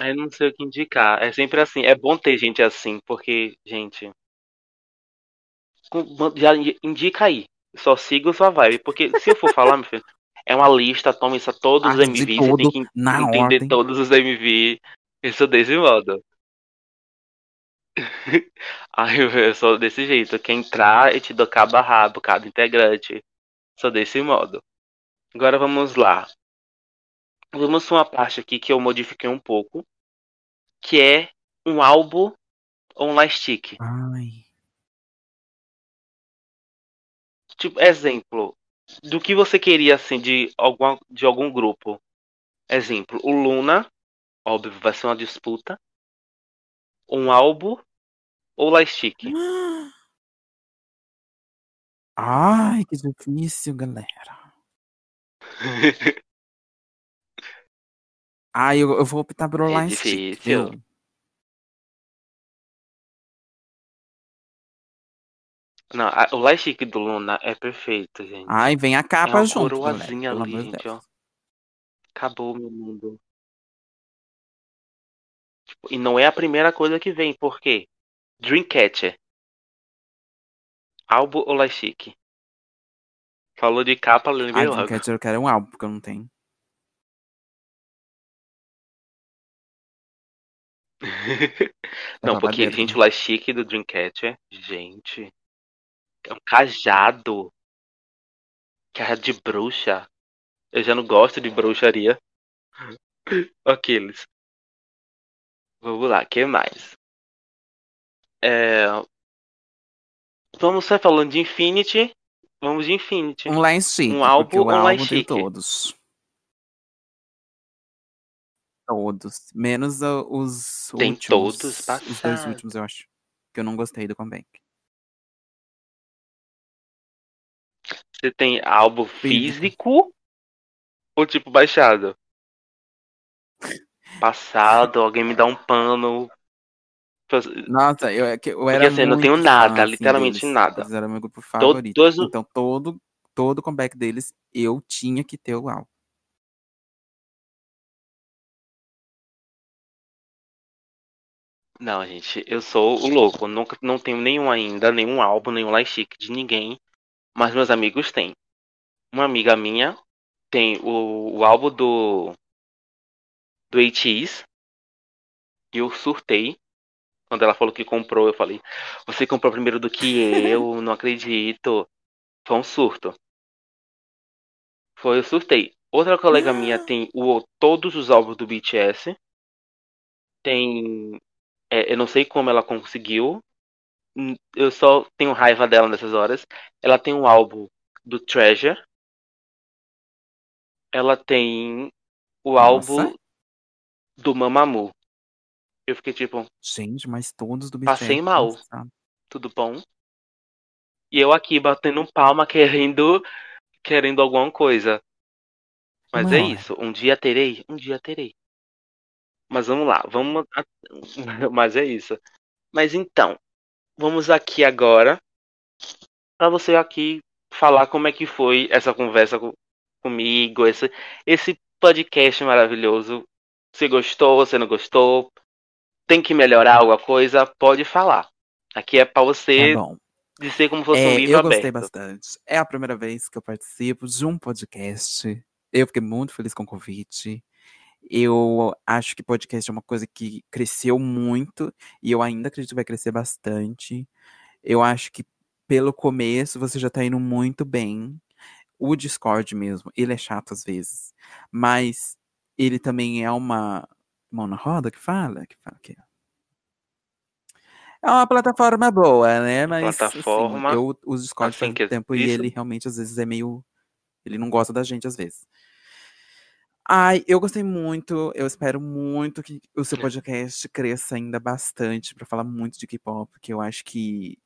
Eu não sei o que indicar. É sempre assim. É bom ter gente assim, porque, gente. Já indica aí. Só siga sua vibe. Porque se eu for falar, meu filho, é uma lista, toma isso a todos os MV, você tem que entender ordem. todos os MV. Eu sou desse modo. Ai, eu sou desse jeito. Quem entrar, eu te dou cabo a rabo, cada integrante. Sou desse modo. Agora vamos lá. Vamos uma parte aqui que eu modifiquei um pouco. Que é um álbum ou um stick. Ai. Tipo, exemplo, do que você queria, assim, de, alguma, de algum grupo. Exemplo, o Luna, óbvio, vai ser uma disputa. Um álbum ou Lightstick? Ai, que difícil, galera. Ai, eu, eu vou optar pelo é Lightstick. Difícil. Não, a, o lightstick do Luna é perfeito, gente. Ai, vem a capa é uma junto. coroazinha ali, gente, ó. Acabou meu mundo. Tipo, e não é a primeira coisa que vem, por quê? Dreamcatcher. Álbum ou lightstick? Falou de capa, lembrei ah, Dreamcatcher eu quero um álbum, porque eu não tenho. não, porque, gente, o lightstick do Dreamcatcher, gente... É um cajado. Cajado de bruxa. Eu já não gosto de bruxaria. Aqueles. Vamos lá, que mais? É... Vamos só falando de Infinity. Vamos de Infinity. Um line chique, um álbum, um álbum chique. todos. Todos. Menos os tem últimos. todos passados. Os dois últimos, eu acho. Que eu não gostei do Comeback. Você tem álbum físico ou tipo baixado? Passado, alguém me dá um pano. Nossa, eu, é eu era Porque assim, não tenho nada, fã, literalmente deles. nada. Eles eram meu grupo favorito. Todos... Então todo, todo comeback deles, eu tinha que ter o álbum. Não, gente, eu sou o louco. Nunca, não tenho nenhum ainda, nenhum álbum, nenhum lightstick de ninguém mas meus amigos têm. Uma amiga minha tem o, o álbum do do ATEEZ e eu surtei. Quando ela falou que comprou, eu falei: Você comprou primeiro do que eu? Não acredito. Foi um surto. Foi, eu surtei. Outra colega minha tem o, todos os álbuns do BTS. Tem. É, eu não sei como ela conseguiu, eu só tenho raiva dela nessas horas. Ela tem um álbum do Treasure. Ela tem o Nossa. álbum do Mamamoo. Eu fiquei tipo. Gente, mas todos do BTS. Passei mal. Tudo bom? E eu aqui batendo palma querendo querendo alguma coisa. Mas Não. é isso. Um dia terei, um dia terei. Mas vamos lá, vamos. Mas é isso. Mas então, vamos aqui agora para você aqui falar como é que foi essa conversa com, comigo, esse, esse podcast maravilhoso. Você gostou, você não gostou? Tem que melhorar alguma coisa? Pode falar. Aqui é para você tá dizer como fosse é, um livro eu gostei aberto. bastante. É a primeira vez que eu participo de um podcast. Eu fiquei muito feliz com o convite. Eu acho que podcast é uma coisa que cresceu muito e eu ainda acredito que vai crescer bastante. Eu acho que pelo começo você já tá indo muito bem. O Discord mesmo, ele é chato às vezes, mas ele também é uma mão na roda que fala, que fala que é uma plataforma boa, né? Mas Plataforma, assim, eu uso Discord assim faz um tempo e isso ele realmente às vezes é meio ele não gosta da gente às vezes. Ai, eu gostei muito, eu espero muito que o seu podcast cresça ainda bastante pra falar muito de K-pop, porque eu acho que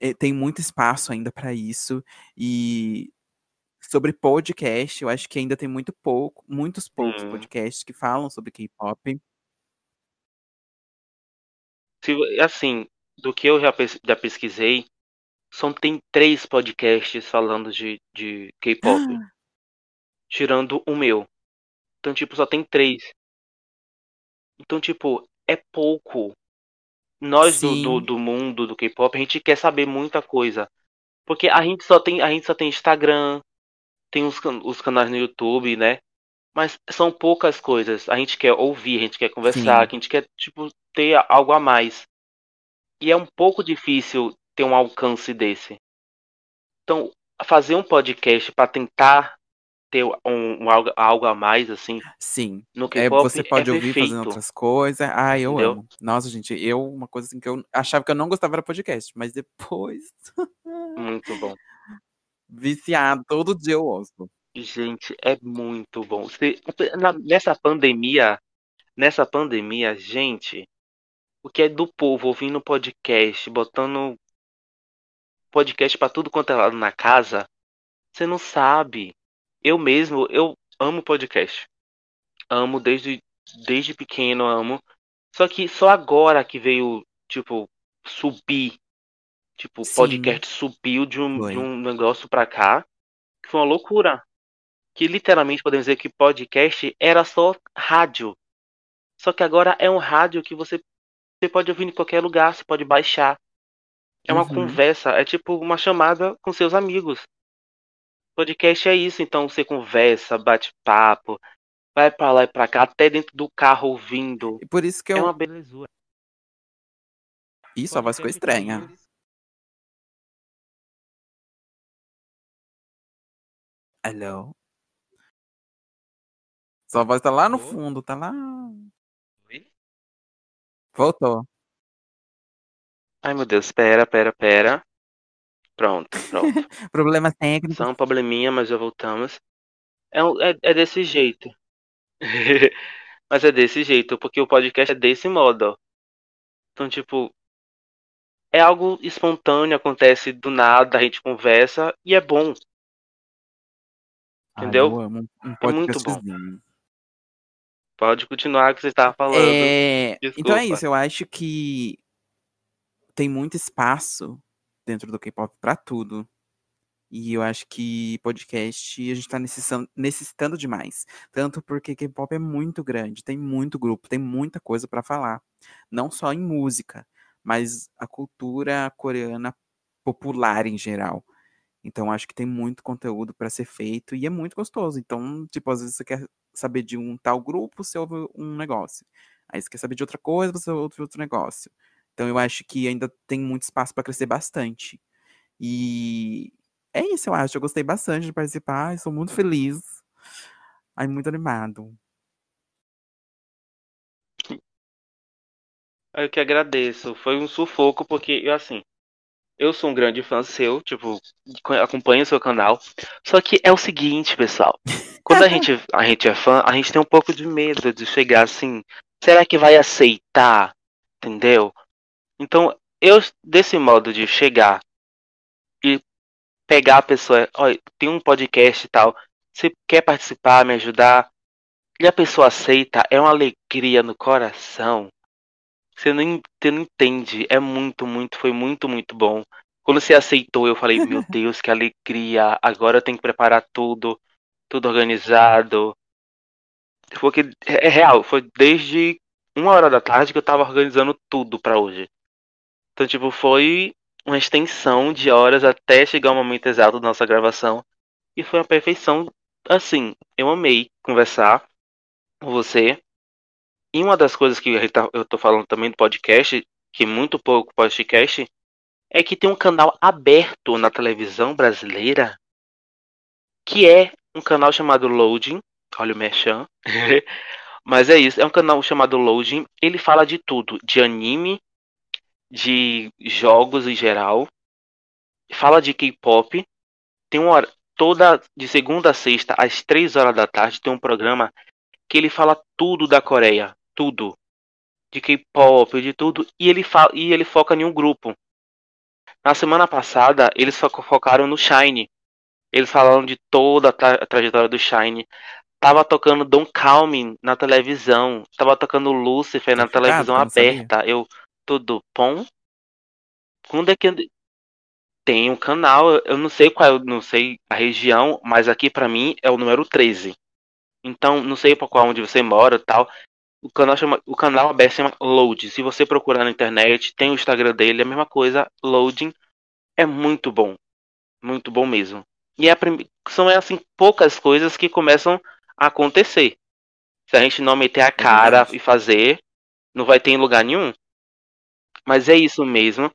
eh, tem muito espaço ainda pra isso. E sobre podcast, eu acho que ainda tem muito pouco, muitos poucos Sim. podcasts que falam sobre K-pop. Assim, do que eu já, pes- já pesquisei, só tem três podcasts falando de, de K-pop, tirando o meu. Então, tipo, só tem três. Então, tipo, é pouco. Nós do, do, do mundo do K-pop, a gente quer saber muita coisa. Porque a gente só tem, a gente só tem Instagram, tem os, os canais no YouTube, né? Mas são poucas coisas. A gente quer ouvir, a gente quer conversar, sim, a gente quer, tipo, ter algo a mais. E é um pouco difícil ter um alcance desse. Então, fazer um podcast para tentar ter um, um algo, algo a mais, assim, sim. no É, você é pode ouvir fazendo outras coisas. Ai, eu Entendeu? amo. Nossa, gente, eu, uma coisa assim que eu achava que eu não gostava era podcast, mas depois, Muito bom. viciado, todo dia eu ouço. Gente, é muito bom. Se- na- nessa pandemia, nessa pandemia, gente, o que é do povo ouvindo podcast, botando podcast pra tudo quanto é lado na casa, você não sabe. Eu mesmo, eu amo podcast. Amo desde, desde pequeno, amo. Só que só agora que veio, tipo, subir, tipo, o podcast subiu de um, de um negócio pra cá, que foi uma loucura. Que literalmente podemos dizer que podcast era só rádio. Só que agora é um rádio que você, você pode ouvir em qualquer lugar, você pode baixar. É uma Uhum. conversa, é tipo uma chamada com seus amigos. Podcast é isso, então você conversa, bate papo, vai pra lá e pra cá, até dentro do carro ouvindo. E por isso que É eu. uma belezura. Ih, sua voz ficou estranha. Alô? Sua voz tá lá no fundo, tá lá. Voltou. Ai meu Deus, pera, pera, pera. Pronto, pronto. Problemas técnicos. Só um probleminha, mas já voltamos. É, é, é desse jeito. mas é desse jeito, porque o podcast é desse modo. ó. Então, tipo, é algo espontâneo, acontece do nada, a gente conversa e é bom, entendeu? eu amo um É muito bom. Pode continuar o que você estava falando. É, então é isso, eu acho que tem muito espaço dentro do K-pop pra tudo. E eu acho que podcast a gente tá necessitando, necessitando demais. Tanto porque K-pop é muito grande, tem muito grupo, tem muita coisa pra falar. Não só em música, mas a cultura coreana popular em geral. Então acho que tem muito conteúdo pra ser feito e é muito gostoso. Então, tipo, às vezes você quer saber de um tal grupo, você ouve um negócio. Aí você quer saber de outra coisa, você ouve outro negócio. Então eu acho que ainda tem muito espaço pra crescer bastante. E é isso, eu acho. Eu gostei bastante de participar, sou muito feliz. Ai, muito animado. Eu que agradeço. Foi um sufoco, porque assim, eu sou um grande fã seu, tipo, acompanho o seu canal. Só que é o seguinte, pessoal. Quando a gente, a gente é fã, a gente tem um pouco de medo de chegar assim. Será que vai aceitar? Entendeu? Então, eu, desse modo de chegar e pegar a pessoa, olha, tem um podcast e tal, você quer participar, me ajudar? E a pessoa aceita, é uma alegria no coração. Você não, você não entende, é muito, muito, foi muito, muito bom. Quando você aceitou, eu falei, meu Deus, que alegria, agora eu tenho que preparar tudo, tudo organizado. Porque é real, foi desde uma hora da tarde que eu tava organizando tudo pra hoje. Então, tipo, foi uma extensão de horas até chegar o momento exato da nossa gravação. E foi uma perfeição. Assim, eu amei conversar com você. E uma das coisas que eu tô falando também do podcast, que muito pouco podcast, é que tem um canal aberto na televisão brasileira que é um canal chamado Loading. Olha o Merchan. Mas é isso, é um canal chamado Loading. Ele fala de tudo, de anime, de jogos em geral. Fala de K-pop. Tem uma hora, toda de segunda a sexta, às três horas da tarde, tem um programa que ele fala tudo da Coreia. Tudo. De K-pop, de tudo. E ele, fala, e ele foca em um grupo. Na semana passada, eles focaram no Shine. Eles falaram de toda a, tra a trajetória do Shine. Tava tocando Don Calmin na televisão. Tava tocando Lucifer na televisão aberta. Eu, tudo bom? Quando é que tem um canal? Eu não sei qual, não sei a região, mas aqui para mim é o número 13. Então, não sei para qual onde você mora, tal. O canal chama, o canal aberto chama Load. Se você procurar na internet, tem o Instagram dele, é a mesma coisa, Loading. É muito bom. Muito bom mesmo. E é prim... são assim poucas coisas que começam a acontecer. Se a gente não meter a é cara é e fazer, não vai ter em lugar nenhum. Mas é isso mesmo.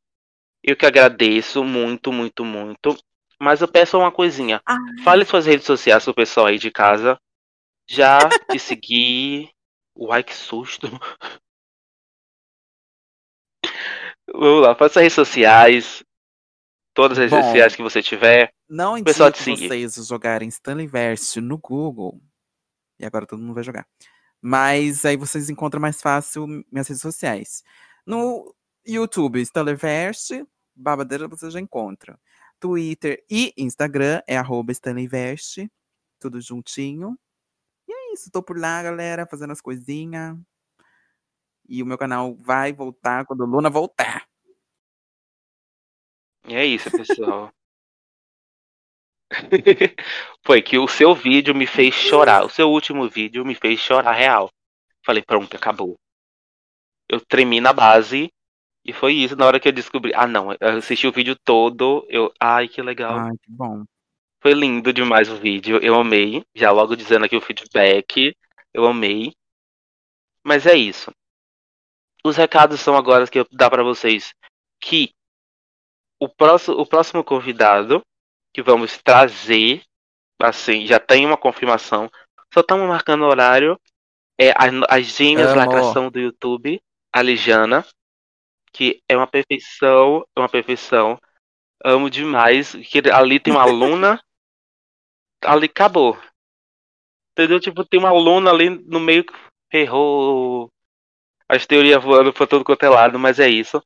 Eu que agradeço muito, muito, muito. Mas eu peço uma coisinha. Ai. Fale suas redes sociais pro pessoal aí de casa. Já te seguir, Uai, que susto. Vamos lá, faça redes sociais. Todas as Bom, redes sociais que você tiver. Não indico vocês jogarem Stanleyverse no Google. E agora todo mundo vai jogar. Mas aí vocês encontram mais fácil minhas redes sociais. No YouTube, Stanleyverse, babadeira você já encontra. Twitter e Instagram é arroba Stanleyverse, tudo juntinho isso. Tô por lá, galera, fazendo as coisinhas. E o meu canal vai voltar quando a Luna voltar. E é isso, pessoal. Foi que o seu vídeo me fez chorar. O seu último vídeo me fez chorar real. Falei, pronto, acabou. Eu tremi na base. E foi isso na hora que eu descobri. Ah, não. Eu assisti o vídeo todo. Eu. Ai, que legal. Ai, que bom. Foi lindo demais o vídeo, eu amei. Já logo dizendo aqui o feedback, eu amei. Mas é isso. Os recados são agora que eu dar para vocês que o próximo, o próximo convidado que vamos trazer, assim, já tem uma confirmação. Só estamos marcando o horário. É as gêmeas Amo. lacração do YouTube, a Lijana, que é uma perfeição, é uma perfeição. Amo demais. Que ali tem uma aluna ali acabou. Entendeu? Tipo, tem uma aluna ali no meio que errou as teorias voando pra todo quanto é lado, mas é isso.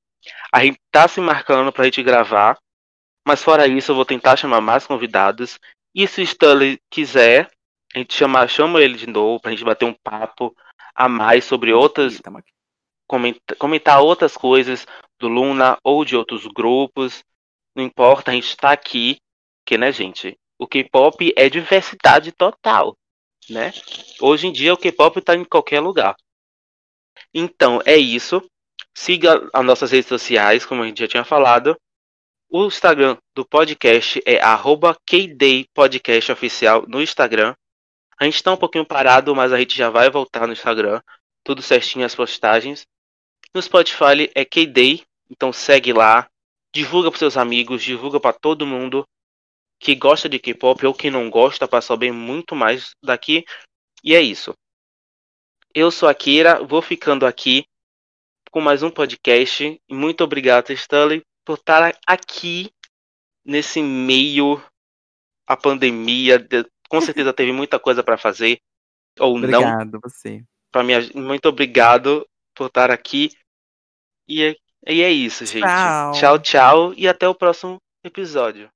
A gente tá se marcando pra gente gravar. Mas fora isso, eu vou tentar chamar mais convidados. E se o Stanley quiser, a gente chama, chama ele de novo pra gente bater um papo a mais sobre outras. Comentar, outras coisas do Luna ou de outros grupos. Não importa, a gente tá aqui. Que, né, gente? o K-pop é diversidade total, né? Hoje em dia o K-pop está em qualquer lugar. Então é isso. Siga as nossas redes sociais, como a gente já tinha falado. O Instagram do podcast é @kdaypodcastoficial no Instagram. A gente está um pouquinho parado, mas a gente já vai voltar no Instagram. Tudo certinho as postagens. No Spotify é KDay, então segue lá, divulga para seus amigos, divulga para todo mundo que gosta de K-pop ou que não gosta para saber muito mais daqui. E é isso. Eu sou a Kira, vou ficando aqui com mais um podcast. Muito obrigado, Stanley, por estar aqui nesse meio a pandemia. Com certeza teve muita coisa para fazer ou obrigado, não. Obrigado você. Para mim, muito obrigado por estar aqui. E é, e é isso, gente. Tchau. tchau, tchau e até o próximo episódio.